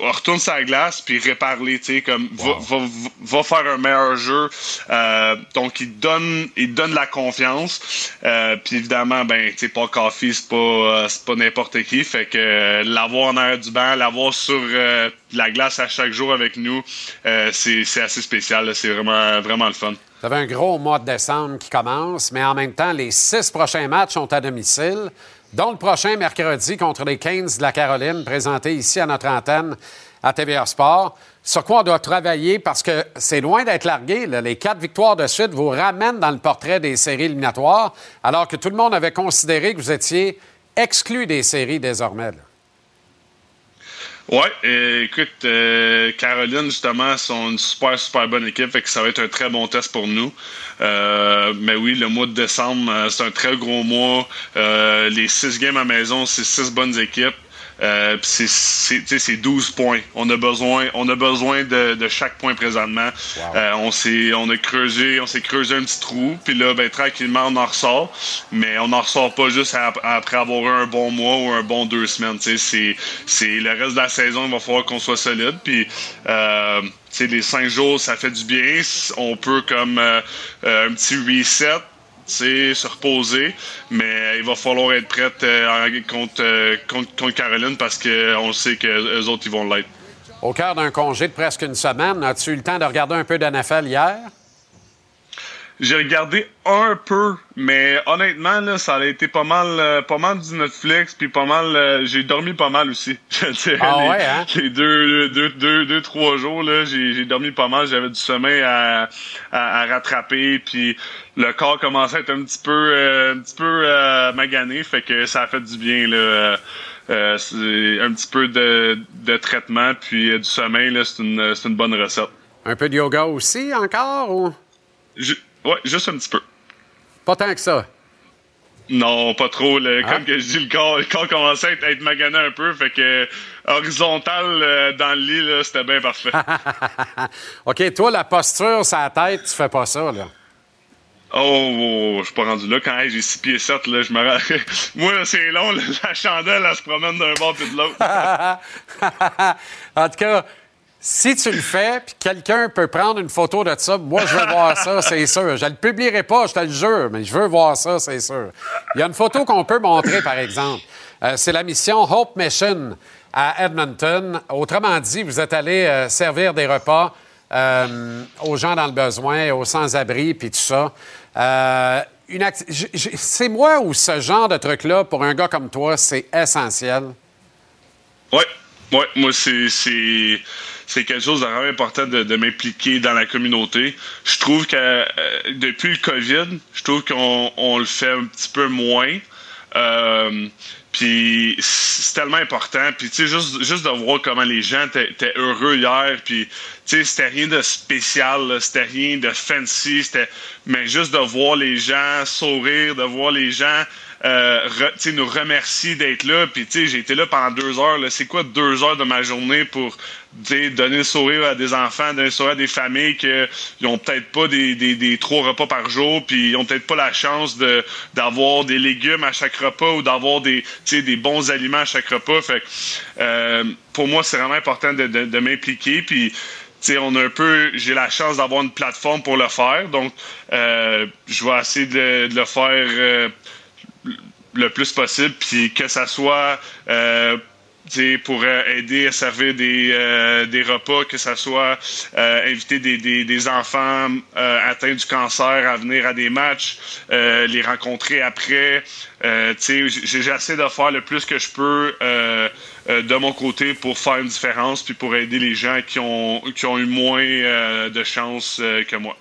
retourne sa glace puis répare-les, tu sais, comme va, va, va faire un meilleur jeu. Euh, donc il donne, il donne la confiance. Euh, puis évidemment, ben, tu sais, pas Coffee, c'est pas, euh, c'est pas n'importe qui. Fait que l'avoir en arrière du banc, l'avoir sur la glace à chaque jour avec nous, c'est, c'est assez spécial. C'est vraiment, vraiment le fun. Vous avez un gros mois de décembre qui commence, mais en même temps, les six prochains matchs sont à domicile, dont le prochain mercredi contre les Canes de la Caroline, présenté ici à notre antenne à TVA Sport. Sur quoi on doit travailler parce que c'est loin d'être largué. Les quatre victoires de suite vous ramènent dans le portrait des séries éliminatoires, alors que tout le monde avait considéré que vous étiez exclu des séries désormais. Ouais, euh, écoute, euh, Caroline, justement, sont une super, super bonne équipe, fait que ça va être un très bon test pour nous. Euh, mais oui, le mois de décembre, euh, c'est un très gros mois. Euh, les six games à maison, c'est six bonnes équipes. Euh, c'est- c'est tu sais, c'est 12 points. On a besoin, on a besoin de, de chaque point présentement. Euh, on s'est, on a creusé, on s'est creusé un petit trou. Puis là, ben tranquillement, on en ressort. Mais on n'en ressort pas juste ap- après avoir eu un bon mois ou un bon deux semaines. Tu sais, c'est, c'est le reste de la saison, il va falloir qu'on soit solide. Puis euh, tu sais, les cinq jours, ça fait du bien. On peut comme euh, euh, un petit reset sais, se reposer, mais il va falloir être prêt euh, euh, contre, contre Caroline parce qu'on sait que les autres, ils vont l'être. Au cœur d'un congé de presque une semaine, as-tu eu le temps de regarder un peu d'NFL hier? J'ai regardé un peu, mais honnêtement, là, ça a été pas mal, euh, pas mal du Netflix, puis pas mal. euh, j'ai dormi pas mal aussi. Ah les, ouais, hein? les deux, deux, deux, deux, trois jours, là, j'ai, j'ai dormi pas mal. J'avais du sommeil à, à, à rattraper, puis le corps commençait à être un petit peu, euh, un petit peu euh, magané, fait que ça a fait du bien là. euh, euh, c'est un petit peu de, de traitement, puis euh, du sommeil, là, c'est une, c'est une bonne recette. Un peu de yoga aussi encore ou? Ouais, juste un petit peu. Pas tant que ça. Non, pas trop. le- Ah. Comme que je dis, le corps, le corps commençait à être, à être magané un peu. Fait que horizontal euh, dans le lit, là, c'était bien parfait. OK, toi, la posture, sa tête, tu fais pas ça, là. oh, oh, je suis pas rendu là. Quand hey, j'ai 6 pieds 7, là, je me rends... Moi, là, c'est long. là, la chandelle, elle se promène d'un bord puis de l'autre. en tout cas, si tu le fais, puis quelqu'un peut prendre une photo de ça, moi, je veux voir ça, c'est sûr. Je le publierai pas, je te le jure, mais je veux voir ça, c'est sûr. Il y a une photo qu'on peut montrer, par exemple. Euh, c'est la mission Hope Mission à Edmonton. Autrement dit, vous êtes allé euh, servir des repas euh, aux gens dans le besoin, aux sans-abri, puis tout ça. Euh, une acti- j- j- c'est moi ou ce genre de truc-là, pour un gars comme toi, c'est essentiel? Ouais, ouais, moi c'est c'est quelque chose de vraiment important de, de m'impliquer dans la communauté. Je trouve que euh, depuis le Covid, je trouve qu'on on le fait un petit peu moins. Euh, puis c'est tellement important. Puis tu sais, juste, juste de voir comment les gens étaient heureux hier. Puis tu sais, c'était rien de spécial, c'était rien de fancy, c'était, mais juste de voir les gens sourire, de voir les gens euh, nous remercier d'être là. Puis, j'ai été là pendant deux heures. C'est quoi deux heures de ma journée pour donner le sourire à des enfants, donner le sourire à des familles qui n'ont peut-être pas des, des, des trois repas par jour, puis ils ont peut-être pas la chance de d'avoir des légumes à chaque repas ou d'avoir des, des bons aliments à chaque repas. Fait euh, pour moi, c'est vraiment important de, de, m'impliquer. Puis, tu sais, on a un peu, j'ai la chance d'avoir une plateforme pour le faire, donc euh, je vais essayer de, de le faire euh, le plus possible, puis que ça soit euh, pour euh, aider à servir des, euh, des repas, que ça soit euh, inviter des, des, des enfants atteints du cancer à venir à des matchs, les rencontrer après. J'essaie de faire le plus que je peux de mon côté pour faire une différence, puis pour aider les gens qui ont, qui ont eu moins de chance que moi.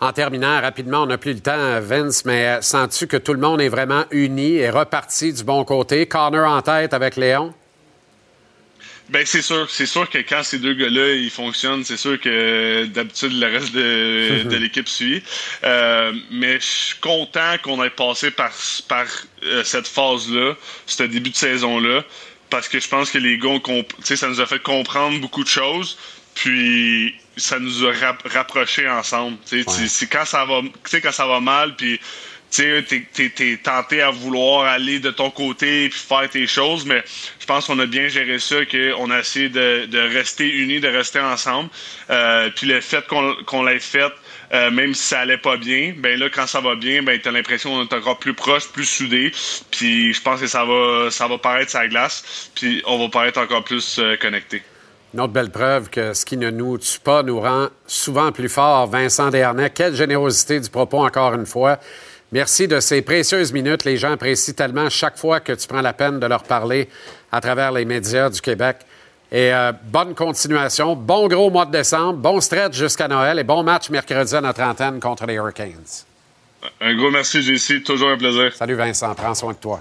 En terminant rapidement, on n'a plus le temps, Vince, mais euh, sens-tu que tout le monde est vraiment uni et reparti du bon côté? Connor en tête avec Léon? Ben c'est sûr, c'est sûr que quand ces deux gars-là ils fonctionnent, c'est sûr que euh, d'habitude le reste de, de l'équipe suit. Euh, mais je suis content qu'on ait passé par par euh, cette phase-là, ce début de saison-là, parce que je pense que les gars, ça nous a fait comprendre beaucoup de choses, puis ça nous a rap- rapprochés ensemble. Tu sais, c'est- quand ça va, quand ça va mal, puis tu sais, t'es, tenté à vouloir aller de ton côté puis faire tes choses, mais je pense qu'on a bien géré ça, qu'on a essayé de, de rester unis, de rester ensemble. Euh, puis le fait qu'on, l'ait fait, euh, même si ça allait pas bien, ben là, quand ça va bien, ben t'as l'impression qu'on est encore plus proche, plus soudés. Puis je pense que ça va, ça va paraître sa glace, puis on va paraître encore plus euh, connectés. Une autre belle preuve que ce qui ne nous tue pas nous rend souvent plus forts. Vincent Dernay, quelle générosité du propos encore une fois. Merci de ces précieuses minutes. Les gens apprécient tellement chaque fois que tu prends la peine de leur parler à travers les médias du Québec. Et euh, bonne continuation. Bon gros mois de décembre. Bon stretch jusqu'à Noël et bon match mercredi à notre antenne contre les Hurricanes. Un gros merci, JC. Toujours un plaisir. Salut Vincent. Prends soin de toi.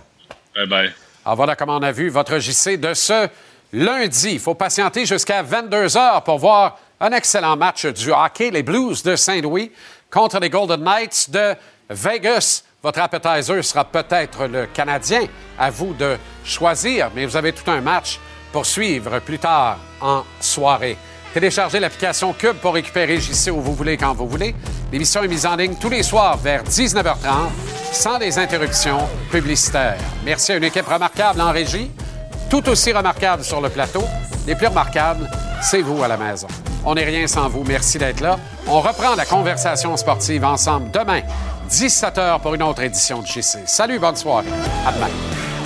Bye bye. Alors voilà comme on a vu votre JC de ce lundi. Il faut patienter jusqu'à 22 h pour voir un excellent match du hockey. Les Blues de Saint-Louis contre les Golden Knights de Vegas. Votre appetizer sera peut-être le Canadien. À vous de choisir, mais vous avez tout un match pour suivre plus tard en soirée. Téléchargez l'application Cube pour récupérer JC où vous voulez quand vous voulez. L'émission est mise en ligne tous les soirs vers 19h30 sans les interruptions publicitaires. Merci à une équipe remarquable en régie, tout aussi remarquable sur le plateau. Les plus remarquables, c'est vous à la maison. On n'est rien sans vous. Merci d'être là. On reprend la conversation sportive ensemble demain, 17h pour une autre édition de JC. Salut, bonne soirée. À demain.